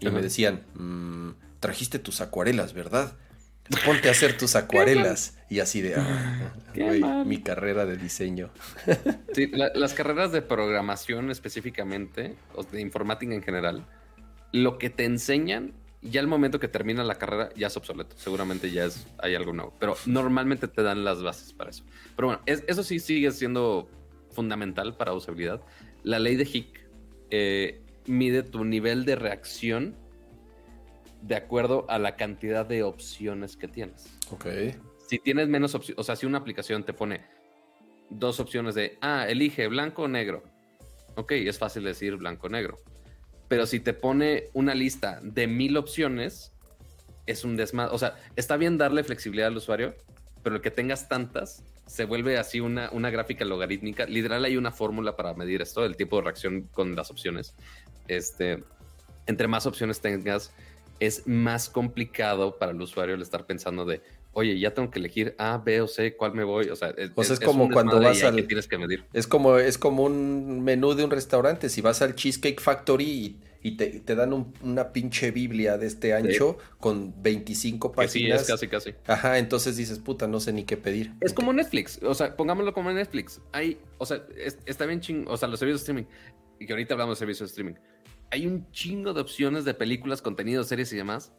Y me decían, mm, trajiste tus acuarelas, ¿verdad? Ponte a hacer tus acuarelas. y así de, ah, mi carrera de diseño. sí, las carreras de programación específicamente, o de informática en general, lo que te enseñan ya el momento que termina la carrera ya es obsoleto. Seguramente ya es, hay algo nuevo. Pero normalmente te dan las bases para eso. Pero bueno, eso sí sigue siendo fundamental para usabilidad. La ley de Hick eh, mide tu nivel de reacción de acuerdo a la cantidad de opciones que tienes. Ok. Si tienes menos opciones, o sea, si una aplicación te pone dos opciones de, ah, elige blanco o negro. Ok, es fácil decir blanco o negro pero si te pone una lista de mil opciones, es un desmadre. O sea, está bien darle flexibilidad al usuario, pero el que tengas tantas se vuelve así una, una gráfica logarítmica. Literal, hay una fórmula para medir esto, el tiempo de reacción con las opciones. Este, entre más opciones tengas, es más complicado para el usuario el estar pensando de, oye, ya tengo que elegir A, B o C, cuál me voy. O sea, es, pues es, como cuando vas al. tienes que medir. Es como, es como un menú de un restaurante. Si vas al Cheesecake Factory y, te, dan una pinche Biblia de este ancho con 25 páginas. sí, es casi, casi. Ajá, entonces dices, puta, no sé ni qué pedir. Es como Netflix. O sea, pongámoslo como Netflix. Hay, o sea, está bien ching. O sea, los servicios de streaming. Y que ahorita hablamos de servicios de streaming. Hay un chingo de opciones de películas, contenidos, series y demás.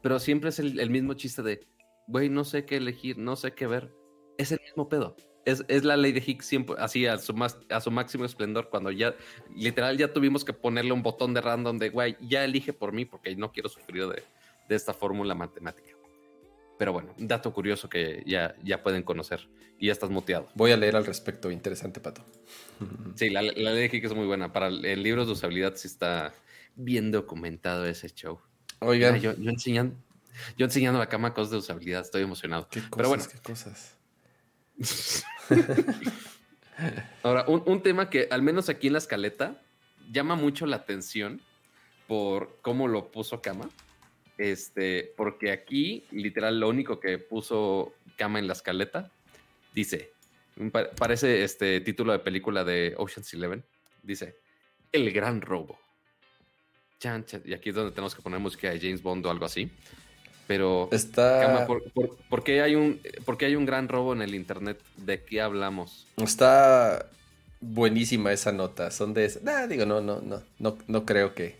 Pero siempre es el mismo chiste de güey, no sé qué elegir, no sé qué ver. Es el mismo pedo. Es, es la ley de Higgs siempre, así a su, más, a su máximo esplendor, cuando ya, literal, ya tuvimos que ponerle un botón de random de, güey, ya elige por mí porque no quiero sufrir de, de esta fórmula matemática. Pero bueno, dato curioso que ya, ya pueden conocer. Y ya estás muteado. Voy a leer al respecto. Interesante, Pato. Sí, la, la ley de Kik es muy buena. Para el, el libro de usabilidad sí está bien documentado ese show. Oigan, Mira, yo, yo enseñando, yo enseñando a la cama cosas de usabilidad, estoy emocionado. qué cosas, Pero bueno, qué cosas. ahora, un, un tema que al menos aquí en la escaleta llama mucho la atención por cómo lo puso Cama. Este, porque aquí, literal, lo único que puso Cama en la escaleta dice: pa- parece este título de película de Ocean's Eleven. Dice: El gran robo. Chan, chan. Y aquí es donde tenemos que poner música de James Bond o algo así. Pero, Está, Cama, ¿por, por- por qué hay un, por qué hay un gran robo en el internet? ¿De qué hablamos? está buenísima esa nota. Son de esa- Nah, digo, no, no, no, no, no creo que,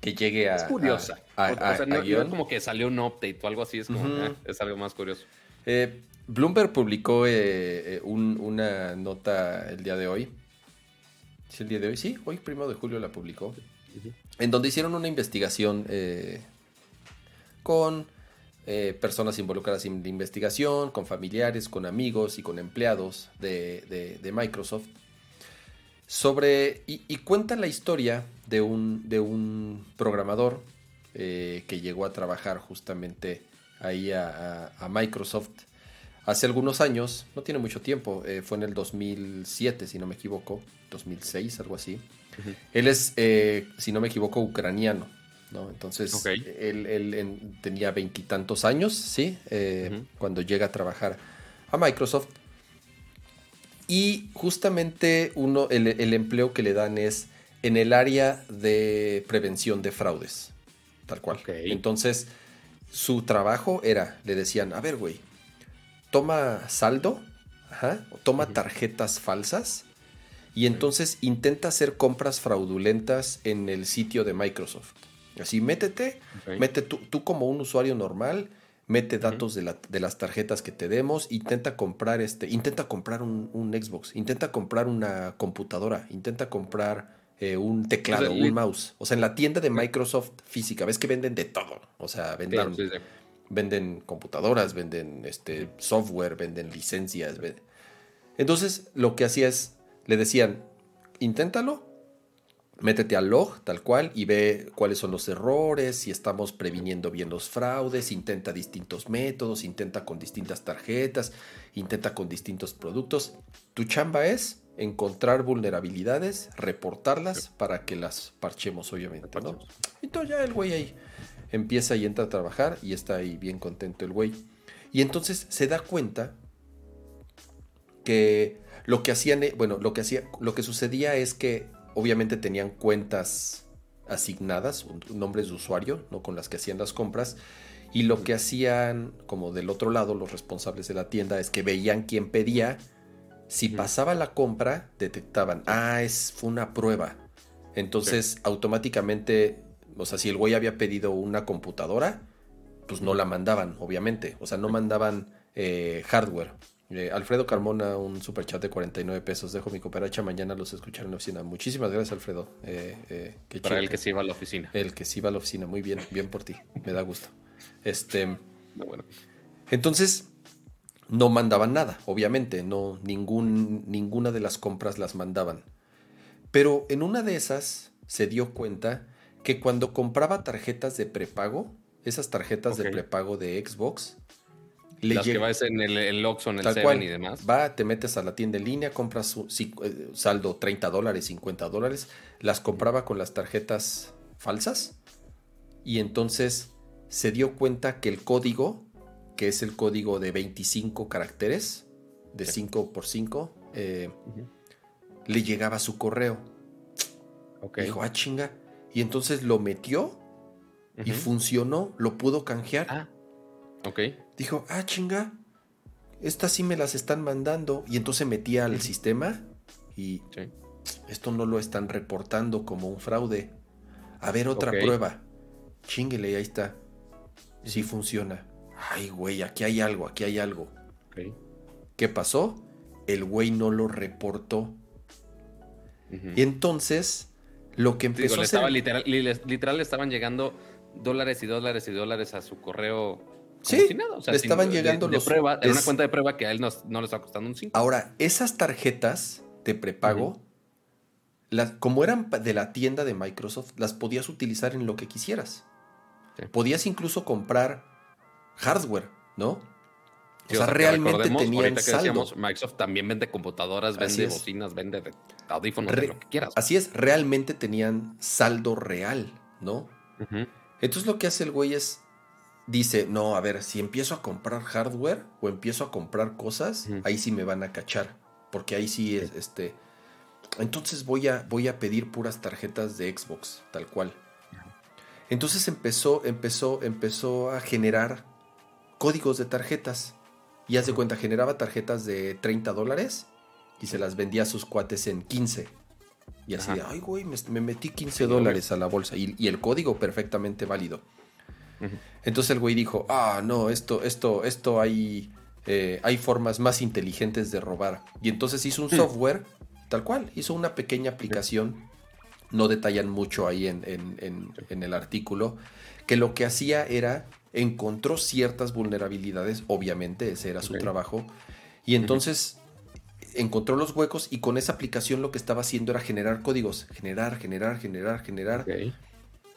que llegue a. Es curiosa. a- a- o, o sea, a no, no guion. es como que salió un update o algo así, es como, eh, es algo más curioso. Eh, Bloomberg publicó eh, eh, un- una nota el día de hoy. ¿Es el día de hoy? Sí, hoy, primero de julio, la publicó. En donde hicieron una investigación eh, con eh, personas involucradas en la investigación, con familiares, con amigos y con empleados de, de- de Microsoft. Sobre. Y, y cuenta la historia de un, de un programador eh, que llegó a trabajar justamente ahí a, a- a Microsoft hace algunos años, no tiene mucho tiempo, eh, fue en el 2007, si no me equivoco, 2006, algo así. Él es, eh, si no me equivoco, ucraniano, ¿no? Entonces, él, él en- tenía veintitantos años, ¿sí? Eh. Cuando llega a trabajar a Microsoft. Y justamente uno, el, el empleo que le dan es en el área de prevención de fraudes, tal cual. Entonces, su trabajo era, le decían, a ver, güey, toma saldo, ajá, toma tarjetas falsas y entonces intenta hacer compras fraudulentas en el sitio de Microsoft. Así, métete, mete tú, tú como un usuario normal, mete datos de, la- de las tarjetas que te demos, intenta comprar este, intenta comprar un, un Xbox, intenta comprar una computadora, intenta comprar eh, un teclado, O sea, li- un mouse. O sea, en la tienda de Microsoft física, ves que venden de todo. O sea, venden, sí, sí. venden computadoras, venden este, software, venden licencias. ven- Entonces, lo que hacía es, le decían, inténtalo, métete al log tal cual y ve cuáles son los errores, si estamos previniendo bien los fraudes, intenta distintos métodos, intenta con distintas tarjetas, intenta con distintos productos. Tu chamba es encontrar vulnerabilidades, reportarlas para que las parchemos, obviamente, ¿no? Entonces ya el güey ahí empieza y entra a trabajar y está ahí bien contento el güey. Y entonces se da cuenta que lo que hacían, eh, bueno, lo que hacía, lo que sucedía es que obviamente tenían cuentas asignadas, nombres de usuario, no con las que hacían las compras. Y lo que hacían, como del otro lado, los responsables de la tienda, es que veían quién pedía. Si pasaba la compra, detectaban, ah, es, fue una prueba. Entonces, automáticamente, o sea, si el güey había pedido una computadora, pues no la mandaban, obviamente. O sea, no mandaban eh, hardware. Eh, Alfredo Carmona, un super chat de 49 pesos. Dejo mi cooperacha. Mañana los escucharé en la oficina. Muchísimas gracias, Alfredo. Eh, eh, qué Para el que se iba a la oficina. El que sí va a la oficina. Muy bien, bien por ti. Me da gusto. Este. No, bueno. Entonces, no mandaban nada, obviamente, no, ningún, ninguna de las compras las mandaban. Pero en una de esas se dio cuenta que cuando compraba tarjetas de prepago, esas tarjetas de prepago de Xbox, le Las que llega- vas en el, el Oxxo, en el Tal 7 cual. y demás. Va, te metes a la tienda en línea, compras su- ci- eh, saldo 30 dólares, 50 dólares, las compraba con las tarjetas falsas y entonces se dio cuenta que el código, que es el código de 25 caracteres, de 5 por 5, eh, le llegaba a su correo. Ok. Dijo, ah, chinga. Y entonces lo metió y funcionó, lo pudo canjear. Ah, ok. Dijo, ah, chinga, estas sí me las están mandando. Y entonces metía al sistema y Sí. esto no lo están reportando como un fraude. A ver, otra prueba. Chinguele, ahí está. Sí funciona. Ay, güey, aquí hay algo, aquí hay algo. ¿Qué pasó? El güey no lo reportó. Y entonces, lo que Digo, empezó le a hacer... estaba literal, literal le estaban llegando dólares y dólares y dólares a su correo sí, le estaban llegando de, los... prueba, en una cuenta de prueba que a él no, no le está costando un 5. Ahora, esas tarjetas de prepago, las, como eran de la tienda de Microsoft, las podías utilizar en lo que quisieras. Podías incluso comprar hardware, ¿no? o sea, realmente tenían saldo. Microsoft también vende computadoras, vende bocinas, vende audífonos, lo que quieras. Así es, realmente tenían saldo real, ¿no? Entonces lo que hace el güey es, dice, no, a ver, si empiezo a comprar hardware o empiezo a comprar cosas, ahí sí me van a cachar, porque ahí sí es, este... Entonces voy a, voy a pedir puras tarjetas de Xbox, tal cual. Entonces empezó, empezó, empezó a generar códigos de tarjetas. Y hace cuenta, generaba tarjetas de 30 dólares y se las vendía a sus cuates en 15. Y así de, ay, güey, me, metí 15 dólares a la bolsa. Y, el código perfectamente válido. Entonces el güey dijo, ah, no, esto, esto, esto hay, eh, hay formas más inteligentes de robar. Y entonces hizo un hmm. software, tal cual, hizo una pequeña aplicación, no detallan mucho ahí en, en el artículo, que lo que hacía era encontró ciertas vulnerabilidades, obviamente ese era su trabajo, y entonces encontró los huecos y con esa aplicación lo que estaba haciendo era generar códigos, generar, generar, generar, generar,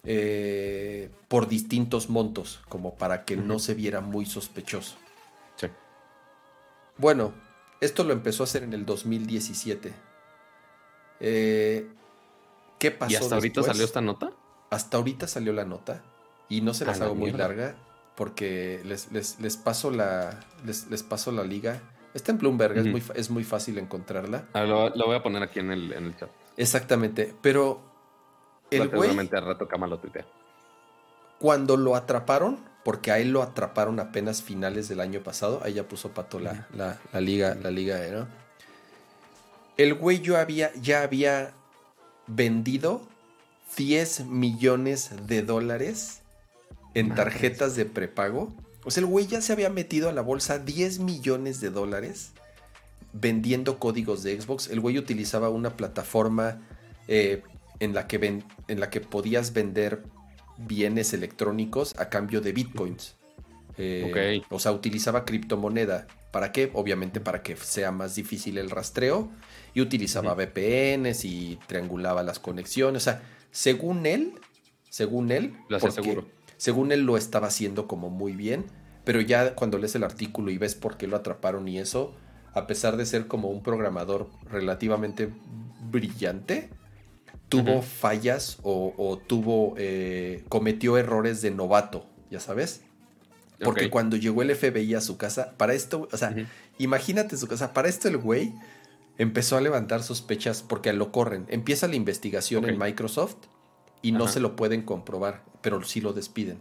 eh, por distintos montos, como para que no se viera muy sospechoso. Sí. Bueno, esto lo empezó a hacer en el 2017. Eh, ¿Qué pasó? ¿Y hasta ahorita salió esta nota? Hasta ahorita salió la nota. Y no se las hago muy larga porque les, les, paso la les, paso la liga. Está en Bloomberg, es, muy, es muy fácil encontrarla. Ah, lo, voy a poner aquí en el, en el chat. Exactamente, pero el güey... al rato Cama lo tuitea. Cuando lo atraparon, porque a él lo atraparon apenas finales del año pasado, ahí ya puso Pato la, la, liga, la liga, ¿no? El güey yo había, ya había vendido 10 millones de dólares en tarjetas de prepago. O sea, el güey ya se había metido a la bolsa 10 millones de dólares vendiendo códigos de Xbox. El güey utilizaba una plataforma eh, en, la que en la que podías vender bienes electrónicos a cambio de bitcoins. Eh, o sea, utilizaba criptomoneda. ¿Para qué? Obviamente para que sea más difícil el rastreo. Y utilizaba VPNs y triangulaba las conexiones. O sea, según él, según él, lo seguro según él lo estaba haciendo como muy bien, pero ya cuando lees el artículo y ves por qué lo atraparon y eso, a pesar de ser como un programador relativamente brillante, tuvo fallas o, tuvo, eh, cometió errores de novato, ya sabes. Porque cuando llegó el FBI a su casa, para esto, o sea, imagínate su casa, para esto el güey empezó a levantar sospechas porque lo corren. Empieza la investigación en Microsoft y no se lo pueden comprobar, pero sí lo despiden.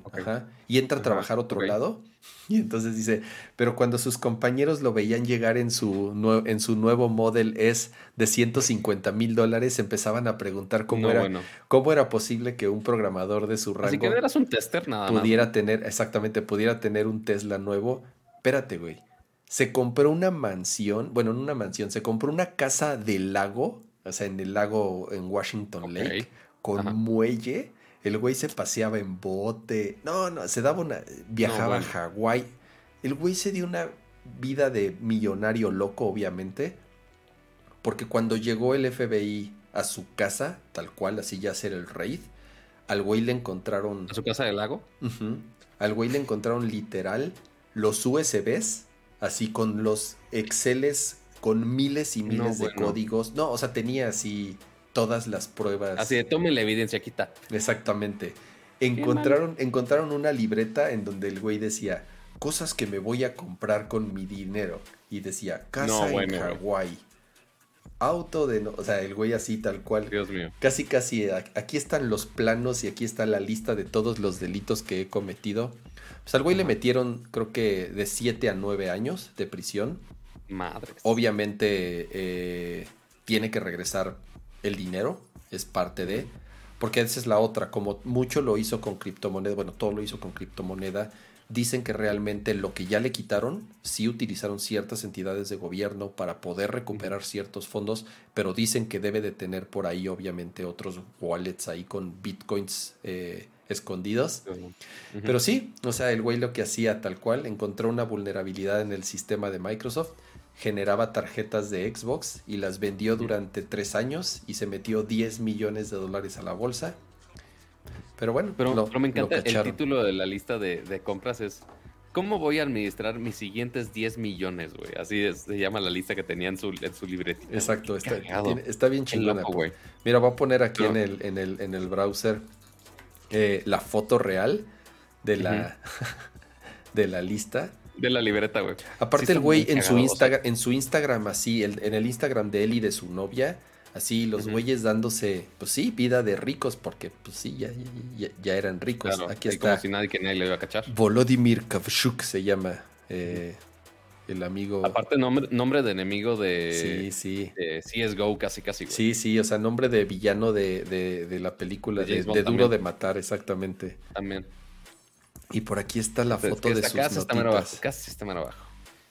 Y entra a trabajar otro lado. Y entonces dice, pero cuando sus compañeros lo veían llegar en su, en su nuevo Model S de 150 mil dólares, empezaban a preguntar cómo, era, cómo era posible que un programador de su rango... Así que eras un tester nada pudiera tener, exactamente, pudiera tener un Tesla nuevo. Espérate, güey. Se compró una mansión, bueno, no una mansión, se compró una casa del lago, o sea, en el lago en Washington Lake con muelle. El güey se paseaba en bote. No, no, se daba una. Viajaba a Hawái. El güey se dio una vida de millonario loco, obviamente. Porque cuando llegó el FBI a su casa, tal cual, así ya hacer el raid, al güey le encontraron. ¿A su casa del lago? Al güey le encontraron literal los USBs, así con los Exceles con miles y miles de códigos. No, o sea, tenía así todas las pruebas. Así de tome la evidencia, quita. Exactamente. Encontraron, encontraron una libreta en donde el güey decía cosas que me voy a comprar con mi dinero. Y decía casa en Hawái. Auto de. o sea, el güey así tal cual. Dios mío. Casi, casi. Aquí están los planos y aquí está la lista de todos los delitos que he cometido. Pues al güey le metieron, creo que de 7 a 9 años de prisión. Madre. Obviamente eh, tiene que regresar el dinero es parte de, porque esa es la otra, como mucho lo hizo con criptomoneda, bueno, todo lo hizo con criptomoneda, dicen que realmente lo que ya le quitaron, sí utilizaron ciertas entidades de gobierno para poder recuperar ciertos fondos, pero dicen que debe de tener por ahí obviamente otros wallets ahí con bitcoins eh, escondidos. Pero sí, o sea, el güey lo que hacía tal cual, encontró una vulnerabilidad en el sistema de Microsoft, generaba tarjetas de Xbox y las vendió durante tres años y se metió 10 millones de dólares a la bolsa. Pero bueno, pero, me encanta el título de la lista de, compras es ¿Cómo voy a administrar mis siguientes 10 millones, güey? Así se llama la lista que tenía en su, en su libretita. Exacto, está, está, bien chingona. Mira, voy a poner aquí en, el, en, el, en el browser eh, la foto real de la, de la lista. De la libreta, güey. Aparte el güey en su, Instagram, en su Instagram, así, en el Instagram de él y de su novia, así los güeyes dándose, pues sí, vida de ricos, porque pues sí, ya, ya, eran ricos. Aquí está. Como si nadie que nadie le iba a cachar. Volodymyr Kavchuk se llama. Eh, el amigo. Aparte, nombre, nombre de enemigo de, sí, sí. de CSGO, casi, casi. Sí, sí, o sea, nombre de villano de, de, la película, de, Duro de Matar, exactamente. También. Y por aquí está la foto de sus casi está abajo, casi está más abajo.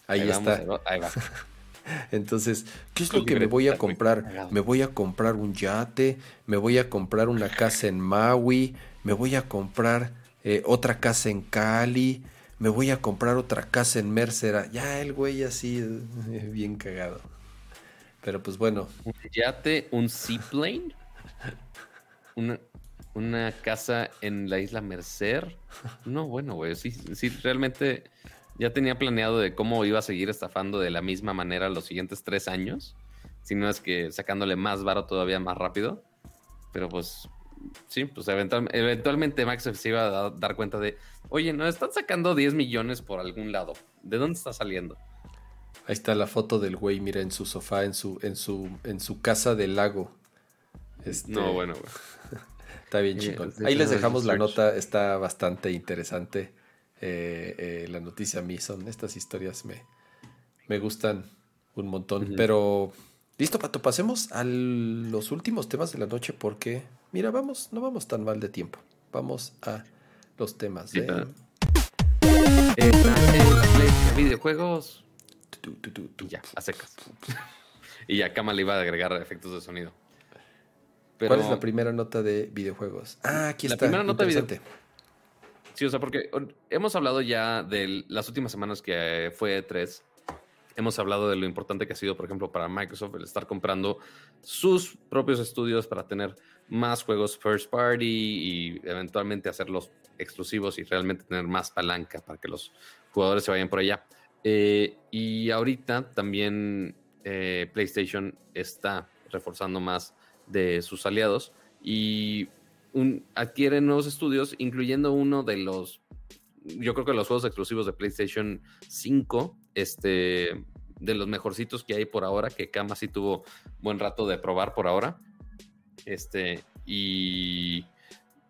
Ahí, está. ahí va. Entonces, ¿qué es lo que me voy a comprar? Me voy a comprar un yate, me voy a comprar una casa en Maui, me voy a comprar eh, otra casa en Cali, me voy a comprar otra casa en Mercera. Ya el güey así, eh, bien cagado. Pero pues bueno. Un yate, un seaplane, una, una casa en la isla Mercer. No, bueno, güey, sí, sí, realmente ya tenía planeado de cómo iba a seguir estafando de la misma manera los siguientes tres años. Si no es que sacándole más varo todavía más rápido. Pero pues sí, pues eventualmente Max se iba a dar cuenta de, oye, no están sacando 10 millones por algún lado. ¿De dónde está saliendo? Ahí está la foto del güey, mira, en su sofá, en su, en su, en su casa del lago. Este... No, bueno, güey. Está bien chico. Ahí les dejamos la nota, está bastante interesante. Eh, eh, la noticia a mí son estas historias me, me gustan un montón. Pero listo, Pato, pasemos a los últimos temas de la noche porque Mira, vamos, no vamos tan mal de tiempo. Vamos a los temas de... videojuegos. ya, a secas. y ya Kama le iba a agregar efectos de sonido. ¿Cuál es la primera nota de videojuegos? Ah, aquí está. La primera nota de videojuegos. Sí, o sea, porque hemos hablado ya de las últimas semanas que fue 3 Hemos hablado de lo importante que ha sido, por ejemplo, para Microsoft el estar comprando sus propios estudios para tener más juegos first party y eventualmente hacerlos exclusivos y realmente tener más palanca para que los jugadores se vayan por allá. Eh, y ahorita también eh, PlayStation está reforzando más de sus aliados y adquiere nuevos estudios, incluyendo uno de los, yo creo que los juegos exclusivos de PlayStation 5, este, de los mejorcitos que hay por ahora, que Kama sí tuvo buen rato de probar por ahora. Este, y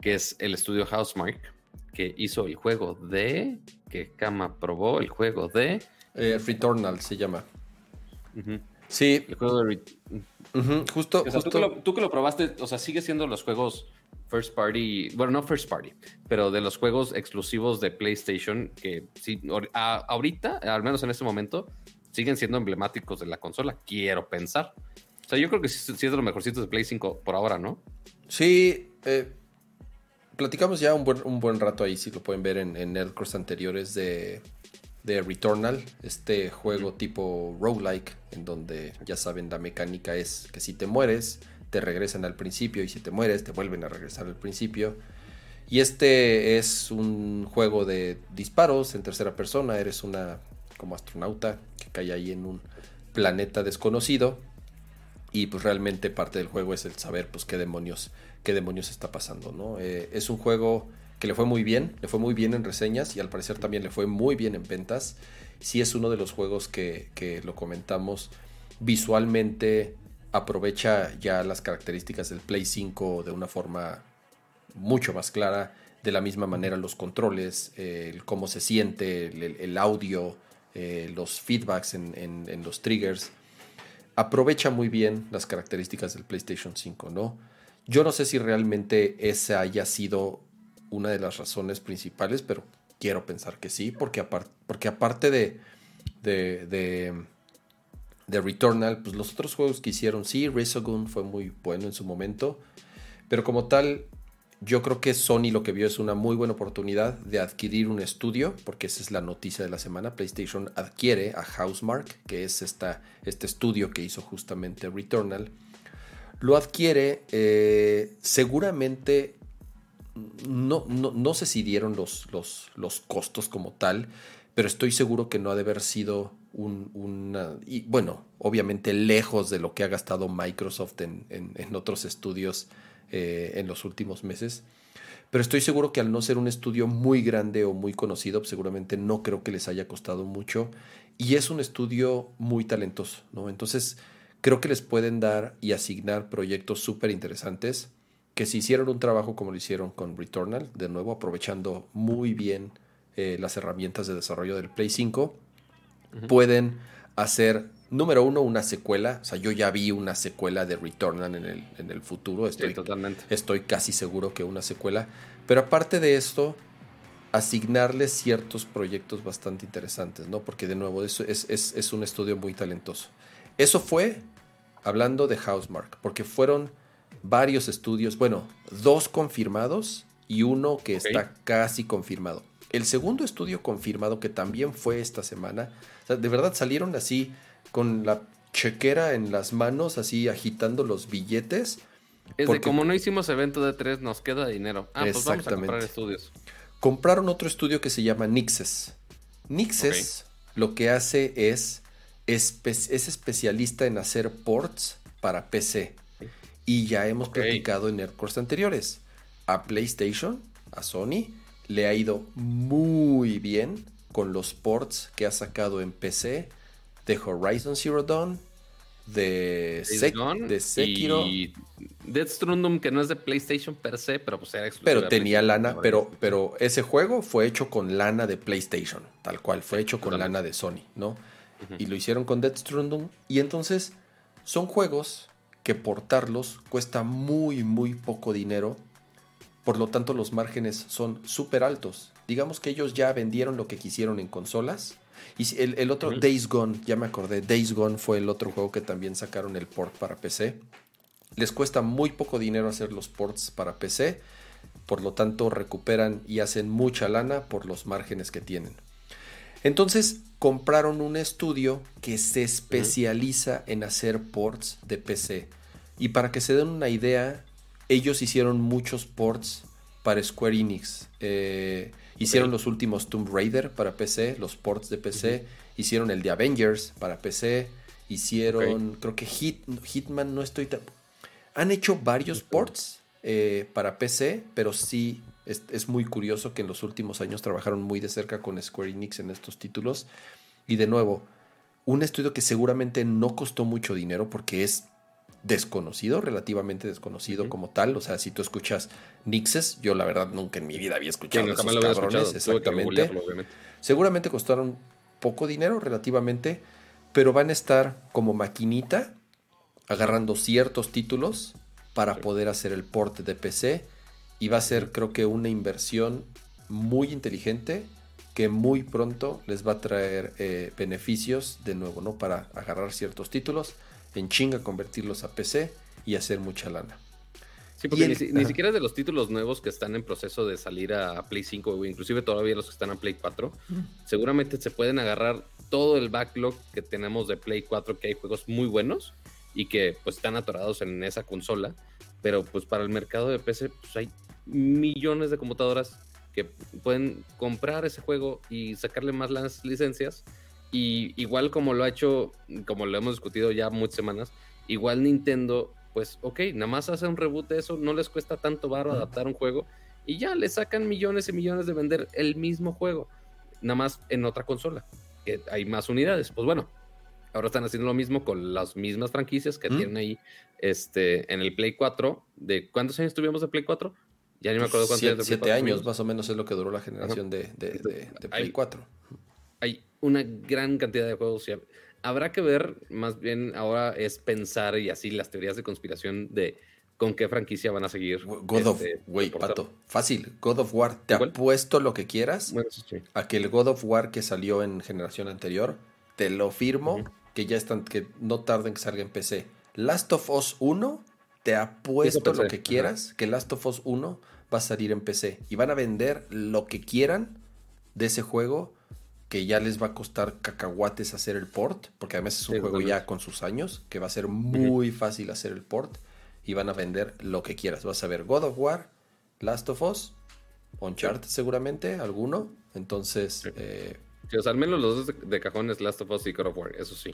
que es el estudio Housemark, que hizo el juego de. que Kama probó, el juego de. Eh, Returnal se llama. Sí. El juego de. Justo. Tú, que lo, probaste, o sea, sigue siendo los juegos first party, bueno, no first party, pero de los juegos exclusivos de PlayStation que sí, ahorita, al menos en este momento, siguen siendo emblemáticos de la consola, quiero pensar. O sea, yo creo que sí, es de los mejorcitos de Play 5 por ahora, ¿no? Sí, eh, platicamos ya un buen, un buen rato ahí, si lo pueden ver en, en Nerdcross anteriores de, de Returnal, este juego tipo roguelike, en donde ya saben la mecánica es que si te mueres, te regresan al principio y si te mueres, te vuelven a regresar al principio. Y este es un juego de disparos en tercera persona, eres una como astronauta que cae ahí en un planeta desconocido y pues realmente parte del juego es el saber pues qué demonios qué demonios está pasando no eh, es un juego que le fue muy bien le fue muy bien en reseñas y al parecer también le fue muy bien en ventas sí es uno de los juegos que, que lo comentamos visualmente aprovecha ya las características del Play 5 de una forma mucho más clara de la misma manera los controles el cómo se siente el audio eh, los feedbacks en, los triggers, aprovecha muy bien las características del PlayStation 5, ¿no? Yo no sé si realmente esa haya sido una de las razones principales, pero quiero pensar que sí, porque, porque aparte de, de, de, Returnal, pues los otros juegos que hicieron, sí, Resogun fue muy bueno en su momento, pero como tal, yo creo que Sony lo que vio es una muy buena oportunidad de adquirir un estudio, porque esa es la noticia de la semana. PlayStation adquiere a Housemark, que es esta, este estudio que hizo justamente Returnal. Lo adquiere eh, seguramente, no, no, sé si dieron los, los, los, costos como tal, pero estoy seguro que no ha de haber sido un, una... Y bueno, obviamente lejos de lo que ha gastado Microsoft en, en otros estudios eh, en los últimos meses. Pero estoy seguro que al no ser un estudio muy grande o muy conocido, pues seguramente no creo que les haya costado mucho. Y es un estudio muy talentoso, ¿no? Entonces, creo que les pueden dar y asignar proyectos súper interesantes que si hicieron un trabajo como lo hicieron con Returnal, de nuevo aprovechando muy bien eh, las herramientas de desarrollo del Play 5, pueden hacer número uno, una secuela. O sea, yo ya vi una secuela de Returnal en el, en el futuro. Estoy, totalmente. estoy casi seguro que una secuela. Pero aparte de esto, asignarle ciertos proyectos bastante interesantes, ¿no? Porque de nuevo, eso es, es, es un estudio muy talentoso. Eso fue hablando de Housemark, porque fueron varios estudios, bueno, dos confirmados y uno que está casi confirmado. El segundo estudio confirmado, que también fue esta semana, de verdad salieron así con la chequera en las manos, así agitando los billetes. Es de como no hicimos evento de tres, nos queda dinero. Ah, pues vamos a comprar estudios. Compraron otro estudio que se llama Nixes. Nixes lo que hace es, es, especialista en hacer ports para PC. Y ya hemos platicado en Aircourse anteriores. A PlayStation, a Sony, le ha ido muy bien con los ports que ha sacado en PC de Horizon Zero Dawn, de, de Sekiro. Y Death Stranding, que no es de PlayStation per se, pero pues era exclusivo. Pero tenía lana, pero, pero ese juego fue hecho con lana de PlayStation, tal cual, fue hecho con lana de Sony, ¿no? Y lo hicieron con Death Stranding. Y entonces son juegos que portarlos cuesta muy, muy poco dinero. Por lo tanto, los márgenes son súper altos. Digamos que ellos ya vendieron lo que quisieron en consolas y el, otro, Days Gone, ya me acordé, Days Gone fue el otro juego que también sacaron el port para PC. Les cuesta muy poco dinero hacer los ports para PC, por lo tanto recuperan y hacen mucha lana por los márgenes que tienen. Entonces compraron un estudio que se especializa en hacer ports de PC. Y para que se den una idea, ellos hicieron muchos ports para Square Enix. Eh, Hicieron los últimos Tomb Raider para PC, los ports de PC. Hicieron el de Avengers para PC. Hicieron, creo que Hit, Hitman, no estoy tan... Han hecho varios ports eh, para PC, pero sí es, muy curioso que en los últimos años trabajaron muy de cerca con Square Enix en estos títulos. Y de nuevo, un estudio que seguramente no costó mucho dinero porque es desconocido, relativamente desconocido como tal. O sea, si tú escuchas Nixes, yo la verdad nunca en mi vida había escuchado a esos cabrones, exactamente. Seguramente costaron poco dinero relativamente, pero van a estar como maquinita agarrando ciertos títulos para poder hacer el port de PC y va a ser creo que una inversión muy inteligente que muy pronto les va a traer eh, beneficios de nuevo, ¿no? Para agarrar ciertos títulos en chinga convertirlos a PC y hacer mucha lana. Sí, porque ni, siquiera de los títulos nuevos que están en proceso de salir a Play 5 o inclusive todavía los que están a Play 4, seguramente se pueden agarrar todo el backlog que tenemos de Play 4, que hay juegos muy buenos y que pues están atorados en esa consola, pero pues para el mercado de PC pues hay millones de computadoras que pueden comprar ese juego y sacarle más las licencias y igual como lo ha hecho, como lo hemos discutido ya muchas semanas, igual Nintendo, pues ok, nada más hace un reboot de eso, no les cuesta tanto barro adaptar un juego y ya le sacan millones y millones de vender el mismo juego, nada más en otra consola, que hay más unidades. Pues bueno, ahora están haciendo lo mismo con las mismas franquicias que tienen ahí este, en el Play 4. ¿De cuántos años tuvimos de Play 4? Ya ni me acuerdo cuántos años. Siete años más o menos es lo que duró la generación de, de, Play 4 hay una gran cantidad de juegos. Habrá que ver, más bien ahora es pensar y así las teorías de conspiración de con qué franquicia van a seguir. God of este, War, pato, fácil, God of War, te apuesto lo que quieras a que el God of War que salió en generación anterior, te lo firmo, que ya están, que no tarden que salga en PC. Last of Us 1, te apuesto lo que quieras, que Last of Us 1 va a salir en PC y van a vender lo que quieran de ese juego que ya les va a costar cacahuates hacer el port, porque además es un juego ya con sus años, que va a ser muy fácil hacer el port y van a vender lo que quieras. Vas a ver God of War, Last of Us, Uncharted seguramente, alguno. Entonces... Eh, al menos los dos de, cajones Last of Us y God of War, eso sí.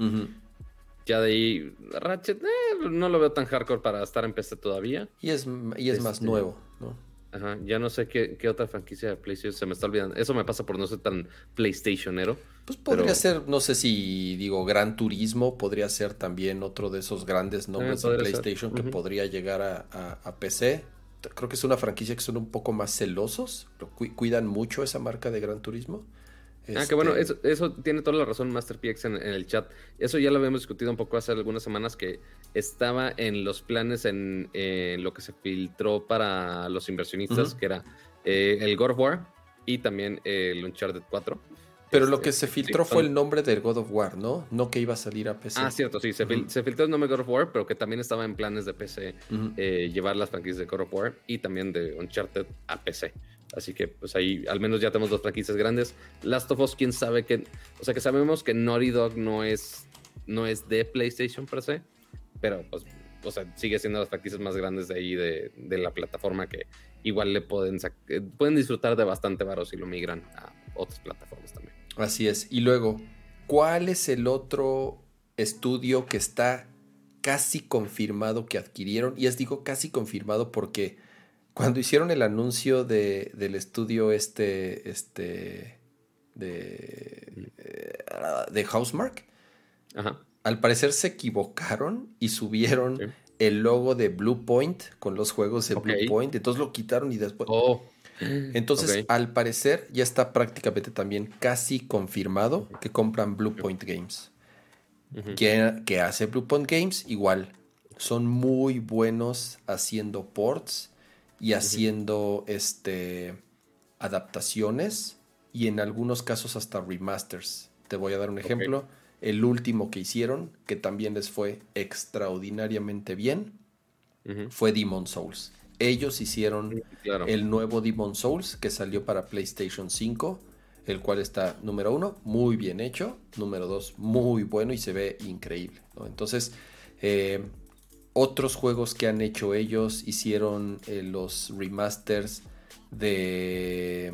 Ya de ahí, Ratchet, eh, no lo veo tan hardcore para estar en PC todavía. Y es, y es más este, nuevo, ¿no? Ajá, ya no sé qué, otra franquicia de PlayStation se me está olvidando. Eso me pasa por no ser tan PlayStationero. Pues podría ser, no sé si digo Gran Turismo, podría ser también otro de esos grandes ah, nombres de PlayStation que podría llegar a, PC. Creo que es una franquicia que son un poco más celosos, cuidan mucho esa marca de Gran Turismo. Ah, que bueno, este eso, tiene toda la razón Master PX en, el chat. Eso ya lo habíamos discutido un poco hace algunas semanas que estaba en los planes en, lo que se filtró para los inversionistas, que era eh, el God of War y también el Uncharted 4. Pero lo que este, se filtró fue el nombre del God of War, ¿no? No que iba a salir a PC. Ah, cierto, sí. Se, filtró el nombre de God of War, pero que también estaba en planes de PC eh, llevar las franquicias de God of War y también de Uncharted a PC. Así que pues ahí al menos ya tenemos dos franquicias grandes. Last of Us, quién sabe que... O sea que sabemos que Naughty Dog no es, no es de PlayStation per se, pero pues o sea, sigue siendo las franquicias más grandes de ahí de, la plataforma que igual le pueden, eh, pueden disfrutar de bastante varo si lo migran a otras plataformas también. Así es. Y luego, ¿cuál es el otro estudio que está casi confirmado que adquirieron? Y es digo casi confirmado porque cuando hicieron el anuncio de, del estudio este, este, de, eh, de Housemark, al parecer se equivocaron y subieron el logo de Blue Point con los juegos de Blue Point, entonces lo quitaron y después... Oh. Entonces, al parecer, ya está prácticamente también casi confirmado que compran Blue Point Games. ¿Qué, hace Blue Point Games? Igual, son muy buenos haciendo ports y haciendo este, adaptaciones y en algunos casos hasta remasters. Te voy a dar un ejemplo. El último que hicieron, que también les fue extraordinariamente bien, fue Demon Souls. Ellos hicieron el nuevo Demon Souls que salió para PlayStation 5, el cual está, número uno, muy bien hecho, número dos, muy bueno y se ve increíble. Entonces, eh, otros juegos que han hecho ellos hicieron eh, los remasters de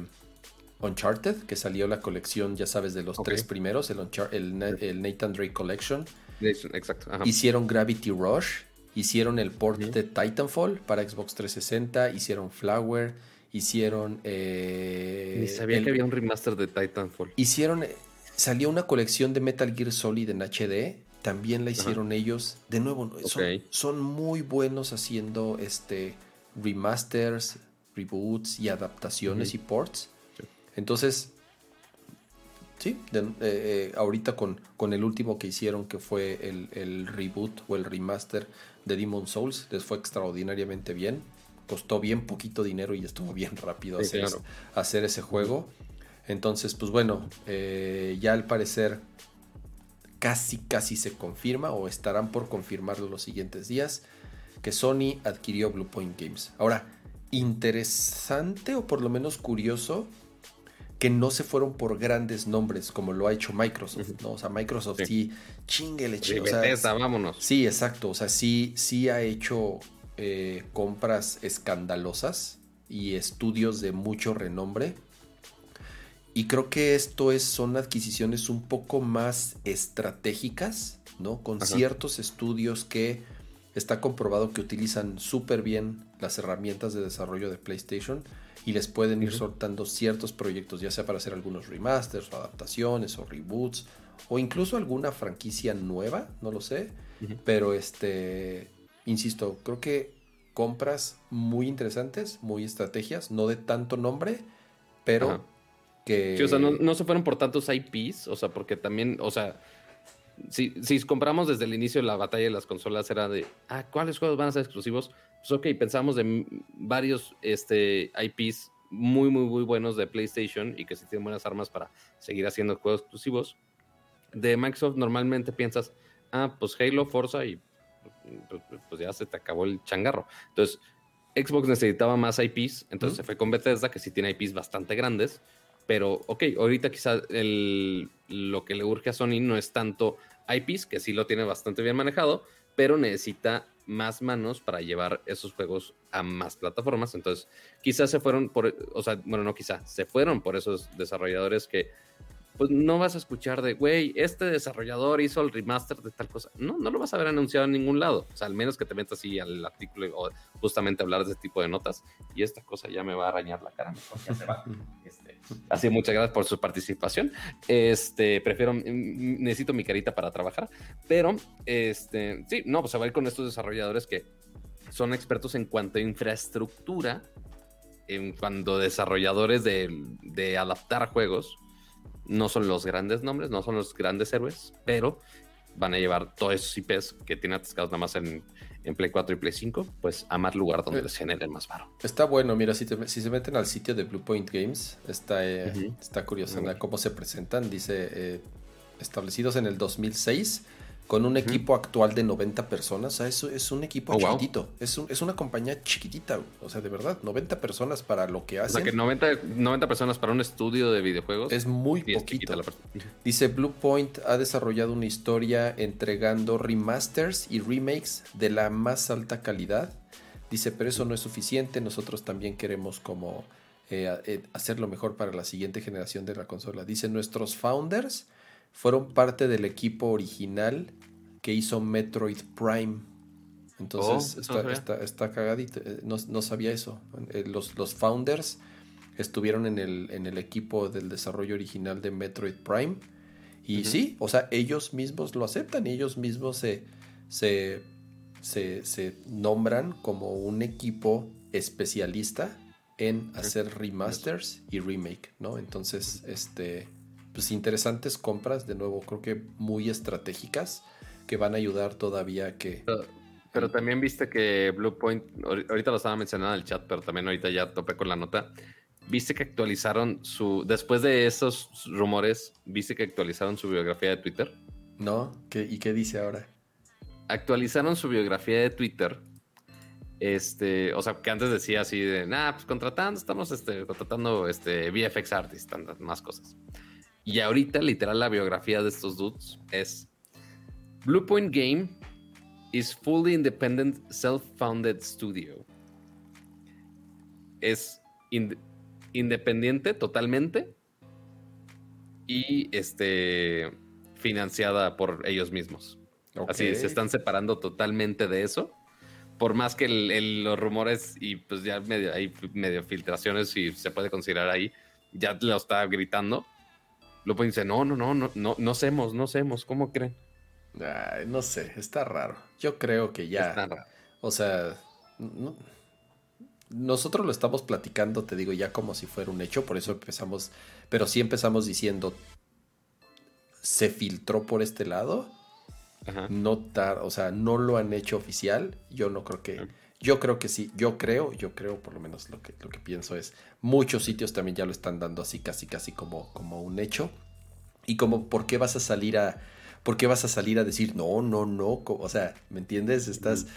Uncharted, que salió la colección, ya sabes, de los tres primeros, el, el, Nathan Drake Collection. Exacto. Hicieron Gravity Rush, hicieron el port de Titanfall para Xbox 360, hicieron Flower, hicieron... Eh, Ni sabía que había un remaster de Titanfall. Hicieron... Salió una colección de Metal Gear Solid en HD también la hicieron ellos. De nuevo, son, muy buenos haciendo este remasters, reboots y adaptaciones y ports. Entonces, sí, eh, eh, ahorita con, con el último que hicieron, que fue el, reboot o el remaster de Demon Souls, les fue extraordinariamente bien. Costó bien poquito dinero y estuvo bien rápido hacer, hacer, ese juego. Entonces, pues bueno, eh, ya al parecer casi casi se confirma o estarán por confirmarlo los siguientes días que Sony adquirió Bluepoint Games. Ahora, interesante o por lo menos curioso que no se fueron por grandes nombres como lo ha hecho Microsoft, ¿no? O sea, Microsoft sí, sí, o vámonos. Sí, exacto. O sea, sí, sí ha hecho eh, compras escandalosas y estudios de mucho renombre. Y creo que esto es, son adquisiciones un poco más estratégicas, ¿no? Con ciertos estudios que está comprobado que utilizan súper bien las herramientas de desarrollo de PlayStation y les pueden ir soltando ciertos proyectos, ya sea para hacer algunos remasters o adaptaciones o reboots o incluso alguna franquicia nueva, no lo sé. Pero este, insisto, creo que compras muy interesantes, muy estrategias, no de tanto nombre, pero Sí, o sea, no, se fueron por tantos IPs, o sea, porque también, o sea, si, si compramos desde el inicio de la batalla de las consolas era de, ah, ¿cuáles juegos van a ser exclusivos? Pues ok, pensamos de varios este, IPs muy, muy, muy buenos de PlayStation y que sí tienen buenas armas para seguir haciendo juegos exclusivos. De Microsoft normalmente piensas, ah, pues Halo, Forza y pues, pues ya se te acabó el changarro. Entonces, Xbox necesitaba más IPs, entonces se fue con Bethesda, que sí tiene IPs bastante grandes. Pero, ok, ahorita quizás lo que le urge a Sony no es tanto IPs, que sí lo tiene bastante bien manejado, pero necesita más manos para llevar esos juegos a más plataformas. Entonces, quizás se fueron por, o sea, bueno, no quizás, se fueron por esos desarrolladores que pues no vas a escuchar de, güey, este desarrollador hizo el remaster de tal cosa. No, no lo vas a ver anunciado en ningún lado. O sea, al menos que te metas así al artículo o justamente hablar de ese tipo de notas. Y esta cosa ya me va a arañar la cara. Mejor ya se va. Este, así, muchas gracias por su participación. Este, prefiero, mm, mm, necesito mi carita para trabajar. Pero, este, sí, no, pues a ir con estos desarrolladores que son expertos en cuanto a infraestructura, en cuanto a desarrolladores de, de adaptar juegos no son los grandes nombres, no son los grandes héroes, pero van a llevar todos esos IPs que tienen atascados nada más en, Play 4 y Play 5, pues a más lugar donde eh, les generen más varo. Está bueno, mira, si, si se meten al sitio de Bluepoint Games, está, eh, está curioso cómo se presentan. Dice, eh, establecidos en el 2006, con un equipo actual de 90 personas. O sea, es, es un equipo oh, chiquitito. Es, es, una compañía chiquitita. O sea, de verdad, 90 personas para lo que hacen. O sea, que 90, 90 personas para un estudio de videojuegos. Es muy poquito. Dice Bluepoint ha desarrollado una historia entregando remasters y remakes de la más alta calidad. Dice, pero eso no es suficiente. Nosotros también queremos como eh, eh, hacerlo mejor para la siguiente generación de la consola. Dice, nuestros founders fueron parte del equipo original que hizo Metroid Prime. Entonces oh, está, cagadito. Eh, no, sabía eso. Eh, los, los, founders estuvieron en el, en el, equipo del desarrollo original de Metroid Prime. Y sí, o sea, ellos mismos lo aceptan ellos mismos se, se, se, nombran como un equipo especialista en hacer remasters y remake, ¿no? Entonces, este pues interesantes compras, de nuevo, creo que muy estratégicas, que van a ayudar todavía a que... Pero, también viste que Bluepoint, ahorita lo estaba mencionando en el chat, pero también ahorita ya topé con la nota. Viste que actualizaron su. Después de esos rumores, viste que actualizaron su biografía de Twitter. No, ¿Qué, ¿y qué dice ahora? Actualizaron su biografía de Twitter. Este, o sea, que antes decía así de, nah, pues contratando, estamos este, contratando este, VFX artists, más cosas. Y ahorita, literal, la biografía de estos dudes es Bluepoint Game is fully independent, self-founded studio. Es independiente totalmente y este financiada por ellos mismos. Así se están separando totalmente de eso. Por más que los rumores y pues ya medio, hay medio filtraciones, si se puede considerar ahí, ya lo está gritando Lupo dice, no, no, no, no, no, no hacemos, no hacemos, ¿cómo creen? no sé, está raro. Yo creo que ya. Está raro. O sea, nosotros lo estamos platicando, te digo, ya como si fuera un hecho, por eso empezamos, pero sí empezamos diciendo, se filtró por este lado, Ajá. no tar, o sea, no lo han hecho oficial, yo no creo que, yo creo que sí, yo creo, yo creo por lo menos lo que, lo que pienso es, muchos sitios también ya lo están dando así casi casi como, como un hecho. Y como, ¿por qué vas a salir a, por qué vas a salir a decir no, no, no? O sea, ¿me entiendes? Estás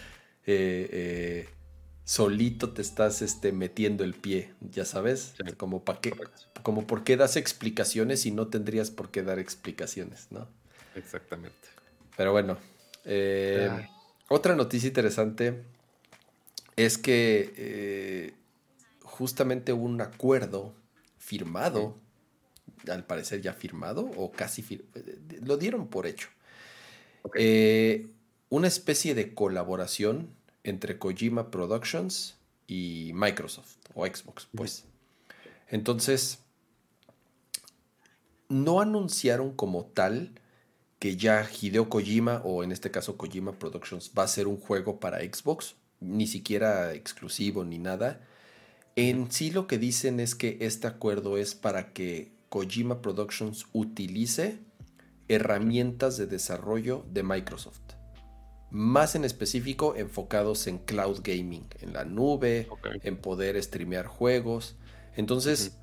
eh, eh, solito te estás este, metiendo el pie, ya sabes, como para qué, como por qué das explicaciones y no tendrías por qué dar explicaciones, ¿no? Exactamente. Pero bueno, eh, otra noticia interesante es que eh, justamente hubo un acuerdo firmado, al parecer ya firmado, o casi eh, lo dieron por hecho. Eh, una especie de colaboración entre Kojima Productions y Microsoft o Xbox, pues. Entonces, no anunciaron como tal que ya Hideo Kojima, o en este caso Kojima Productions, va a ser un juego para Xbox ni siquiera exclusivo ni nada. En sí lo que dicen es que este acuerdo es para que Kojima Productions utilice herramientas de desarrollo de Microsoft. Más en específico enfocados en cloud gaming, en la nube, en poder streamear juegos. Entonces,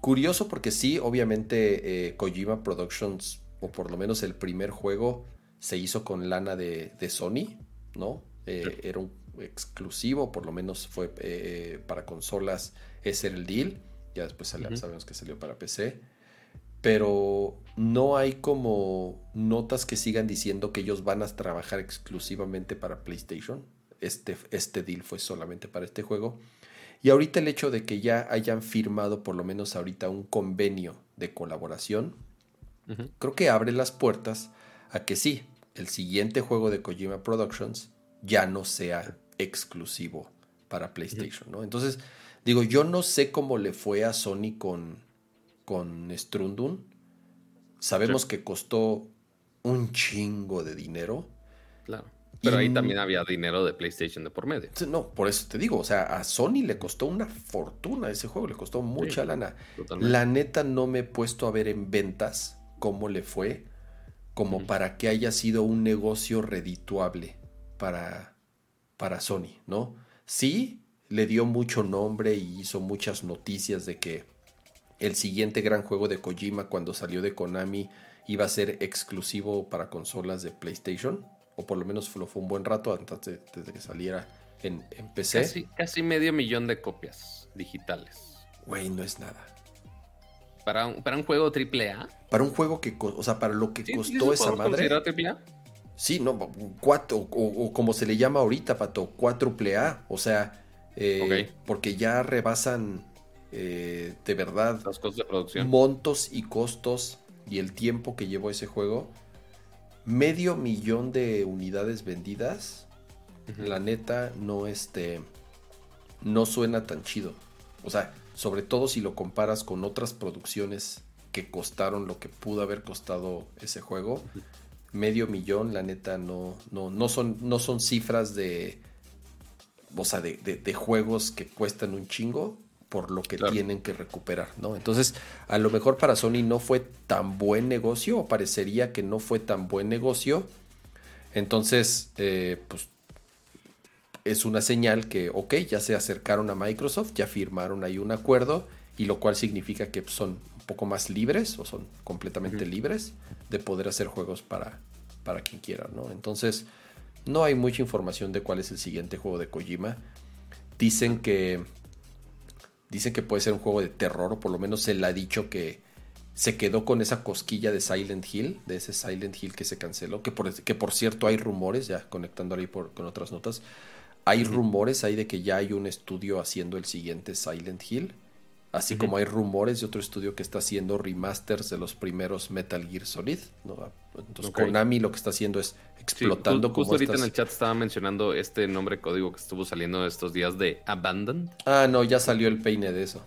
curioso porque sí, obviamente eh, Kojima Productions, o por lo menos el primer juego, se hizo con lana de, de Sony, ¿no? Eh, era exclusivo, por lo menos fue eh, para consolas, ese era el deal. Ya después sabemos que salió para PC. Pero no hay como notas que sigan diciendo que ellos van a trabajar exclusivamente para PlayStation. Este, este deal fue solamente para este juego. Y ahorita el hecho de que ya hayan firmado por lo menos ahorita un convenio de colaboración, creo que abre las puertas a que sí, el siguiente juego de Kojima Productions ya no sea exclusivo para PlayStation, ¿no? Entonces, digo, yo no sé cómo le fue a Sony con, con Strundun. Sabemos que costó un chingo de dinero. Claro. Pero ahí también había dinero de PlayStation de por medio. No, por eso te digo, o sea, a Sony le costó una fortuna ese juego, le costó mucha lana. La neta no me he puesto a ver en ventas cómo le fue, como para que haya sido un negocio redituable para, para Sony, ¿no? Sí, le dio mucho nombre y hizo muchas noticias de que el siguiente gran juego de Kojima cuando salió de Konami iba a ser exclusivo para consolas de PlayStation o por lo menos lo fue un buen rato antes de, que saliera en, PC. Casi, medio millón de copias digitales. Güey, no es nada. ¿Para un, para un juego AAA? Para un juego que, o sea, para lo que costó esa madre. AAA? Sí, no, cuatro, o, como se le llama ahorita, Pato, 4AA. O sea, eh, porque ya rebasan eh, de verdad los costos de producción. montos y costos y el tiempo que llevó ese juego medio millón de unidades vendidas, la neta no este no suena tan chido. O sea, sobre todo si lo comparas con otras producciones que costaron lo que pudo haber costado ese juego, medio millón, la neta no no no son no son cifras de o sea, de, de juegos que cuestan un chingo por lo que tienen que recuperar, ¿no? Entonces, a lo mejor para Sony no fue tan buen negocio, o parecería que no fue tan buen negocio. Entonces, eh, pues es una señal que, ok, ya se acercaron a Microsoft, ya firmaron ahí un acuerdo, y lo cual significa que son un poco más libres, o son completamente libres, de poder hacer juegos para, para quien quiera, ¿no? Entonces, no hay mucha información de cuál es el siguiente juego de Kojima. Dicen que Dicen que puede ser un juego de terror, o por lo menos se le ha dicho que se quedó con esa cosquilla de Silent Hill, de ese Silent Hill que se canceló, que por, que por cierto hay rumores, ya conectando ahí por, con otras notas, hay rumores ahí de que ya hay un estudio haciendo el siguiente Silent Hill. Así como hay rumores de otro estudio que está haciendo remasters de los primeros Metal Gear Solid. Entonces Konami lo que está haciendo es explotando como ahorita en el chat estaba mencionando este nombre código que estuvo saliendo estos días de Abandon. Ah, no, ya salió el peine de eso.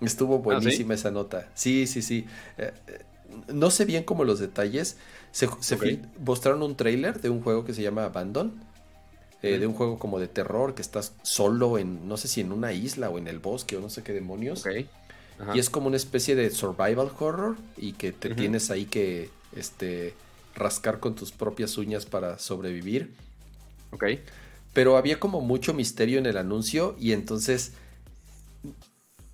Estuvo ¿Ah, buenísima esa nota. Sí, sí, sí. Eh, eh, no sé bien cómo los detalles. Se, mostraron un trailer de un juego que se llama Abandon. Eh, de un juego como de terror que estás solo en, no sé si en una isla o en el bosque o no sé qué demonios. Y es como una especie de survival horror y que te tienes ahí que, este, rascar con tus propias uñas para sobrevivir. Ok. Pero había como mucho misterio en el anuncio y entonces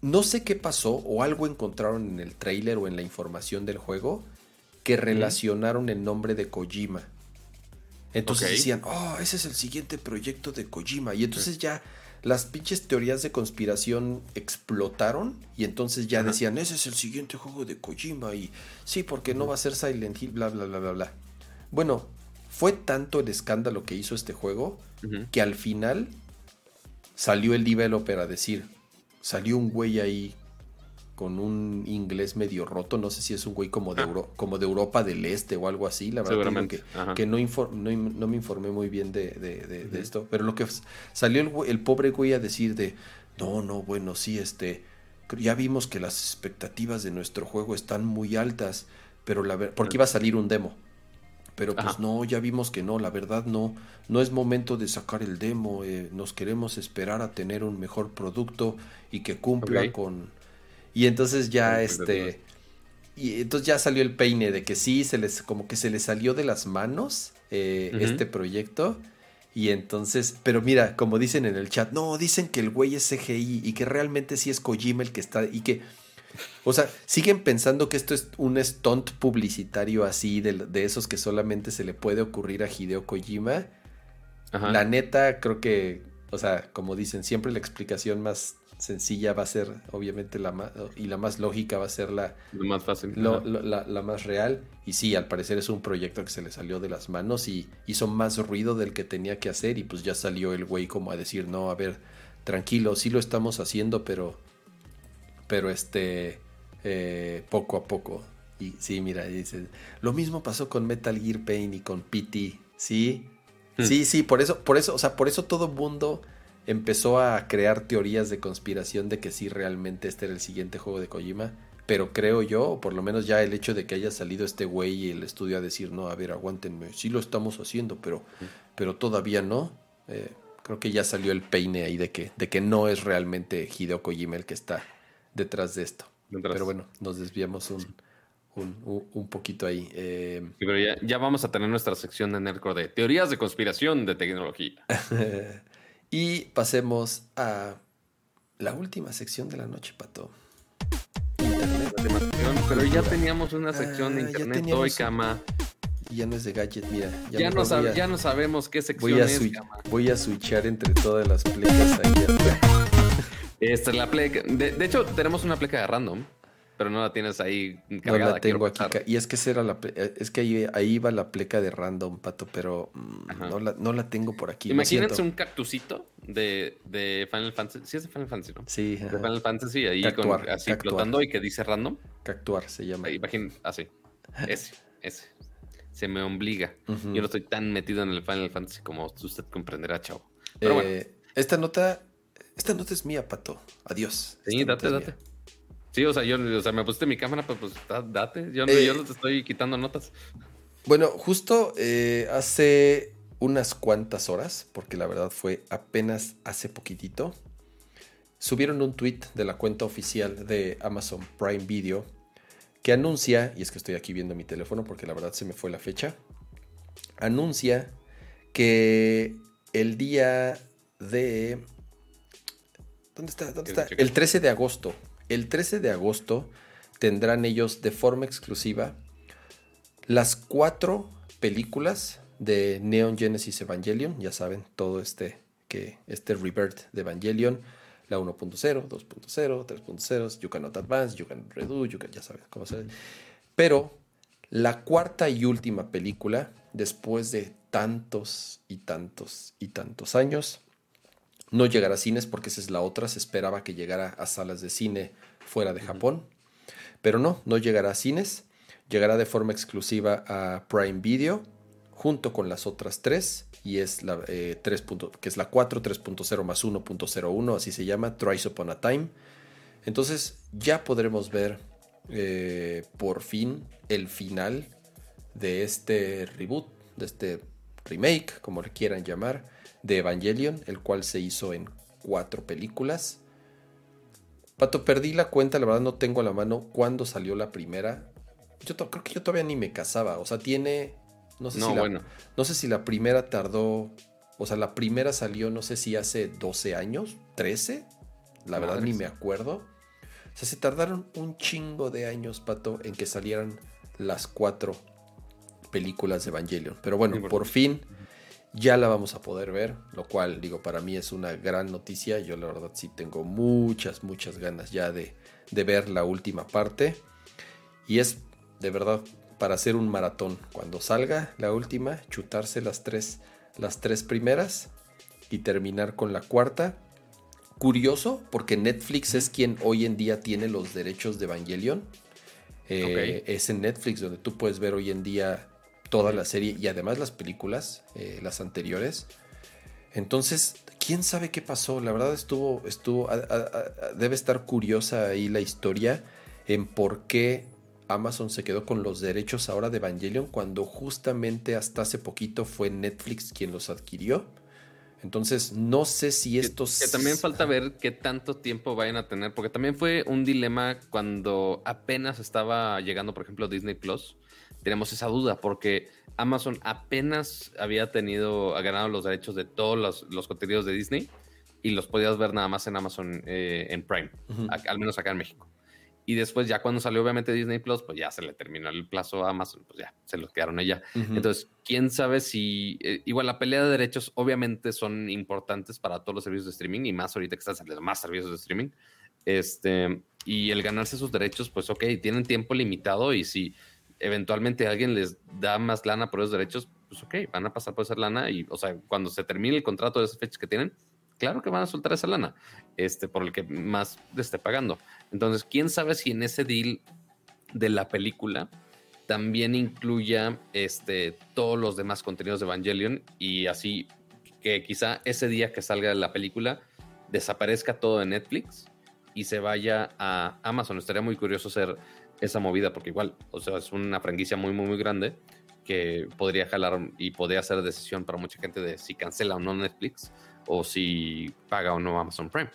no sé qué pasó o algo encontraron en el trailer o en la información del juego que relacionaron el nombre de Kojima. Entonces decían, oh, ese es el siguiente proyecto de Kojima. Y entonces ya las pinches teorías de conspiración explotaron y entonces ya decían, ese es el siguiente juego de Kojima y sí, porque no va a ser Silent Hill, bla, bla, bla, bla, bla. Bueno, fue tanto el escándalo que hizo este juego que al final salió el developer a decir, salió un güey ahí con un inglés medio roto, no sé si es un güey como de, ah. como de Europa del Este o algo así, la verdad que, que no, no, me informé muy bien de, esto, pero lo que salió el, el, pobre güey a decir de, no, no, bueno, sí, este, ya vimos que las expectativas de nuestro juego están muy altas, pero la porque iba a salir un demo. Pero pues no, ya vimos que no, la verdad no, no es momento de sacar el demo, eh, nos queremos esperar a tener un mejor producto y que cumpla con y entonces ya este... Y entonces ya salió el peine de que sí, se les, como que se le salió de las manos eh, este proyecto. Y entonces, pero mira, como dicen en el chat, no, dicen que el güey es CGI y que realmente sí es Kojima el que está, y que, o sea, siguen pensando que esto es un stunt publicitario así, de, de esos que solamente se le puede ocurrir a Hideo Kojima. La neta, creo que O sea, como dicen, siempre la explicación más sencilla va a ser, obviamente, la más, y la más lógica va a ser la, más fácil. lo- Ajá. lo- la, la más real. Y sí, al parecer es un proyecto que se le salió de las manos y hizo más ruido del que tenía que hacer. Y pues ya salió el güey como a decir, no, a ver, tranquilo, sí lo estamos haciendo, pero, pero este, eh, poco a poco. Y sí, mira, dice, lo mismo pasó con Metal Gear Pain y con PT, sí, Hmm. sí, sí, por eso, por eso, o sea, por eso todo mundo empezó a crear teorías de conspiración de que sí realmente este era el siguiente juego de Kojima. Pero creo yo, o por lo menos ya el hecho de que haya salido este güey y el estudio a decir, no, a ver, aguántenme, sí lo estamos haciendo, pero, pero todavía no. Eh, creo que ya salió el peine ahí de que, de que no es realmente Hideo Kojima el que está detrás de esto. Detrás. Pero bueno, nos desviamos un, un, un- un poquito ahí. Eh, Sí, pero ya, ya vamos a tener nuestra sección de Nerdcore de teorías de conspiración de tecnología. y pasemos a la última sección de la noche, Pato. Internet. Pero ya teníamos una sección de Ah, ya internet hoy, Cama. Ya no es de gadget, mira. Ya, mejor no, sab- a- ya no sabemos qué sección Voy a, es, Cama. voy a switchar entre todas las plecas ahí. Esta es la pleca. De, de hecho, tenemos una pleca de random, pero no la tienes ahí No la tengo aquí. Y es que esa era la eh, es que ahí, ahí va la pleca de random, pato, pero mm, Ajá. no la, no la tengo por aquí. Imagínense un cactusito de, de Final Fantasy. Sí, es de Final Fantasy, ¿no? Sí, De. Final Fantasy, ahí Cactuar, con, así cactuar. flotando y que dice random. Cactuar se llama. Imaginen, así. Ese, ese. Se me obliga. Yo no estoy tan metido en el Final Fantasy como usted comprenderá, chavo. Pero bueno, Eh, Esta nota, esta nota es mía, pato. Adiós. sí, Esta nota date, date. mía. Sí, o sea, yo, o sea, me pusiste mi cámara, pues, pues da- date. Yo, no- Eh, yo no te estoy quitando notas. Bueno, justo eh, hace unas cuantas horas, porque la verdad fue apenas hace poquitito, subieron un tweet de la cuenta oficial de Amazon Prime Video que anuncia, y es que estoy aquí viendo mi teléfono porque la verdad se me fue la fecha, anuncia que el día de... ¿Dónde está? ¿Dónde está? El 13 de agosto. El 13 de agosto tendrán ellos de forma exclusiva las cuatro películas de Neon Genesis Evangelion, ya saben, todo este que este rebirth de Evangelion, la 1.0, 2.0, 3.0, you cannot advance, you can redo, you can, ya saben cómo se Pero la cuarta y última película, después de tantos y tantos y tantos años, no llegará a cines porque esa es la otra, se esperaba que llegara a salas de cine fuera de Japón, pero no, no llegará a cines, llegará de forma exclusiva a Prime Video junto con las otras tres y es la eh, 3. punto- que es la 4 3.0 más 1.01 así se llama Thrice Upon a Time. Entonces ya podremos ver eh, por fin el final de este reboot de este remake como le quieran llamar de Evangelion el cual se hizo en cuatro películas Pato, perdí la cuenta, la verdad no tengo a la mano cuándo salió la primera. Yo creo que yo todavía ni me casaba. O sea, tiene. No sé, No, si la, bueno. no sé si la primera tardó. O sea, la primera salió, no sé si hace 12 años, 13. La verdad ni me acuerdo. O sea, se tardaron un chingo de años, Pato, en que salieran las cuatro películas de Evangelion. Pero bueno, por fin ya la vamos a poder ver, lo cual digo, para mí es una gran noticia. Yo la verdad sí tengo muchas, muchas ganas ya de, de ver la última parte. Y es de verdad para hacer un maratón. Cuando salga la última, chutarse las tres, las tres primeras y terminar con la cuarta. Curioso, porque Netflix es quien hoy en día tiene los derechos de Evangelion. Eh. Es en Netflix donde tú puedes ver hoy en día toda la serie y además las películas, eh, las anteriores. Entonces, quién sabe qué pasó. La verdad estuvo, estuvo, a- a- a- debe estar curiosa ahí la historia en por qué Amazon se quedó con los derechos ahora de Evangelion cuando justamente hasta hace poquito fue Netflix quien los adquirió. Entonces, no sé si Que- estos... Que, también falta ver qué tanto tiempo vayan a tener, porque también fue un dilema cuando apenas estaba llegando, por ejemplo, Disney Plus. Tenemos esa duda, porque Amazon apenas había tenido, ha ganado los derechos de todos los, los contenidos de Disney y los podías ver nada más en Amazon eh, en Prime, Ujú. a- al menos acá en México. Y después, ya cuando salió obviamente Disney Plus, pues ya se le terminó el plazo a Amazon, pues ya se los quedaron allá. Entonces, quién sabe si. Eh, igual, la pelea de derechos obviamente son importantes para todos los servicios de streaming y más ahorita que están saliendo más servicios de streaming. Este, y el ganarse esos derechos, pues ok, tienen tiempo limitado y si eventualmente alguien les da más lana por esos derechos, pues ok, van a pasar por esa lana y, o sea, cuando se termine el contrato de esas fechas que tienen, claro que van a soltar esa lana, este, por el que más esté pagando. Entonces, quién sabe si en ese deal de la película también incluya este, todos los demás contenidos de Evangelion y así que quizá ese día que salga la película desaparezca todo de Netflix y se vaya a Amazon. Estaría muy curioso hacer esa movida porque igual, o sea, es una franquicia muy, muy, muy grande que podría jalar y podría hacer decisión para mucha gente de si cancela o no Netflix o si paga o no Amazon Prime.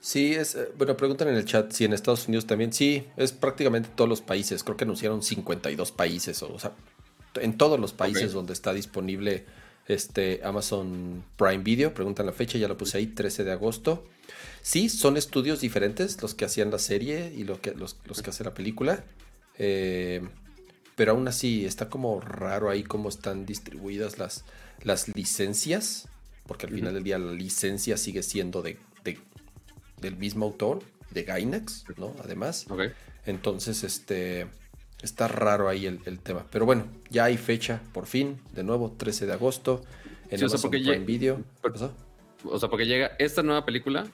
Sí, es, eh, bueno, preguntan en el chat si en Estados Unidos también. Sí, es prácticamente todos los países. Creo que anunciaron 52 países, o, sea, en todos los países donde está disponible este Amazon Prime Video. Preguntan la fecha, ya lo puse ahí, 13 de agosto. Sí, son estudios diferentes los que hacían la serie y los que, los, los que hacen la película. Eh, pero aún así está como raro ahí cómo están distribuidas las, las licencias porque al final del día la licencia sigue siendo de, del mismo autor, de Gainax, ¿no? Además. Entonces, este, está raro ahí el, tema. Pero bueno, ya hay fecha, por fin, de nuevo, 13 de agosto, en o sea, porque Video. O sea, porque llega esta nueva película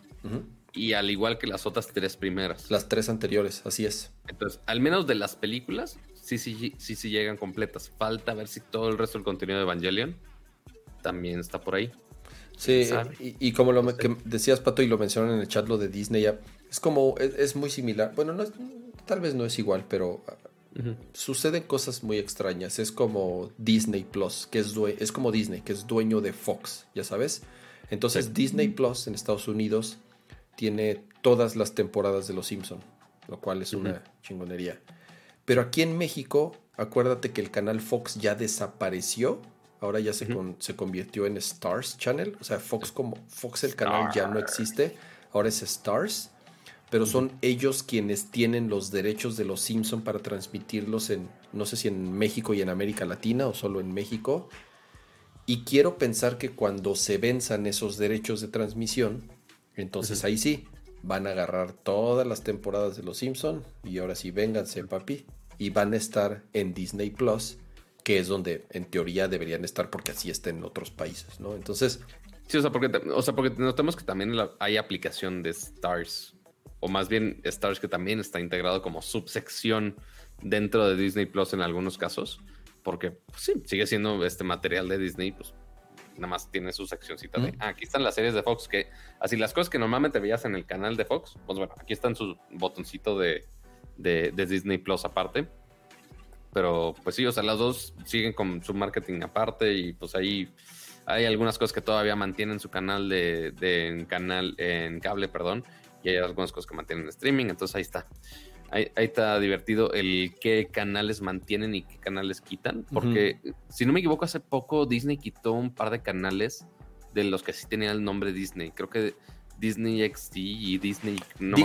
y al igual que las otras tres primeras. Las tres anteriores, así es. Entonces, al menos de las películas, sí, sí, sí, sí llegan completas. Falta ver si todo el resto del contenido de Evangelion también está por ahí. Sí, y, como lo que decías, Pato, y lo mencionan en el chat, lo de Disney, ya, es como, es, muy similar. Bueno, no tal vez no es igual, pero suceden cosas muy extrañas. Es como Disney Plus, que es, es como Disney, que es dueño de Fox, ya sabes. Entonces, Disney Plus en Estados Unidos tiene todas las temporadas de Los Simpson, lo cual es una chingonería. Pero aquí en México, acuérdate que el canal Fox ya desapareció ahora ya se, se convirtió en Stars Channel. O sea, Fox como Fox el canal ya no existe, ahora es Stars. Pero son ellos quienes tienen los derechos de los Simpson para transmitirlos en, no sé si en México y en América Latina o solo en México. Y quiero pensar que cuando se venzan esos derechos de transmisión, entonces ahí sí, van a agarrar todas las temporadas de Los Simpson y ahora sí, vénganse, papi. Y van a estar en Disney Plus que es donde en teoría deberían estar porque así está en otros países, ¿no? Entonces... Sí, o sea, porque, o sea, porque notamos que también hay aplicación de Stars, o más bien Stars que también está integrado como subsección dentro de Disney Plus en algunos casos, porque pues, sí, sigue siendo este material de Disney, pues nada más tiene su seccioncita de, ah, aquí están las series de Fox, que así las cosas que normalmente veías en el canal de Fox, pues bueno, aquí están su botoncito de, de Disney Plus aparte pero pues sí, o sea, las dos siguen con su marketing aparte y pues ahí hay algunas cosas que todavía mantienen su canal de, en canal en cable, perdón, y hay algunas cosas que mantienen en streaming, entonces ahí está. Ahí, está divertido el qué canales mantienen y qué canales quitan, porque si no me equivoco, hace poco Disney quitó un par de canales de los que sí tenían el nombre Disney. Creo que Disney XD y Disney. No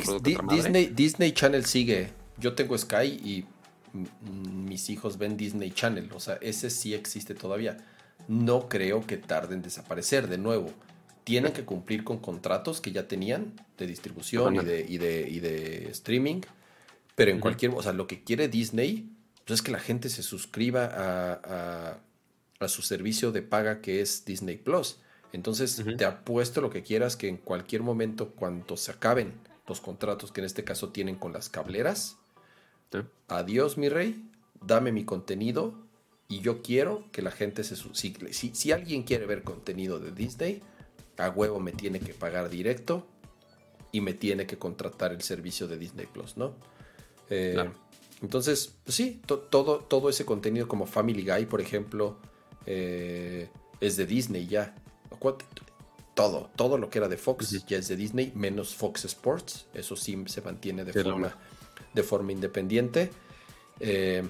Disney, Disney Channel sigue. Yo tengo Sky y mis hijos ven Disney Channel, o sea, ese sí existe todavía. No creo que tarden en desaparecer de nuevo. Tienen que cumplir con contratos que ya tenían de distribución y de, y de, streaming, pero en cualquier, o sea, lo que quiere Disney pues es que la gente se suscriba a, a, su servicio de paga que es Disney Plus. Entonces, te apuesto lo que quieras que en cualquier momento, cuando se acaben los contratos que en este caso tienen con las cableras, Adiós, mi rey, dame mi contenido y yo quiero que la gente se... Si, si, alguien quiere ver contenido de Disney, a huevo me tiene que pagar directo y me tiene que contratar el servicio de Disney Plus, ¿no? Eh, entonces, pues sí, todo, todo ese contenido como Family Guy, por ejemplo, eh, es de Disney ya. Todo, todo lo que era de Fox ya es de Disney, menos Fox Sports. Eso sí se mantiene de forma de forma independiente. Eh,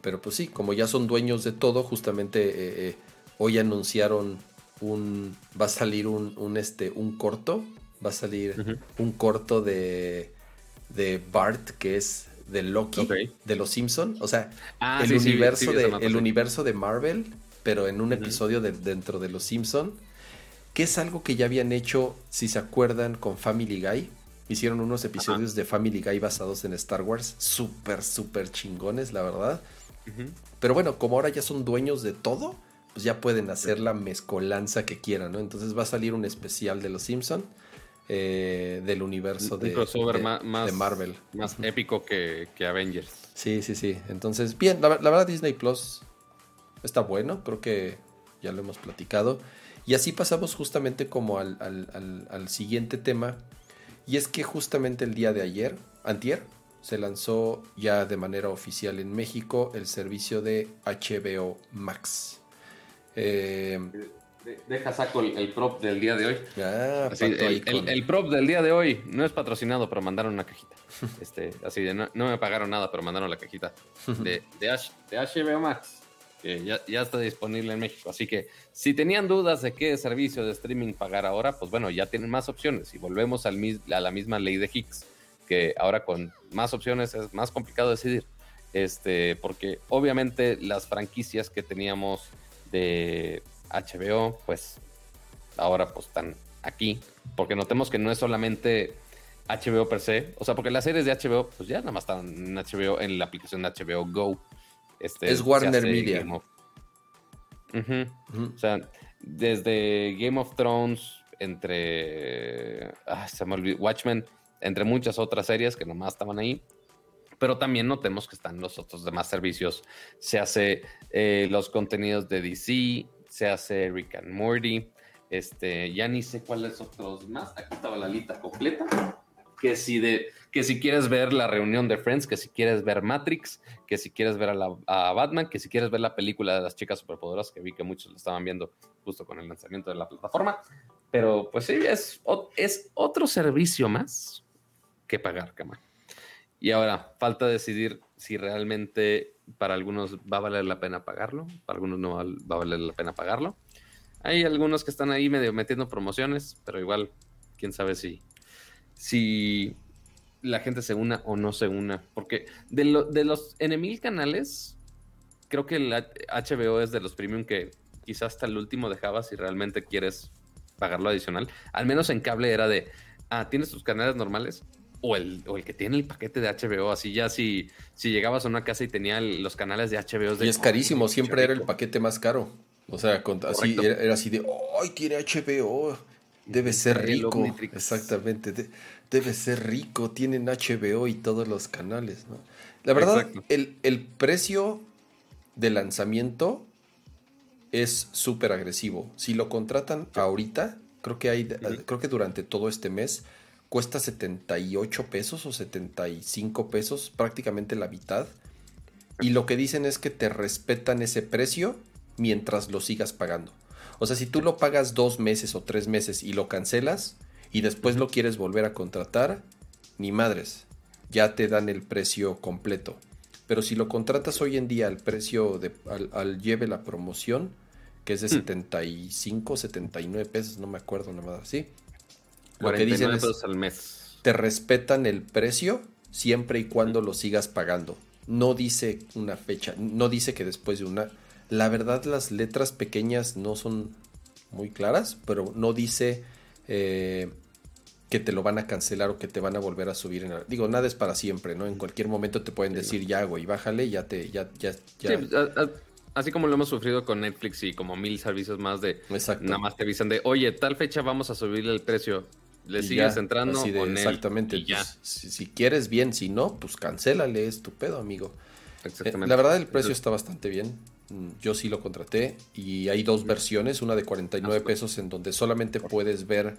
pero pues sí, como ya son dueños de todo, justamente hoy anunciaron un. Va a salir un, este, un corto. Va a salir un corto de. De Bart, que es de Loki, Ok. de los Simpson. O sea, Ah, el, sí, universo sí, de, el universo de Marvel, pero en un episodio de- dentro de los Simpson, que es algo que ya habían hecho, si se acuerdan, con Family Guy. Hicieron unos episodios de Family Guy basados en Star Wars, súper, súper chingones, la verdad. Pero bueno, como ahora ya son dueños de todo, pues ya pueden hacer la mezcolanza que quieran, ¿no? Entonces va a salir un especial de los Simpson eh, del universo Un de, crossover de- ma- más, de Marvel. Más épico que, que Avengers. Sí, sí, sí. Entonces, bien, la, la verdad Disney Plus está bueno, creo que ya lo hemos platicado. Y así pasamos justamente como al, al- al- al siguiente tema. Y es que justamente el día de ayer, antier, se lanzó ya de manera oficial en México el servicio de HBO Max. Eh, Deja saco el, el prop del día de hoy. ah, Así, el, el- con- el prop del día de hoy no es patrocinado, pero mandaron una cajita. Este, así de no, no me pagaron nada, pero mandaron la cajita de, de, H- de HBO Max, que ya, ya está disponible en México. Así que si tenían dudas de qué servicio de streaming pagar ahora, pues bueno, ya tienen más opciones. Y volvemos al, a la misma ley de Higgs, que ahora con más opciones es más complicado decidir. Este, porque obviamente las franquicias que teníamos de HBO, pues ahora pues están aquí. Porque notemos que no es solamente HBO per se. O sea, porque las series de HBO, pues ya nada más están en HBO, en la aplicación de HBO Go. Este, Es Warner Media. O sea, desde Game of Thrones, entre. ah, se me olvidó. Watchmen, entre muchas otras series que nomás estaban ahí. Pero también notemos que están los otros demás servicios. Se hace eh, los contenidos de DC, se hace Rick and Morty. Este, ya ni sé cuáles otros más. Aquí estaba la lista completa. Que si, de, que si quieres ver la reunión de Friends, que si quieres ver Matrix, que si quieres ver a, la- a Batman, que si quieres ver la película de las chicas superpoderosas, que vi que muchos lo estaban viendo justo con el lanzamiento de la plataforma. Pero pues sí, es, es otro servicio más que pagar, cama. Y ahora, falta decidir si realmente para algunos va a valer la pena pagarlo, para algunos no va a valer la pena pagarlo. Hay algunos que están ahí medio metiendo promociones, pero igual, quién sabe si, si la gente se una o no se una. Porque de, de los en mil canales, creo que el HBO es de los premium que quizás hasta el último dejabas si realmente quieres pagarlo adicional. Al menos en cable era de, ah, tienes tus canales normales o el, o el que tiene el paquete de HBO. Así ya si, si llegabas a una casa y tenía el- los canales de HBO. de, Y es carísimo, "Ay, siempre era el rico". paquete más caro. O sea, con- así, era, era así de, ¡ay, tiene HBO! Debe ser rico. Exactamente, de- debe ser rico, tienen HBO y todos los canales. ¿no? La verdad, el, el precio de lanzamiento es súper agresivo. Si lo contratan ahorita, creo que hay, creo que durante todo este mes cuesta 78 pesos o 75 pesos, prácticamente la mitad. Y lo que dicen es que te respetan ese precio mientras lo sigas pagando. O sea, si tú lo pagas dos meses o tres meses y lo cancelas y después lo quieres volver a contratar, ni madres, ya te dan el precio completo. Pero si lo contratas hoy en día al precio de al, al lleve la promoción, que es de Hmm. 75, 79 pesos, no me acuerdo nada más así. Lo que dicen 49 es pesos al mes. te respetan el precio siempre y cuando lo sigas pagando. No dice una fecha, no dice que después de una... La verdad las letras pequeñas no son muy claras, pero no dice eh, que te lo van a cancelar o que te van a volver a subir. En la- Digo, nada es para siempre, ¿no? En cualquier momento te pueden decir, ya, güey, bájale, ya te, ya, ya, ya. Sí, a- a- así como lo hemos sufrido con Netflix y como mil servicios más de Exacto. nada más te avisan de, oye, tal fecha vamos a subirle el precio. Le sigues ya, entrando así de, con él exactamente. ya. si, si quieres bien, si no, pues cancélale, es tu pedo, amigo. Eh, Exactamente. La verdad el precio Entonces, está bastante bien. Mm, Yo sí lo contraté y hay dos versiones, una de 49 Asco. pesos en donde solamente puedes ver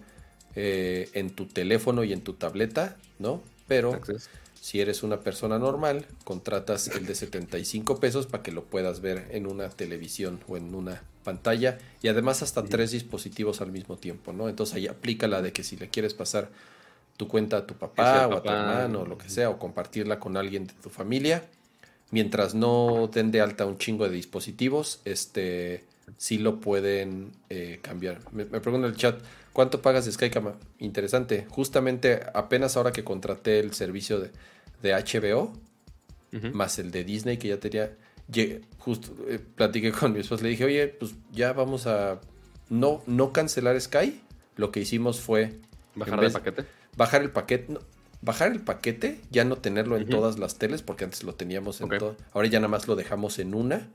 eh, en tu teléfono y en tu tableta, ¿no? Pero. Si eres una persona normal, contratas el de 75 pesos para que lo puedas ver en una televisión o en una pantalla y además hasta tres dispositivos al mismo tiempo, ¿no? Entonces ahí aplica la de que si le quieres pasar tu cuenta a tu papá o a tu hermano o lo que sea o compartirla con alguien de tu familia, mientras no den de alta un chingo de dispositivos, este sí lo pueden eh, cambiar. Me, me pregunta en el chat, ¿Cuánto pagas de Sky Cama? Interesante. Justamente apenas ahora que contraté el servicio de, de HBO, más el de Disney que ya tenía, llegué- justo eh, platiqué con mi esposa, le dije, oye, pues ya vamos a no, no cancelar Sky. Lo que hicimos fue Bajar vez- paquete. bajar el paquete. no, bajar el paquete, ya no tenerlo en todas las teles, porque antes lo teníamos en Ok. todo. Ahora ya nada más lo dejamos en una.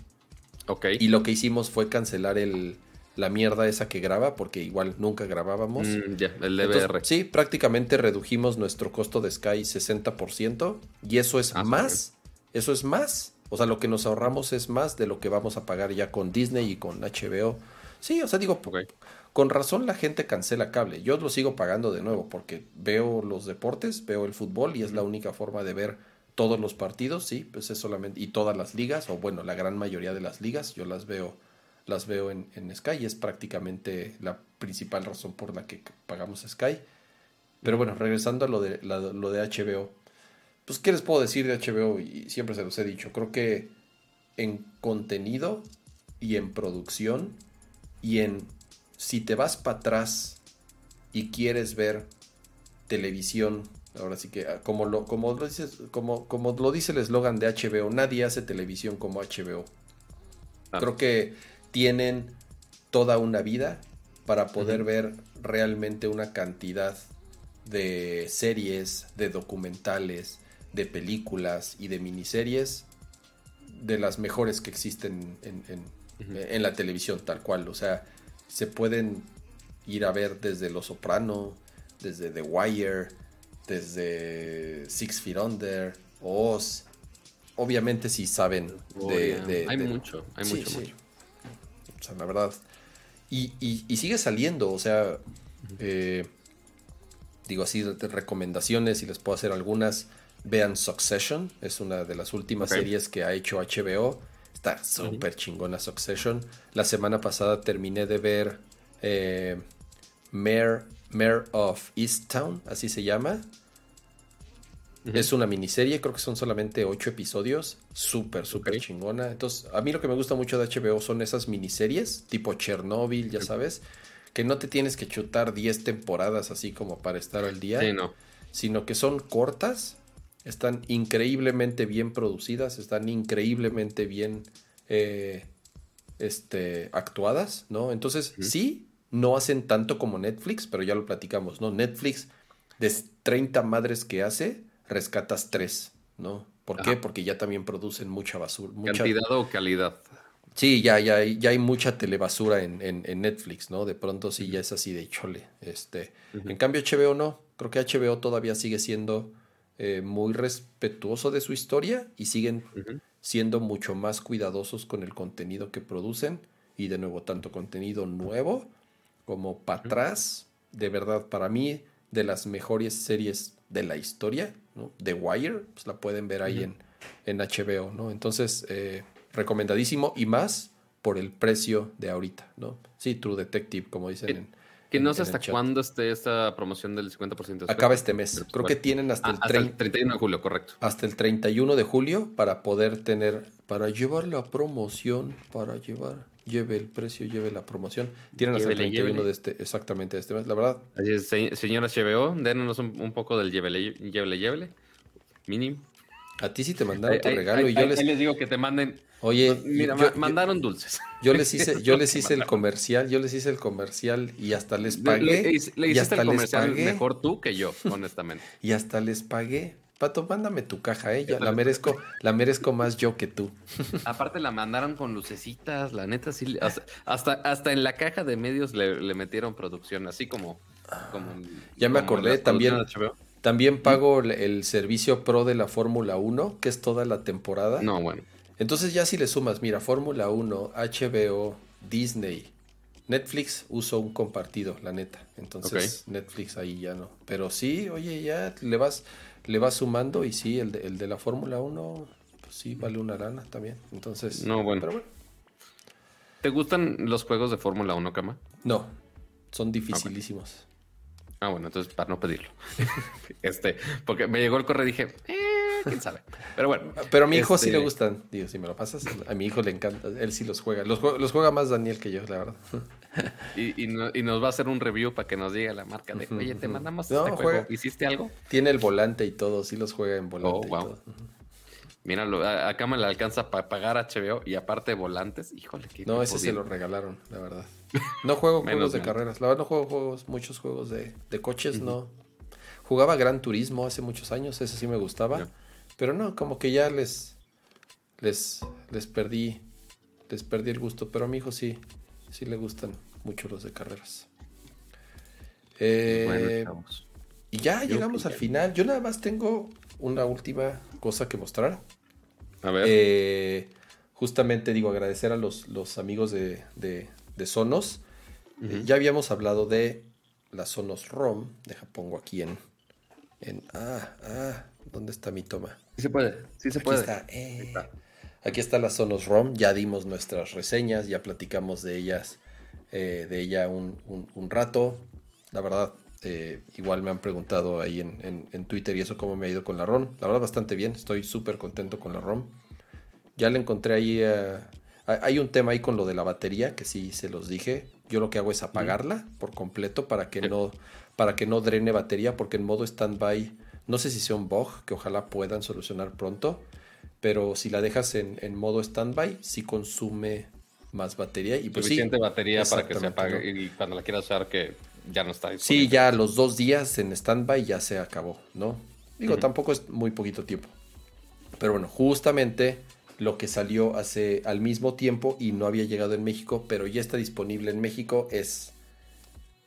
Ok. Y lo que hicimos fue cancelar el, la mierda esa que graba, porque igual nunca grabábamos. Mm, ya, el Entonces, DVR. sí, prácticamente redujimos nuestro costo de Sky 60% y eso es Ah, más, eso es más, o sea, lo que nos ahorramos es más de lo que vamos a pagar ya con Disney y con HBO. Sí, o sea, digo, con razón la gente cancela cable. Yo lo sigo pagando de nuevo porque veo los deportes, veo el fútbol y es la única forma de ver todos los partidos, sí, pues es solamente y todas las ligas o bueno, la gran mayoría de las ligas yo las veo las veo en, en Sky y es prácticamente la principal razón por la que pagamos Sky. Pero bueno, regresando a lo de la- lo de HBO, pues qué les puedo decir de HBO y siempre se los he dicho, creo que en contenido y en producción y en si te vas para atrás y quieres ver televisión, ahora sí que ah, como lo, como lo dices, como, como lo dice el eslogan de HBO, nadie hace televisión como HBO. Ah. Creo que tienen toda una vida para poder ver realmente una cantidad de series, de documentales, de películas y de miniseries de las mejores que existen en, en la televisión, tal cual. O sea, se pueden ir a ver desde Los Soprano, desde The Wire, desde Six Feet Under, Oz. Obviamente si saben Oh, de, hay de- mucho, hay Sí, mucho, sí. mucho. Sea, la verdad. Y, y- y sigue saliendo, o sea, eh, digo así, de- recomendaciones, y les puedo hacer algunas. Vean Succession, es una de las últimas series que ha hecho HBO. Está súper chingona Succession. La semana pasada terminé de ver eh, Mayor, Mayor of Easttown, así se llama. Es una miniserie, creo que son solamente ocho episodios. Súper, súper chingona. Entonces, a mí lo que me gusta mucho de HBO son esas miniseries, tipo Chernobyl, ya sabes, que no te tienes que chutar 10 temporadas así como para estar al día, Sí, no. sino que son cortas, están increíblemente bien producidas, están increíblemente bien eh, este, actuadas, ¿no? Entonces, sí, no hacen tanto como Netflix, pero ya lo platicamos, ¿no? Netflix, de 30 madres que hace, rescatas 3, ¿no? ¿Por qué? Porque ya también producen mucha basura. Mucha... ¿Cantidad o calidad? Sí, ya, ya, hay- ya hay mucha telebasura en, en, en Netflix, ¿no? De pronto sí ya es así de chole. Este. En cambio, HBO no. Creo que HBO todavía sigue siendo eh, muy respetuoso de su historia y siguen siendo mucho más cuidadosos con el contenido que producen. Y de nuevo, tanto contenido nuevo como para atrás. De verdad, para mí, de las mejores series de la historia, ¿no? The Wire, pues la pueden ver ahí en, en HBO, ¿no? Entonces, eh, recomendadísimo y más por el precio de ahorita, ¿no? Sí, True Detective, como dicen Que- en, Que no sé hasta cuándo esté esta promoción del 50% de. Acaba este mes. Pero, pues, Creo que tienen hasta, Ah, el hasta 30 el 31 de julio, correcto. hasta el 31 de julio para poder tener, para llevar la promoción, para llevar, lleve el precio, lleve la promoción. Tienen hasta el Llévele, 31 llévele. de este, exactamente de este mes. La verdad, Así es, se- señora HBO, dénos un, un poco del llévele, llévele, llévele. Mínimo. a ti sí te mandaron tu regalo ahí- y yo les, les digo que te manden. oye, Mira, yo, mandaron dulces. yo les hice, yo les hice el comercial, yo les hice el comercial y hasta les Le, pagué. le- le y hiciste hasta el les comercial pagué. mejor tú que yo, honestamente. Y hasta les pagué. Pato, mándame tu caja, eh. ya la merezco, la merezco más yo que tú. Aparte la mandaron con lucecitas, la neta sí. Hasta, hasta, en la caja de medios le, le metieron producción, así como. como Ya me como acordé, también-. También pago el, el servicio pro de la Fórmula 1, que es toda la temporada. No, bueno. Entonces ya si le sumas, mira, Fórmula 1, HBO, Disney, Netflix uso un compartido, la neta. Entonces Netflix ahí ya no. Pero sí, oye, ya le vas, le vas sumando y sí, el de, el de la Fórmula 1, pues sí, vale una lana también. Entonces, No, bueno. Pero bueno, ¿Te gustan los juegos de Fórmula 1, Cama? no, son dificilísimos. Ah, bueno, entonces para no pedirlo. este, porque me llegó el correo y dije, eh, quién sabe. Pero bueno. Pero a mi hijo sí este- le gustan. Digo, si me lo pasas, a mi hijo le encanta. Él sí los juega. Los, los juega más Daniel que yo, la verdad. Y, y no- y nos va a hacer un review para que nos diga la marca de, oye, te mandamos No, este juego. juega. ¿Hiciste algo? Tiene el volante y todo, sí los juega en volante. Oh, y wow. todo. Míralo, acá me le alcanza para pagar HBO y aparte volantes. Híjole, qué No, ese se lo regalaron, la verdad. No juego Menos juegos de mal. carreras. La verdad, no juego juegos, muchos juegos de, de coches, no. Jugaba Gran Turismo hace muchos años, ese sí me gustaba. Pero no, como que ya les, les, les perdí, les perdí el gusto. Pero a mi hijo sí, sí le gustan mucho los de carreras. Eh, Bueno, chavos. y ya Yo llegamos al final. Yo nada más tengo una última cosa que mostrar. A ver. Eh, justamente digo, agradecer a los, los amigos de, de- de Sonos. Eh, ya habíamos hablado de la Sonos ROM. Deja, pongo aquí en. en ah, ah, ¿dónde está mi toma? sí se puede, sí se Aquí puede. está, eh. Aquí está la Sonos ROM. Ya dimos nuestras reseñas, ya platicamos de ellas, eh, de ella un, un- un rato. La verdad, eh, igual me han preguntado ahí en, en- en Twitter y eso cómo me ha ido con la ROM. La verdad, bastante bien. Estoy súper contento con la ROM. Ya le encontré ahí. eh, hay- un tema ahí con lo de la batería que sí se los dije. Yo lo que hago es apagarla por completo para que no para que no drene batería porque en modo standby no sé si sea un bug que ojalá puedan solucionar pronto, pero si la dejas en, en modo standby sí consume más batería y pues sí, Suficiente batería para que se apague y cuando la quieras usar que ya no está Sí, disponible. ya los dos días en standby ya se acabó, ¿no? Digo, tampoco es muy poquito tiempo. Pero bueno, justamente lo que salió hace al mismo tiempo y no había llegado en México, pero ya está disponible en México es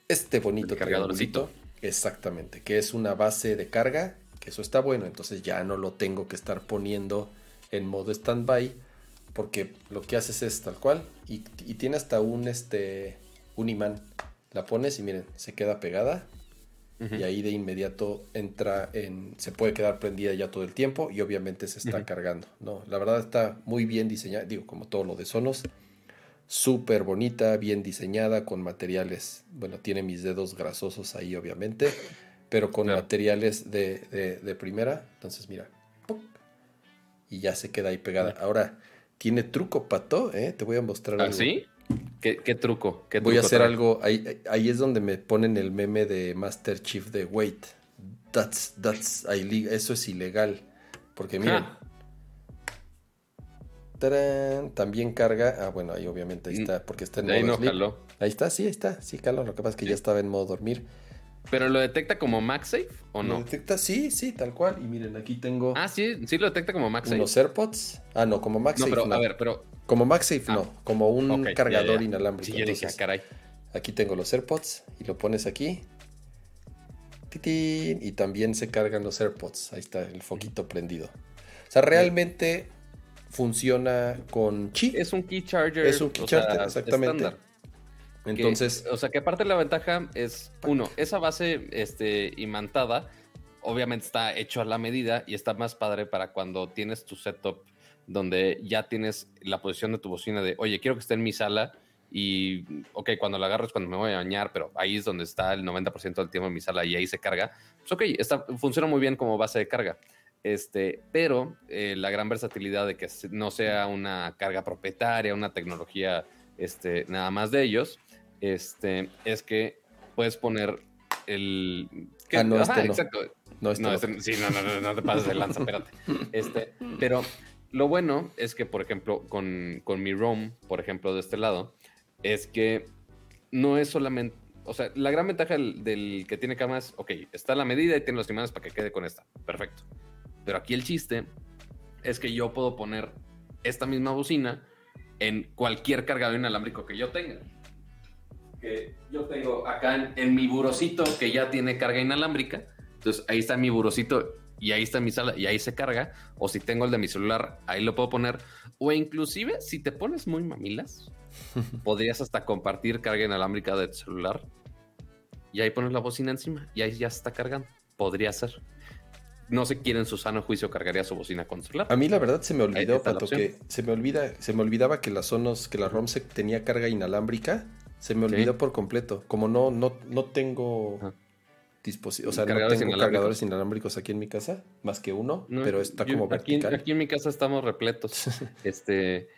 este bonito El cargadorcito. Exactamente, que es una base de carga, que eso está bueno, entonces ya no lo tengo que estar poniendo en modo standby, porque lo que haces es tal cual y, y tiene hasta un este un imán. La pones y miren, se queda pegada y ahí de inmediato entra en se puede quedar prendida ya todo el tiempo y obviamente se está cargando. No, la verdad está muy bien diseñada, digo, como todo lo de Sonos. Súper bonita, bien diseñada, con materiales, bueno, tiene mis dedos grasosos ahí obviamente, pero con Claro. materiales de, de- de primera. Entonces, mira, y ya se queda ahí pegada. Ahora, tiene truco, Pato, ¿eh? Te voy a mostrar ¿Ah, algo. sí? ¿Qué, qué truco? ¿Qué Voy a hacer trae? algo, ahí, ahí es donde me ponen el meme de Master Chief de Wait. That's, that's eso es ilegal. Porque miren. Ah. tarán, también carga. Ah, bueno, ahí obviamente ahí está, porque está en De ahí modo no sleep. jaló. Ahí está, sí, ahí está, sí, caló. Lo que pasa es que ya estaba en modo dormir. ¿Pero lo detecta como MagSafe o ¿Lo no? detecta? Sí, sí, tal cual. Y miren, aquí tengo Ah, sí, sí lo detecta como MagSafe. unos AirPods. Ah, no, como no, MagSafe pero no. a ver, pero. Como MagSafe Ah. no, como un cargador ya. inalámbrico. Sí, yo dije, Entonces, ah, caray. Aquí tengo los AirPods y lo pones aquí. Titín, y también se cargan los AirPods. Ahí está el foquito prendido. O sea, realmente funciona con chi. Es un key charger. Es un key o sea, charger, exactamente. estándar. Que- Entonces, o sea, que aparte la ventaja es, uno, esa base este, imantada, obviamente está hecho a la medida y está más padre para cuando tienes tu setup donde ya tienes la posición de tu bocina de, oye, quiero que esté en mi sala y, ok, cuando la agarro es cuando me voy a bañar, pero ahí es donde está el 90% del tiempo en mi sala y ahí se carga. Pues ok, está, funciona muy bien como base de carga. Este, pero eh, la gran versatilidad de que no sea una carga propietaria, una tecnología este, nada más de ellos, este, es que puedes poner el... que- Ah, no, ajá, este no. exacto. no, este No, no. este- sí, no, no, no, te pases de lanza, espérate. Este, pero lo bueno es que, por ejemplo, con, con mi ROM, por ejemplo, de este lado, es que no es solamente. O sea, la gran ventaja del, del que tiene cámara es, ok, está la medida y tiene los imanes para que quede con esta. Perfecto. Pero aquí el chiste es que yo puedo poner esta misma bocina en cualquier cargador inalámbrico que yo tenga. Que yo tengo acá en, en mi burocito que ya tiene carga inalámbrica. Entonces ahí está mi burocito y ahí está mi sala y ahí se carga. O si tengo el de mi celular, ahí lo puedo poner. O inclusive, si te pones muy mamilas, podrías hasta compartir carga inalámbrica de tu celular. Y ahí pones la bocina encima y ahí ya está cargando. Podría ser. No sé quién en su sano juicio cargaría su bocina con celular. A mí la verdad se me olvidó, Pato, que se me olvida, se me olvidaba que la Sonos, que la ROM se tenía carga inalámbrica. Se me olvidó por completo. Como no, no, no tengo. Dispositivos. O sea, no Cargadores tengo inalámbricos. cargadores inalámbricos aquí en mi casa, más que uno, No, pero está yo- como aquí, vertical. aquí en mi casa estamos repletos. este,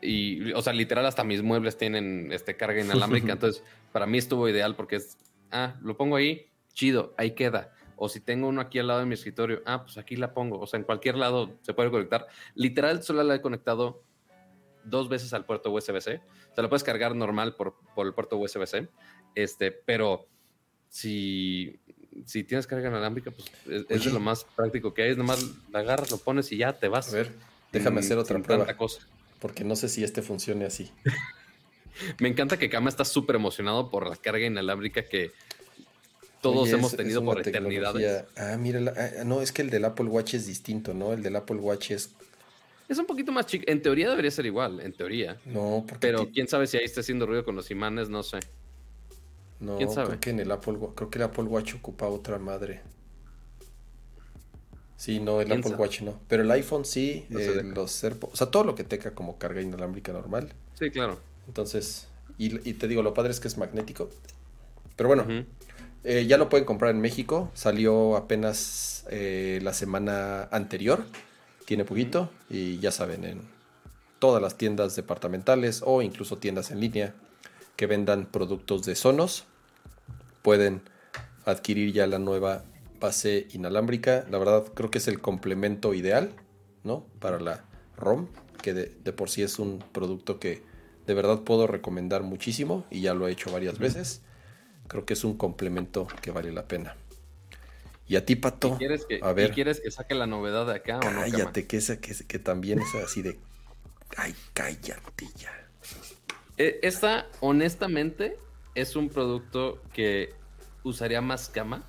y, o sea, literal, hasta mis muebles tienen este, carga inalámbrica. entonces, para mí estuvo ideal porque es, ah, lo pongo ahí, chido, ahí queda. O si tengo uno aquí al lado de mi escritorio, ah, pues aquí la pongo. O sea, en cualquier lado se puede conectar. Literal, solo la he conectado dos veces al puerto USB-C. Sea, lo puedes cargar normal por, por el puerto USB-C. Este, pero si, si tienes carga inalámbrica, pues es, es de lo más práctico que hay. Es nomás la agarras, lo pones y ya te vas. A ver, déjame Sin- hacer otra prueba, cosa. porque no sé si este funcione así. Me encanta que Kama está súper emocionado por la carga inalámbrica que todos Oye, hemos tenido es por eternidades. Ah, mira, ah, no, es que el del Apple Watch es distinto, ¿no? El del Apple Watch es... Es un poquito más chico. En teoría debería ser igual, en teoría. No, porque... Pero quién sabe si ahí está haciendo ruido con los imanes, no sé. No, quién sabe. creo que en el Apple creo que el Apple Watch ocupa otra madre. Sí, no, el ¿Quién Apple sabe? Watch no. Pero el iPhone sí, No eh, los AirPods, o sea, todo lo que tenga como carga inalámbrica normal. Sí, claro. Entonces, y, y te digo, lo padre es que es magnético. Pero bueno, eh, ya lo pueden comprar en México. Salió apenas eh, la semana anterior. Tiene poquito. Y ya saben, en todas las tiendas departamentales o incluso tiendas en línea que vendan productos de Sonos, pueden adquirir ya la nueva base inalámbrica. La verdad, creo que es el complemento ideal, ¿no? Para la ROM, que de, de por sí es un producto que de verdad puedo recomendar muchísimo y ya lo he hecho varias veces. Creo que es un complemento que vale la pena. Y a ti, Pato, ¿Y quieres, que, a y ver, quieres que saque la novedad de acá o no? Cállate, que, esa, que, que también es así de... Ay, cállate ya. Eh, Esta, honestamente, es un producto que usaría más Kama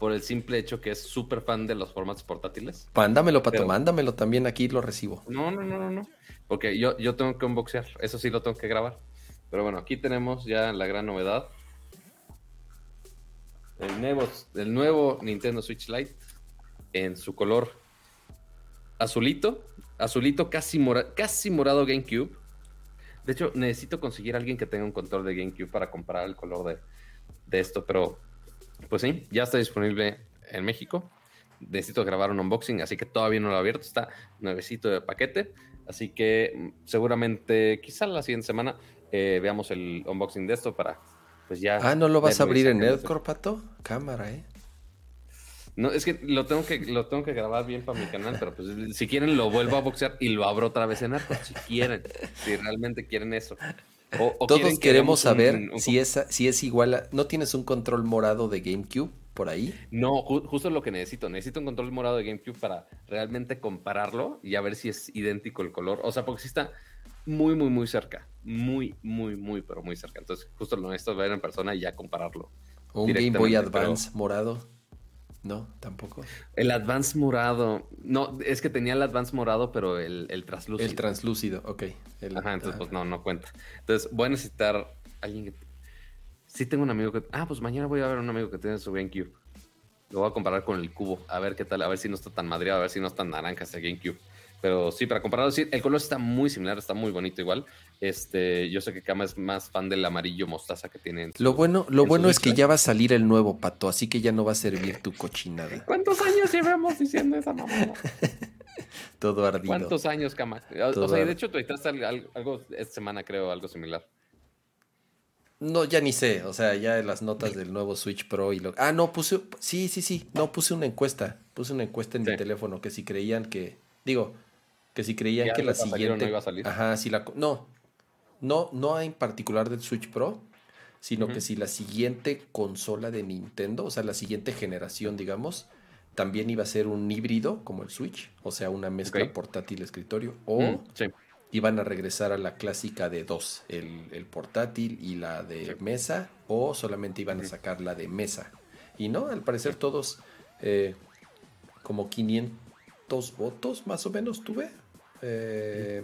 por el simple hecho que es súper fan de los formatos portátiles. Mándamelo, Pato, Pero- mándamelo también, aquí lo recibo. No, no, no, no, no. Porque yo, yo tengo que unboxear, eso sí lo tengo que grabar. Pero bueno, aquí tenemos ya la gran novedad. El nuevo, el nuevo Nintendo Switch Lite en su color azulito. Azulito casi, mora- casi morado GameCube. De hecho, necesito conseguir a alguien que tenga un control de GameCube para comparar el color de, de esto. Pero, pues sí, ya está disponible en México. Necesito grabar un unboxing, así que todavía no lo he abierto. Está nuevecito de paquete. Así que mm, seguramente, quizá la siguiente semana, eh, veamos el unboxing de esto para, pues ya. Ah, ¿no lo vas a abrir en sacarlo. Nerdcore, Pato? Cámara, ¿eh? No, es que lo tengo que, lo tengo que grabar bien para mi canal, pero pues si quieren lo vuelvo a boxear y lo abro otra vez en Arco, si quieren, si realmente quieren eso. O- o Todos quieren queremos un- saber un- si, es, si es igual a... ¿No tienes un control morado de GameCube por ahí? No, ju- justo lo que necesito. Necesito un control morado de GameCube para realmente compararlo y a ver si es idéntico el color. O sea, porque sí está muy, muy, muy cerca. Muy, muy, muy, pero muy cerca. Entonces, justo lo necesito ver en persona y ya compararlo. ¿O un Game Boy pero- Advance morado? No, tampoco. El Advance morado. No, es que tenía el Advance morado, pero el, el traslúcido. El translúcido, ok. El- Ajá, entonces ah. pues no, no cuenta. Entonces voy a necesitar alguien que... Sí tengo un amigo que... Ah, pues mañana voy a ver a un amigo que tiene su GameCube. Lo voy a comparar con el cubo, a ver qué tal, a ver si no está tan madreado, a ver si no está naranja ese GameCube. Pero sí, para compararlo, sí, el color está muy similar, está muy bonito igual. Este, yo sé que Kama es más fan del amarillo mostaza que tiene. en su- Lo bueno, lo en bueno es que ya va a salir el nuevo, Pato, así que ya no va a servir tu cochinada. ¿Cuántos años llevamos diciendo esa mamada? Todo ardido. ¿Cuántos años, Kama? O, Todo o sea, de hecho, tú estás algo, algo esta semana, creo, algo similar. No, ya ni sé, o sea, ya las notas del nuevo Switch Pro y lo... Ah, no, puse... Sí, sí, sí, no, puse una encuesta. Puse una encuesta en mi teléfono que si creían que... Digo, que si creían ¿Ya que la siguiente... no iba a salir? Ajá, si la... No, no, no en particular del Switch Pro, sino que si la siguiente consola de Nintendo, o sea, la siguiente generación, digamos, también iba a ser un híbrido como el Switch, o sea, una mezcla portátil-escritorio, o Mm, sí. iban a regresar a la clásica de dos, el, el portátil y la de Sí. mesa, o solamente iban a sacar la de mesa. Y no, al parecer todos, eh, como 500 votos más o menos tuve. Eh,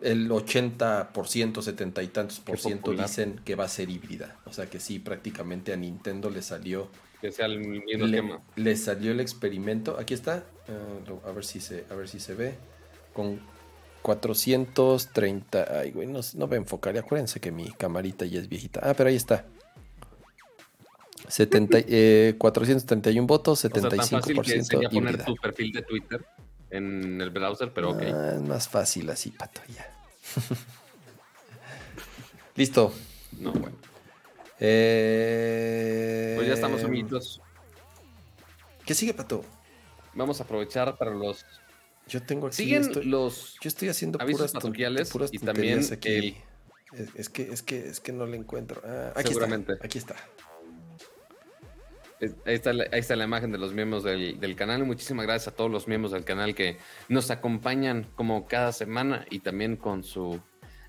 el 80%, 70 y tantos por ciento dicen que va a ser híbrida. O sea que sí, prácticamente a Nintendo le salió Que sea el mismo le, esquema. le salió el experimento. Aquí está. eh, a ver si se, a ver si se ve. Con 430. Ay, güey, no, no va a enfocar. y Acuérdense que mi camarita ya es viejita. Ah, pero ahí está. 70, eh, 431 votos, O sea, tan 75% fácil que sería poner híbrida. tu perfil de Twitter en el browser, pero ok. Ah, es más fácil así, pato, ya. Listo. No, bueno. Eh, Pues ya estamos, amiguitos. ¿Qué sigue, pato? Vamos a aprovechar para los. Yo tengo aquí. Siguen estoy- los. Yo estoy haciendo puras, puras y también aquí. el- Es, es que, es que, es que no le encuentro. Ah, aquí Seguramente. está. Aquí está. Ahí está, la, ahí está la imagen de los miembros del, del canal. Muchísimas gracias a todos los miembros del canal que nos acompañan como cada semana y también con su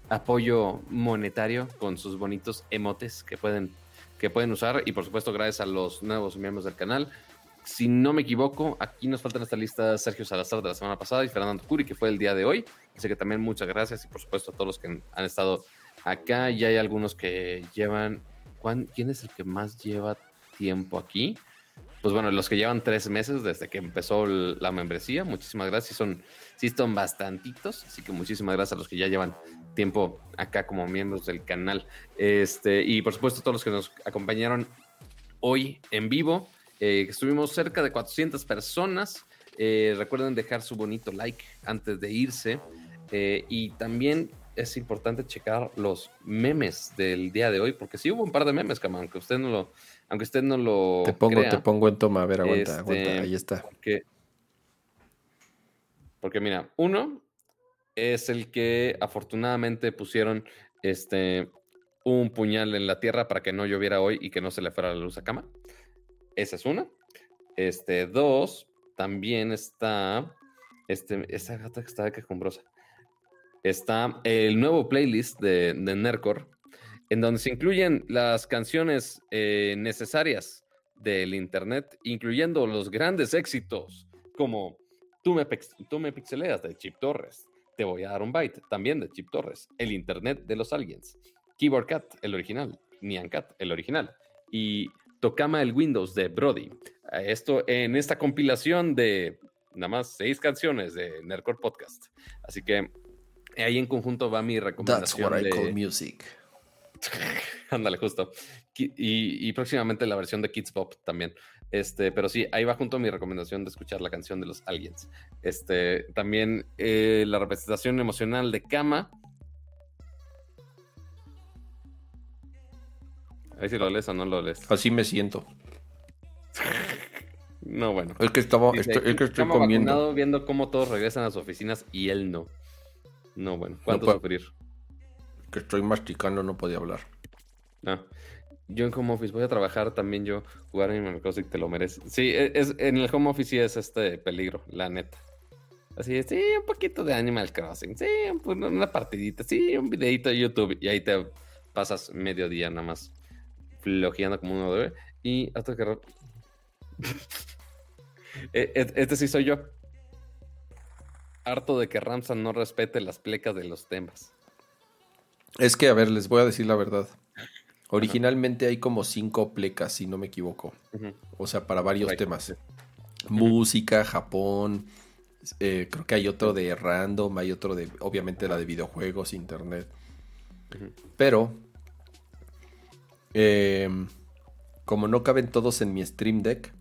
apoyo monetario, con sus bonitos emotes que pueden, que pueden usar. Y por supuesto, gracias a los nuevos miembros del canal. Si no me equivoco, aquí nos faltan esta lista Sergio Salazar de la semana pasada y Fernando Curi, que fue el día de hoy. Así que también muchas gracias y por supuesto a todos los que han estado acá. Y hay algunos que llevan. ¿cuán- ¿Quién es el que más lleva tiempo aquí? Pues bueno, los que llevan tres meses desde que empezó la membresía, muchísimas gracias. Son, sí son bastantitos, así que muchísimas gracias a los que ya llevan tiempo acá como miembros del canal. Este, y por supuesto, todos los que nos acompañaron hoy en vivo. Eh, estuvimos cerca de 400 personas. Eh, recuerden dejar su bonito like antes de irse. Eh, y también es importante checar los memes del día de hoy, porque sí hubo un par de memes, Cama, aunque usted no lo, aunque usted no lo Te pongo, crea, te pongo en toma. A ver, aguanta, Este, aguanta. Ahí está. Porque, porque mira, uno es el que afortunadamente pusieron este un puñal en la tierra para que no lloviera hoy y que no se le fuera la luz a cama. Esa es una. Este, dos, también está este, esa gata que está quejumbrosa. Está el nuevo playlist de, de Nercor, en donde se incluyen las canciones eh, necesarias del internet, incluyendo los grandes éxitos como Tú me, tú me pixeleas de Chip Torres, Te voy a dar un byte también de Chip Torres, El internet de los aliens, Keyboard Cat, el original, Nyan Cat, el original, y Tocama el Windows de Brody. Esto en esta compilación de nada más seis canciones de Nerdcore Podcast. Así que ahí en conjunto va mi That's recomendación. what I de- call music. Ándale, justo. Y, y próximamente la versión de Kids Pop también. Este, pero sí, ahí va junto mi recomendación de escuchar la canción de los aliens. Este, también eh, la representación emocional de Kama. A ver si lo lees o no lo lees. Así me siento. No, bueno. Es que estaba, Dice, estoy, es que estoy comiendo. viendo cómo todos regresan a sus oficinas y él no. No, bueno. ¿Cuánto puedo. sufrir? Que estoy masticando, no podía hablar. No. Yo en home office voy a trabajar también yo jugar Animal Crossing te lo mereces. Sí, e- es, en el home office sí es este peligro, la neta. Así es, sí, un poquito de Animal Crossing, sí, una partidita, sí, un videito de YouTube y ahí te pasas medio día nada más flojeando como uno debe. Y hasta que... E- e- este sí soy yo. Harto de que Ramsan no respete las plecas de los temas. Es que, a ver, les voy a decir la verdad. Originalmente hay como cinco plecas, si no me equivoco. O sea, para varios Right. temas. Música, Japón. eh, creo que hay otro de random, hay otro de, obviamente, la de videojuegos, internet. Pero, em, como no caben todos en mi Stream Deck,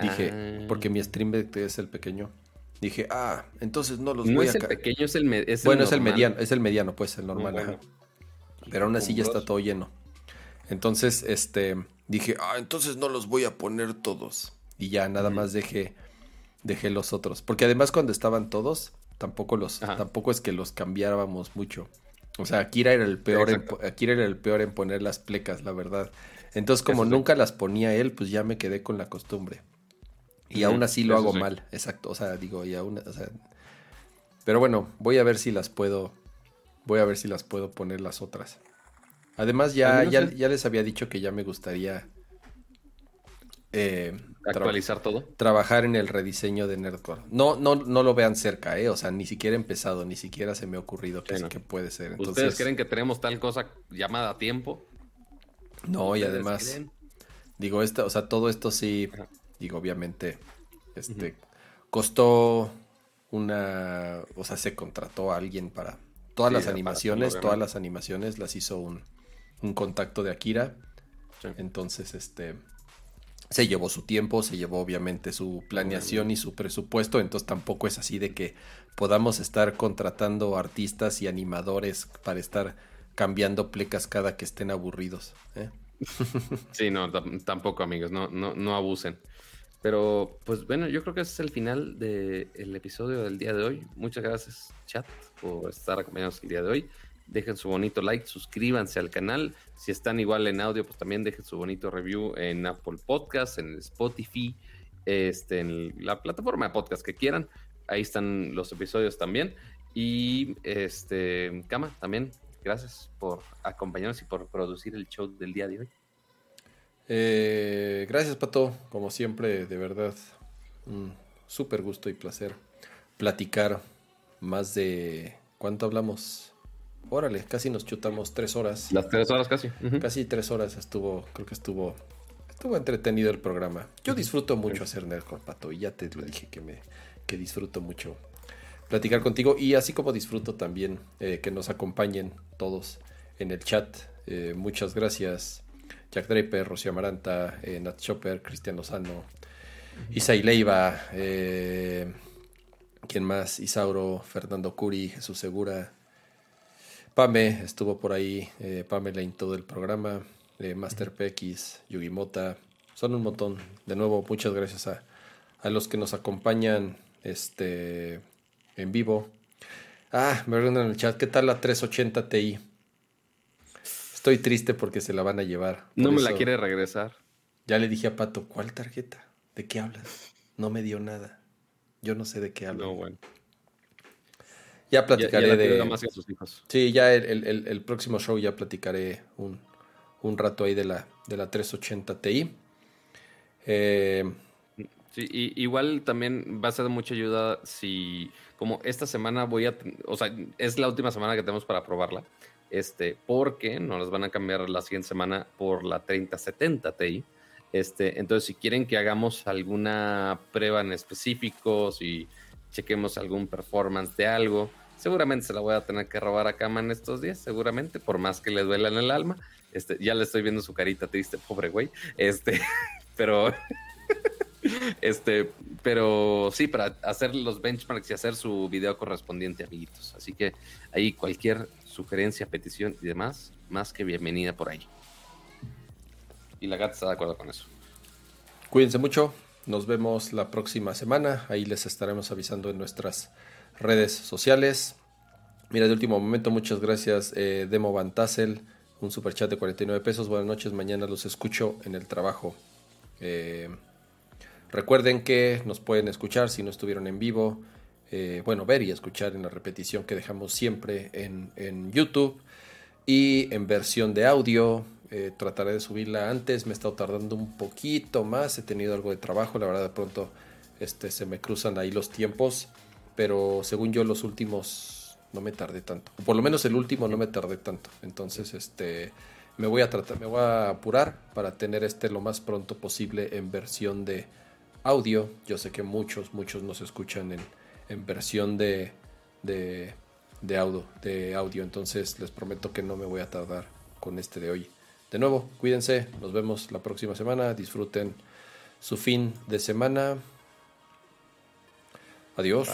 dije, Ah. porque mi Stream Deck es el pequeño, dije, ah, entonces no los No voy es a el pequeño, es el, es el Bueno, es el mediano, es el mediano, pues, el normal. Bueno. Pero aún así ya está todo lleno. Entonces, este, dije, ah, entonces no los voy a poner todos. Y ya nada más dejé, dejé los otros. Porque además cuando estaban todos, tampoco los, Ajá. tampoco es que los cambiábamos mucho. O sea, Akira era el peor, en, Akira era el peor en poner las plecas, la verdad. Entonces, como Eso nunca las ponía él, pues ya me quedé con la costumbre. Y aún así lo eso hago sí. mal, exacto. O sea, digo, y aún, o sea, pero bueno, voy a ver si las puedo, voy a ver si las puedo poner las otras. Además, ya, ya, es- ya les había dicho que ya me gustaría eh, Actualizar todo. trabajar en el rediseño de Nerdcore. No, no, no lo vean cerca, eh. O sea, ni siquiera he empezado, ni siquiera se me ha ocurrido que, no. que puede ser. ¿Ustedes Entonces, creen que tenemos tal cosa llamada a tiempo? no, y ¿Ustedes además, creen? digo, o sea, todo esto sí, Ajá. Digo, obviamente, este, costó una, o sea, se contrató a alguien para todas Sí, las animaciones, todas las animaciones las hizo un, un contacto de Akira. Entonces, este se llevó su tiempo, se llevó obviamente su planeación y su presupuesto, entonces tampoco es así de que podamos estar contratando artistas y animadores para estar cambiando plecas cada que estén aburridos. ¿eh? Sí, no, tampoco amigos, no, no, no abusen. Pero pues bueno, yo creo que ese es el final del episodio del día de hoy. Muchas gracias chat por estar acompañados el día de hoy dejen su bonito like, suscríbanse al canal. Si están igual en audio, pues también dejen su bonito review en Apple Podcast, en Spotify, este, en la plataforma de podcast que quieran. Ahí están los episodios también. Y este, Cama, también, gracias por acompañarnos y por producir el show del día de hoy. Eh, gracias, Pato. Como siempre, de verdad, un súper gusto y placer platicar más de... ¿Cuánto hablamos? Órale, casi nos chutamos tres horas. Las tres horas casi. Casi tres horas estuvo, creo que estuvo, estuvo entretenido el programa. Yo disfruto mucho hacer Nerdcore, Pato, y ya te lo dije que me, que disfruto mucho platicar contigo y así como disfruto también eh, que nos acompañen todos en el chat. Eh, muchas gracias. Jack Draper, Rocío Amaranta, eh, Nat Chopper, Cristian Lozano, Isai Leiva, ¿quién más? Isauro, Fernando Curi, Jesús Segura, Pame estuvo por ahí, eh, Pamela en todo el programa, eh, Master PX, Yugimota, son un montón. De nuevo, muchas gracias a, los que nos acompañan este, en vivo. Ah, me preguntan en el chat, ¿qué tal la 380 Ti? Estoy triste porque se la van a llevar. No me la quiere regresar. Ya le dije a Pato, ¿cuál tarjeta? ¿De qué hablas? No me dio nada. Yo no sé de qué hablas. No, bueno. Ya platicaré de. Más sus hijos. Sí, ya el, próximo show ya platicaré un, rato ahí de la, de la 380 Ti. Eh, sí, y, igual también va a ser de mucha ayuda si, como esta semana voy a, o sea, es la última semana que tenemos para probarla, este, porque nos las van a cambiar la siguiente semana por la 3070 Ti. Este, entonces, si quieren que hagamos alguna prueba en específico, si chequemos algún performance de algo. Seguramente se la voy a tener que robar a Cama en estos días, seguramente, por más que le duela en el alma. Este, ya le estoy viendo su carita triste, pobre güey. Este, pero este, pero sí, para hacer los benchmarks y hacer su video correspondiente, amiguitos. Así que ahí cualquier sugerencia, petición y demás, más que bienvenida por ahí. Y la gata está de acuerdo con eso. Cuídense mucho. Nos vemos la próxima semana. Ahí les estaremos avisando en nuestras redes sociales. Mira, de último momento, muchas gracias, eh, Demo Van. Un super chat de 49 pesos. Buenas noches. Mañana los escucho en el trabajo. Eh, recuerden que nos pueden escuchar si no estuvieron en vivo. Eh, bueno, ver y escuchar en la repetición que dejamos siempre en, en YouTube y en versión de audio. Eh, trataré de subirla antes, me he estado tardando un poquito más, he tenido algo de trabajo, la verdad de pronto este, se me cruzan ahí los tiempos, pero según yo los últimos no me tardé tanto, por lo menos el último no me tardé tanto, entonces este me voy a tratar, me voy a apurar para tener este lo más pronto posible en versión de audio. Yo sé que muchos, muchos nos escuchan en, en versión de, de, audio, de audio, entonces les prometo que no me voy a tardar con este de hoy. De nuevo, cuídense, nos vemos la próxima semana, disfruten su fin de semana. Adiós.